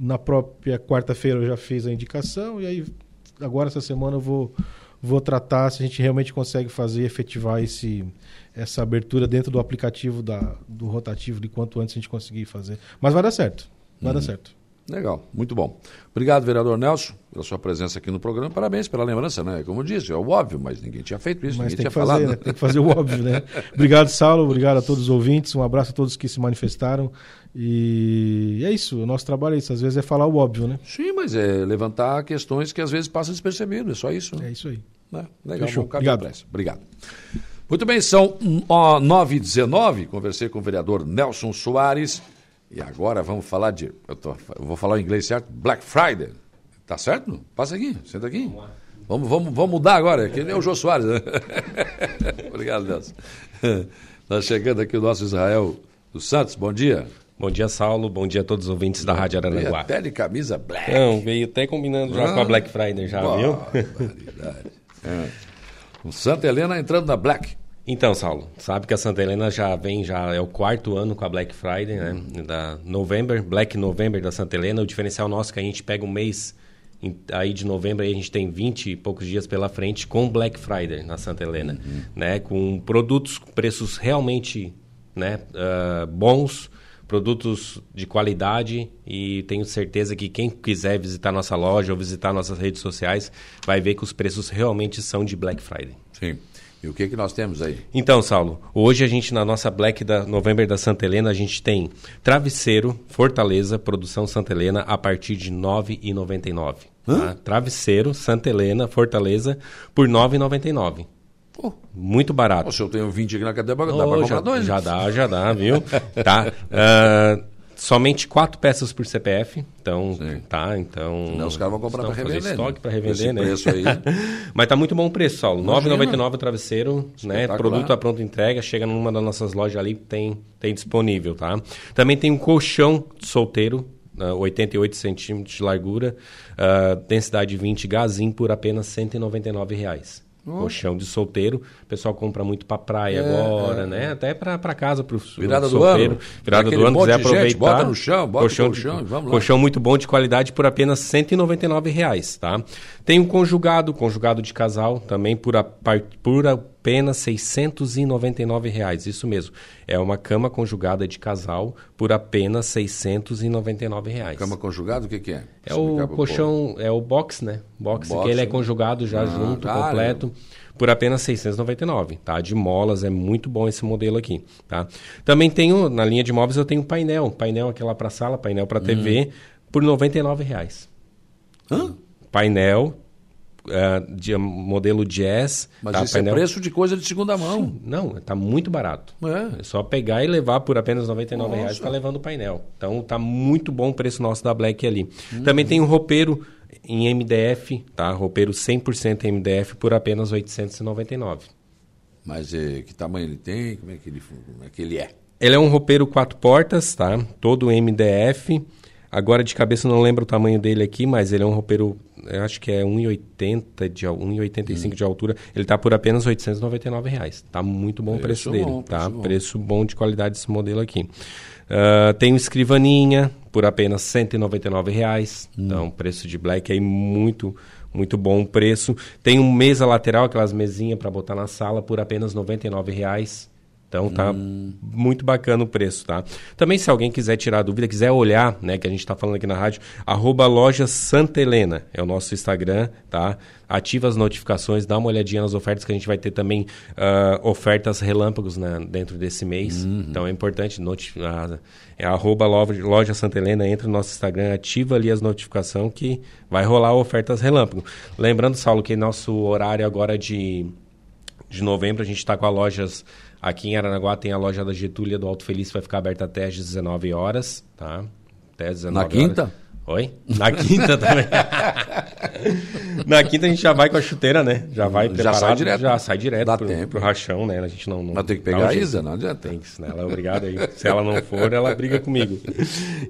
na própria quarta-feira eu já fiz a indicação, e aí agora essa semana eu vou, vou tratar se a gente realmente consegue fazer, efetivar esse essa abertura dentro do aplicativo da, do rotativo de quanto antes a gente conseguir fazer. Mas vai dar certo. Vai dar uhum. certo. Legal, muito bom. Obrigado, vereador Nelson, pela sua presença aqui no programa. Parabéns pela lembrança, né? Como eu disse, é o óbvio, mas ninguém tinha feito isso, mas ninguém tinha fazer, falado. Né? Tem que fazer o óbvio, né? Obrigado, Saulo. Obrigado a todos os ouvintes. Um abraço a todos que se manifestaram. E é isso, o nosso trabalho é isso. Às vezes é falar o óbvio, né? Sim, mas é levantar questões que às vezes passam despercebido, é só isso. Né? É isso aí. É, legal, Fechou. Obrigado. Obrigado. Muito bem, são 9h19. Conversei com o vereador Nelson Soares. E agora vamos falar de. Eu, tô, eu vou falar o inglês certo? Black Friday. Tá certo? Passa aqui, senta aqui. Vamos, vamos, vamos mudar agora, que nem o Jô Soares. Né? Obrigado, Nelson. Está chegando aqui o nosso Israel dos Santos. Bom dia. Bom dia, Saulo. Bom dia a todos os ouvintes da Rádio Aranaguá. Até de camisa black. Não, veio até combinando já ah, com a Black Friday, já, viu? é. O Santa Helena entrando na Black. Então, Saulo, sabe que a Santa Helena já vem, já é o quarto ano com a Black Friday, né? Da November, Black November da Santa Helena. O diferencial nosso é que a gente pega um mês aí de novembro aí a gente tem 20 e poucos dias pela frente com Black Friday na Santa Helena, uhum. né? Com produtos com preços realmente né, uh, bons, produtos de qualidade e tenho certeza que quem quiser visitar nossa loja ou visitar nossas redes sociais vai ver que os preços realmente são de Black Friday. Sim. E o que, que nós temos aí? Então, Saulo, hoje a gente, na nossa Black da November da Santa Helena, a gente tem travesseiro Fortaleza, produção Santa Helena, a partir de R$ 9,99. Tá? Travesseiro Santa Helena, Fortaleza, por R$ 9,99. Muito barato. Poxa, eu tenho 20 aqui na cadeia, dá para comprar já, dois? Já dá, já dá, viu? tá. Uh, somente quatro peças por CPF. Então, Sim. tá, então. Não, os caras vão comprar para revender. estoque para revender, né? preço aí. Mas tá muito bom o preço, Saulo. R$ 9,99 o travesseiro, né? Produto a pronta entrega, chega numa das nossas lojas ali, tem, tem disponível, tá? Também tem um colchão solteiro, uh, 88 centímetros de largura, uh, densidade 20 gazin por apenas 199 reais. Colchão de solteiro, o pessoal compra muito para praia é, agora, é. né? Até para casa, para o Virada do ano. Virada do ano, quiser aproveitar. Gente, bota no chão, bota colchão, no colchão, vamos lá. Colchão muito bom de qualidade por apenas 199 reais, tá? Tem um conjugado, conjugado de casal, também por, a, por apenas 699 reais, isso mesmo. É uma cama conjugada de casal por apenas 699 reais. Cama conjugada, o que, que é? É o colchão, é o box, né? Box, box que ele é conjugado já ah, junto, cara. completo, por apenas 699, tá? De molas, é muito bom esse modelo aqui, tá? Também tenho, na linha de móveis, eu tenho painel, painel aquela para sala, painel para TV, hum. por 99 reais. Hã? Painel uh, de modelo Jazz. Mas tá, isso é painel... é preço de coisa de segunda mão. Sim, não, está muito barato. É. é. só pegar e levar por apenas 99 reais está levando o painel. Então está muito bom o preço nosso da Black ali. Hum. Também tem um roupeiro em MDF, tá? Roupeiro 100% MDF por apenas 899. Mas eh, que tamanho ele tem? Como é que ele, como é que ele é? Ele é um roupeiro quatro portas, tá? Todo MDF Agora de cabeça eu não lembro o tamanho dele aqui, mas ele é um roupeiro, eu acho que é 1,80 de 1,85 hum. de altura. Ele está por apenas 899 reais. Tá muito bom o preço, preço dele, bom, tá? Preço bom. preço bom de qualidade esse modelo aqui. Uh, tem o escrivaninha por apenas 199 reais. Hum. Então, preço de black aí muito muito bom o preço. Tem um mesa lateral, aquelas mesinhas para botar na sala por apenas 99 reais. Então tá hum. muito bacana o preço, tá? Também se alguém quiser tirar dúvida, quiser olhar, né, que a gente está falando aqui na rádio, arroba loja Santa Helena, é o nosso Instagram, tá? Ativa as notificações, dá uma olhadinha nas ofertas que a gente vai ter também uh, ofertas relâmpagos né, dentro desse mês. Uhum. Então é importante, uh, é arroba loja Santa Helena, entra no nosso Instagram, ativa ali as notificações que vai rolar ofertas relâmpago. Lembrando, Saulo, que nosso horário agora de, de novembro, a gente está com as lojas Aqui em Aranaguá tem a loja da Getúlia do Alto Feliz, que vai ficar aberta até às 19 horas, tá? Até às 19 Na quinta? Horas. Oi? Na quinta também. Na quinta a gente já vai com a chuteira, né? Já vai preparado. Já sai direto. Já sai direto Dá pro, tempo. pro rachão, né? A gente não... não Mas tem que pegar a Isa, não adianta. Tem que, né? Ela é obrigada aí. Se ela não for, ela briga comigo.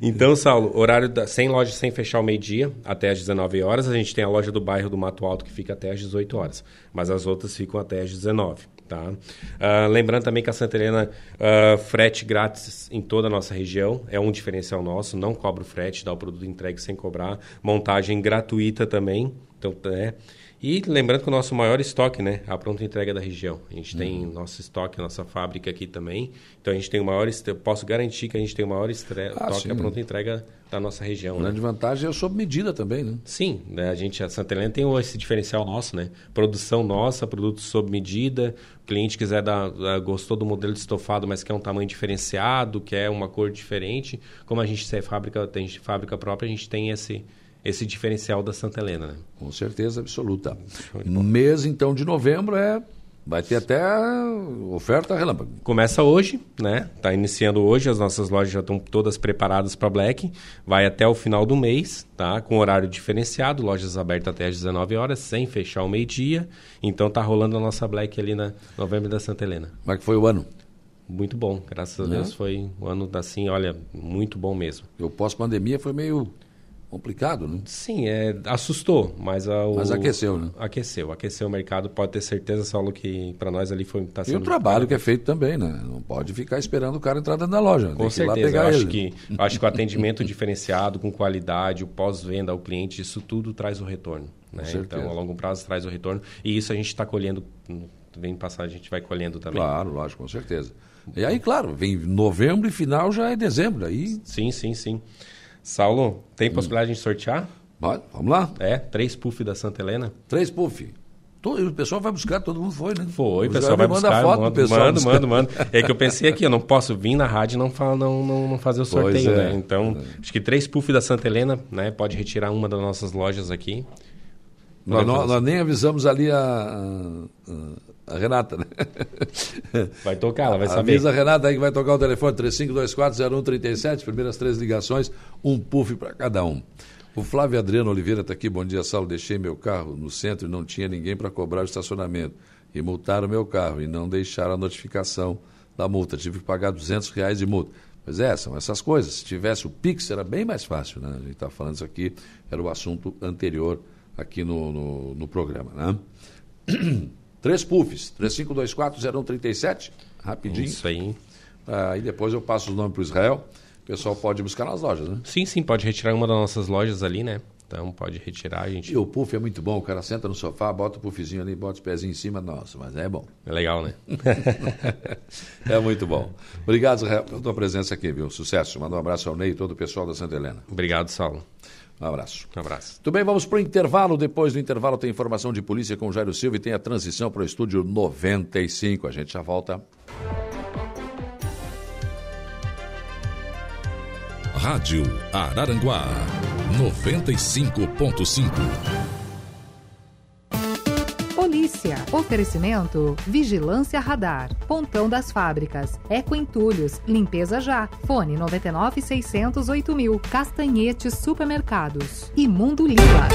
Então, Saulo, horário da, sem loja, sem fechar o meio-dia, até às 19 horas. A gente tem a loja do bairro do Mato Alto, que fica até às 18 horas. Mas as outras ficam até às 19. Tá? Uh, lembrando também que a Santa Helena, uh, frete grátis em toda a nossa região, é um diferencial nosso, não cobra o frete, dá o produto entregue sem cobrar, montagem gratuita também, então, é, e lembrando que o nosso maior estoque, né, a pronta entrega da região. A gente uhum. tem nosso estoque, nossa fábrica aqui também. Então a gente tem o maior, posso garantir que a gente tem o maior ah, estoque, sim. a pronta entrega da nossa região. A grande né? vantagem é sob medida também, né? Sim, né, a gente, a Santa Helena tem esse diferencial nosso, né? Produção nossa, produtos sob medida. O cliente quiser dar, gostou do modelo de estofado, mas quer um tamanho diferenciado, quer uma cor diferente. Como a gente é fábrica, tem fábrica própria, a gente tem esse esse diferencial da Santa Helena. Né? Com certeza absoluta. No mês, então, de novembro é Vai ter até oferta relâmpago. Começa hoje, né? Está iniciando hoje, as nossas lojas já estão todas preparadas para Black. Vai até o final do mês, tá? Com horário diferenciado, lojas abertas até às 19 horas, sem fechar o meio-dia. Então tá rolando a nossa Black ali na novembro da Santa Helena. Como é que foi o ano? Muito bom, graças a Deus foi um ano assim, olha, muito bom mesmo. O pós-pandemia foi meio complicado, né? Sim, é, assustou, mas o, mas aqueceu, né? Aqueceu, aqueceu o mercado. Pode ter certeza, Saulo, que para nós ali foi tá sendo. E o trabalho que é feito também, né? Não pode ficar esperando o cara entrar dentro da loja. Com certeza, acho que acho que o atendimento diferenciado, com qualidade, o pós-venda ao cliente, isso tudo traz o retorno. Né? Então, a longo prazo traz o retorno e isso a gente está colhendo. Vem passar, a gente vai colhendo também. Claro, lógico, com certeza. E aí, claro, vem novembro e final já é dezembro. Aí... Sim, sim, sim. Saulo, tem hum. possibilidade de sortear? Pode, vamos lá. É, três puff da Santa Helena. Três puff. Todo, o pessoal vai buscar, todo mundo foi, né? Foi, o pessoal vai buscar. Foto mando, pessoal mando, mando, mando. É que eu pensei aqui, eu não posso vir na rádio e não, não, não, não fazer o sorteio, é. né? Então, é. acho que três puff da Santa Helena, né? Pode retirar uma das nossas lojas aqui. Nós, nós, nós nem avisamos ali a, a, a Renata, né? Vai tocar, ela vai saber. Avisa a Renata aí que vai tocar o telefone 35240137, primeiras três ligações, um puff para cada um. O Flávio Adriano Oliveira está aqui, bom dia, Saulo. Deixei meu carro no centro e não tinha ninguém para cobrar o estacionamento. E multaram meu carro e não deixaram a notificação da multa. Tive que pagar 200 reais de multa. Pois é, são essas coisas. Se tivesse o Pix, era bem mais fácil, né? A gente está falando isso aqui, era o assunto anterior aqui no, no, no programa, né? Três puffs, 3524-0137, rapidinho. Isso aí. Aí ah, depois eu passo os nomes para o Israel. O pessoal pode buscar nas lojas, né? Sim, sim, pode retirar uma das nossas lojas ali, né? Então pode retirar a gente. E o puff é muito bom, o cara senta no sofá, bota o puffzinho ali, bota os pezinhos em cima, nossa, mas é bom. É legal, né? é muito bom. Obrigado, Israel, pela tua presença aqui, viu? Sucesso. Manda um abraço ao Ney e todo o pessoal da Santa Helena. Obrigado, Saulo. Um abraço. Um abraço. Tudo bem, vamos para o intervalo. Depois do intervalo tem informação de polícia com Jairo Silva e tem a transição para o estúdio 95. A gente já volta. Rádio Araranguá 95.5 Oferecimento Vigilância Radar. Pontão das Fábricas. Eco Entulhos. Limpeza Já. Fone 99 608 mil. Castanhetes Supermercados. E Mundo Lila.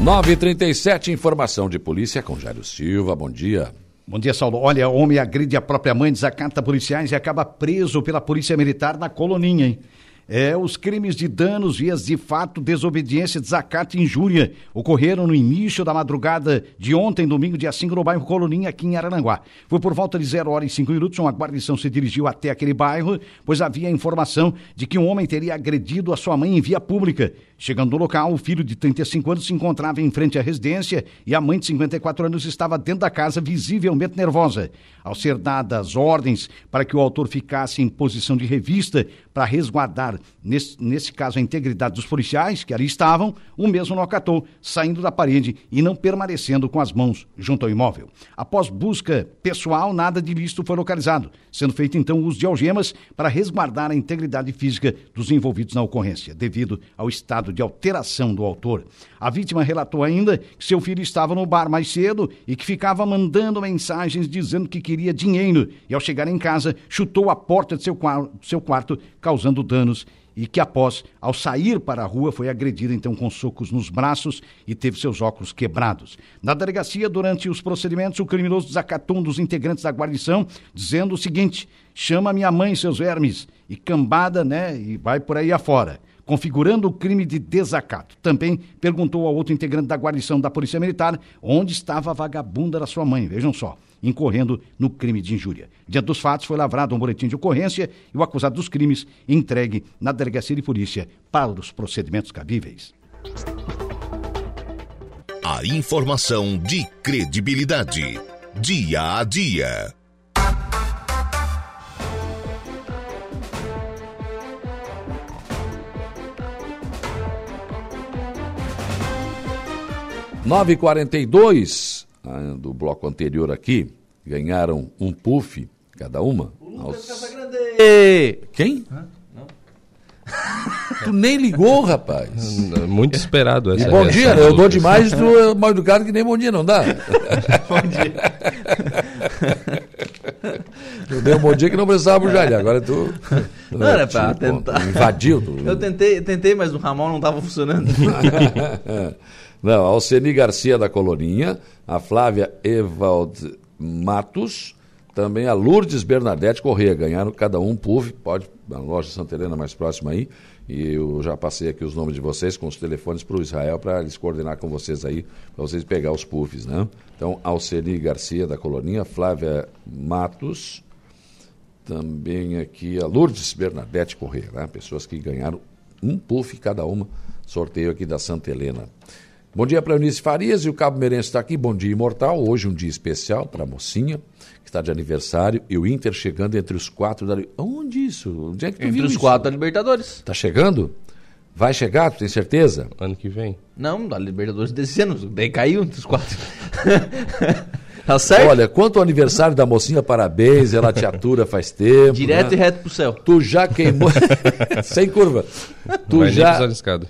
937 Informação de Polícia com Jairo Silva. Bom dia. Bom dia, Saulo. Olha, homem agride a própria mãe, desacata policiais e acaba preso pela Polícia Militar na Coloninha, hein? É, os crimes de danos, vias de fato, desobediência, desacato e injúria ocorreram no início da madrugada de ontem, domingo, dia 5, no bairro Coloninha, aqui em Araranguá. Foi por volta de 0 horas e 5 minutos, uma guarnição se dirigiu até aquele bairro, pois havia informação de que um homem teria agredido a sua mãe em via pública. Chegando no local, o filho de 35 anos se encontrava em frente à residência e a mãe de 54 anos estava dentro da casa, visivelmente nervosa. Ao ser dadas ordens para que o autor ficasse em posição de revista para resguardar, nesse, nesse caso, a integridade dos policiais que ali estavam, o mesmo não acatou, saindo da parede e não permanecendo com as mãos junto ao imóvel. Após busca pessoal, nada de ilícito foi localizado, sendo feito então uso de algemas para resguardar a integridade física dos envolvidos na ocorrência, devido ao estado de alteração do autor. A vítima relatou ainda que seu filho estava no bar mais cedo e que ficava mandando mensagens dizendo que queria dinheiro e, ao chegar em casa, chutou a porta de seu, seu quarto, causando danos e que após, ao sair para a rua, foi agredida então com socos nos braços e teve seus óculos quebrados. Na delegacia, durante os procedimentos, o criminoso desacatou um dos integrantes da guarnição, dizendo o seguinte: chama minha mãe, seus vermes, e cambada, né, e vai por aí afora configurando o crime de desacato. Também perguntou ao outro integrante da guarnição da Polícia Militar onde estava a vagabunda da sua mãe. Vejam só, incorrendo no crime de injúria. Diante dos fatos, foi lavrado um boletim de ocorrência e o acusado dos crimes entregue na delegacia de polícia para os procedimentos cabíveis. A informação de credibilidade. Dia a dia. 942 ah, do bloco anterior aqui ganharam um puff cada uma. Aos... Quem? Hã? Tu nem ligou, rapaz. Muito esperado essa. E bom dia, eu dou demais, tu é mal educado que nem bom dia, não dá? bom dia. Eu dei um bom dia que não precisava bujar agora tu. Não, era pra tentar. Invadiu. Tu. Eu tentei, tentei, mas o Ramon não estava funcionando. Não, Alceni Garcia da Coloninha, a Flávia Evald Matos, também a Lourdes Bernadette Corrêa, ganharam cada um puff, pode, na loja Santa Helena mais próxima aí, e eu já passei aqui os nomes de vocês com os telefones para o Israel para eles coordenar com vocês aí, para vocês pegar os puffs, né? Então, Alceni Garcia da Coloninha, Flávia Matos, também aqui a Lourdes Bernadette Corrêa, né? pessoas que ganharam um puff cada uma, sorteio aqui da Santa Helena. Bom dia para Eunice Farias e o Cabo Meirense está aqui. Bom dia, Imortal. Hoje um dia especial para a mocinha, que está de aniversário, e o Inter chegando entre os quatro da. Onde isso? Onde é que tu entre viu os isso? quatro da Libertadores. Tá chegando? Vai chegar, tu tem certeza? Ano que vem. Não, da Libertadores desse ano. Daí caiu entre os quatro. Tá certo? Olha, quanto ao aniversário da mocinha, parabéns, ela te atura faz tempo. Direto né? e reto pro céu. Tu já queimou. Sem curva. Tu Vai já,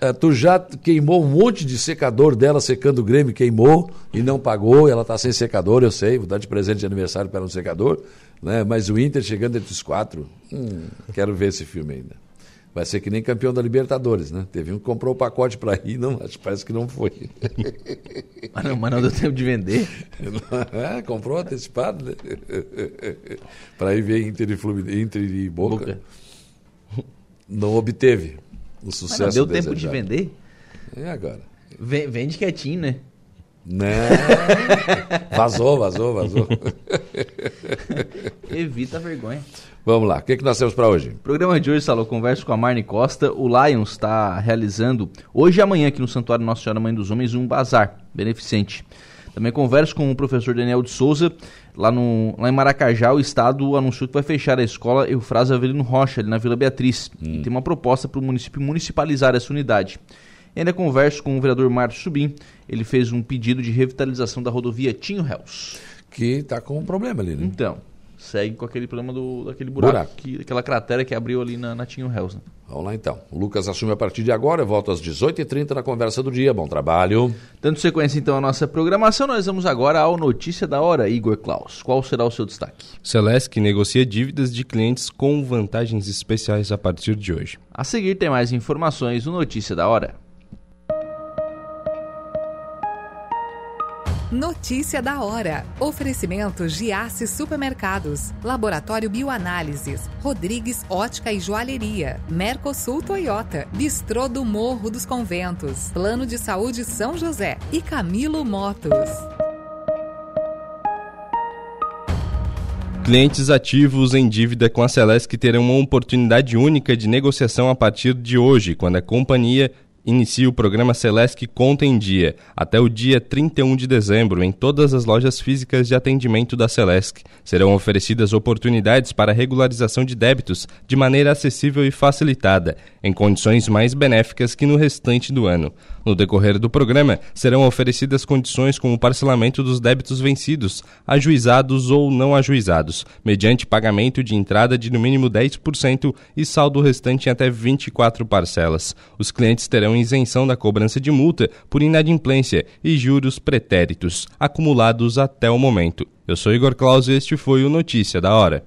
é, tu já queimou um monte de secador dela secando o Grêmio, queimou e não pagou. Ela tá sem secador, eu sei. Vou dar de presente de aniversário para um secador. Né? Mas o Inter chegando entre os quatro. hum, quero ver esse filme ainda. Vai ser que nem campeão da Libertadores, né? Teve um que comprou o pacote para ir, não, acho, parece que não foi. Mas não, mas não deu tempo de vender. É, comprou antecipado, né? para ir ver Inter e, Fluminense, Inter e Boca. Boca. Não obteve o Mas sucesso não deu tempo de vender. É agora. Ve- Vende quietinho, né? Né? Vazou, vazou, vazou. Evita a vergonha. Vamos lá, o que, que nós temos para hoje? Programa de hoje, Salô, converso com a Marne Costa. O Lions está realizando hoje e amanhã aqui no Santuário Nossa Senhora Mãe dos Homens um bazar beneficente. Também converso com o professor Daniel de Souza. Lá, no, lá em Maracajá, o Estado anunciou que vai fechar a escola Eufrásio Avelino Rocha, ali na Vila Beatriz. E tem uma proposta para o município municipalizar essa unidade. E ainda converso com o vereador Márcio Subim. Ele fez um pedido de revitalização da rodovia Tinho Réus. Que está com um problema ali, né? Então, segue com aquele problema do, daquele buraco, Buraco. Que, aquela cratera que abriu ali na, na Tinho Réus. Né? Vamos lá então. O Lucas assume a partir de agora, eu volto às 18h30 na conversa do dia. Bom trabalho. Dando sequência então à nossa programação, nós vamos agora ao Notícia da Hora, Igor Klaus. Qual será o seu destaque? Celesc negocia dívidas de clientes com vantagens especiais a partir de hoje. A seguir tem mais informações no Notícia da Hora. Notícia da hora. Oferecimento Giasse Supermercados, Laboratório Bioanálises, Rodrigues Ótica e Joalheria, Mercosul Toyota, Bistrô do Morro dos Conventos, Plano de Saúde São José. E Camilo Motos. Clientes ativos em dívida com a Celesc terão uma oportunidade única de negociação a partir de hoje, quando a companhia inicia o programa Celesc Conta em Dia, até o dia 31 de dezembro, em todas as lojas físicas de atendimento da Celesc. Serão oferecidas oportunidades para regularização de débitos de maneira acessível e facilitada, em condições mais benéficas que no restante do ano. No decorrer do programa, serão oferecidas condições como parcelamento dos débitos vencidos, ajuizados ou não ajuizados, mediante pagamento de entrada de no mínimo 10% e saldo restante em até 24 parcelas. Os clientes terão isenção da cobrança de multa por inadimplência e juros pretéritos, acumulados até o momento. Eu sou Igor Claus e este foi o Notícia da Hora.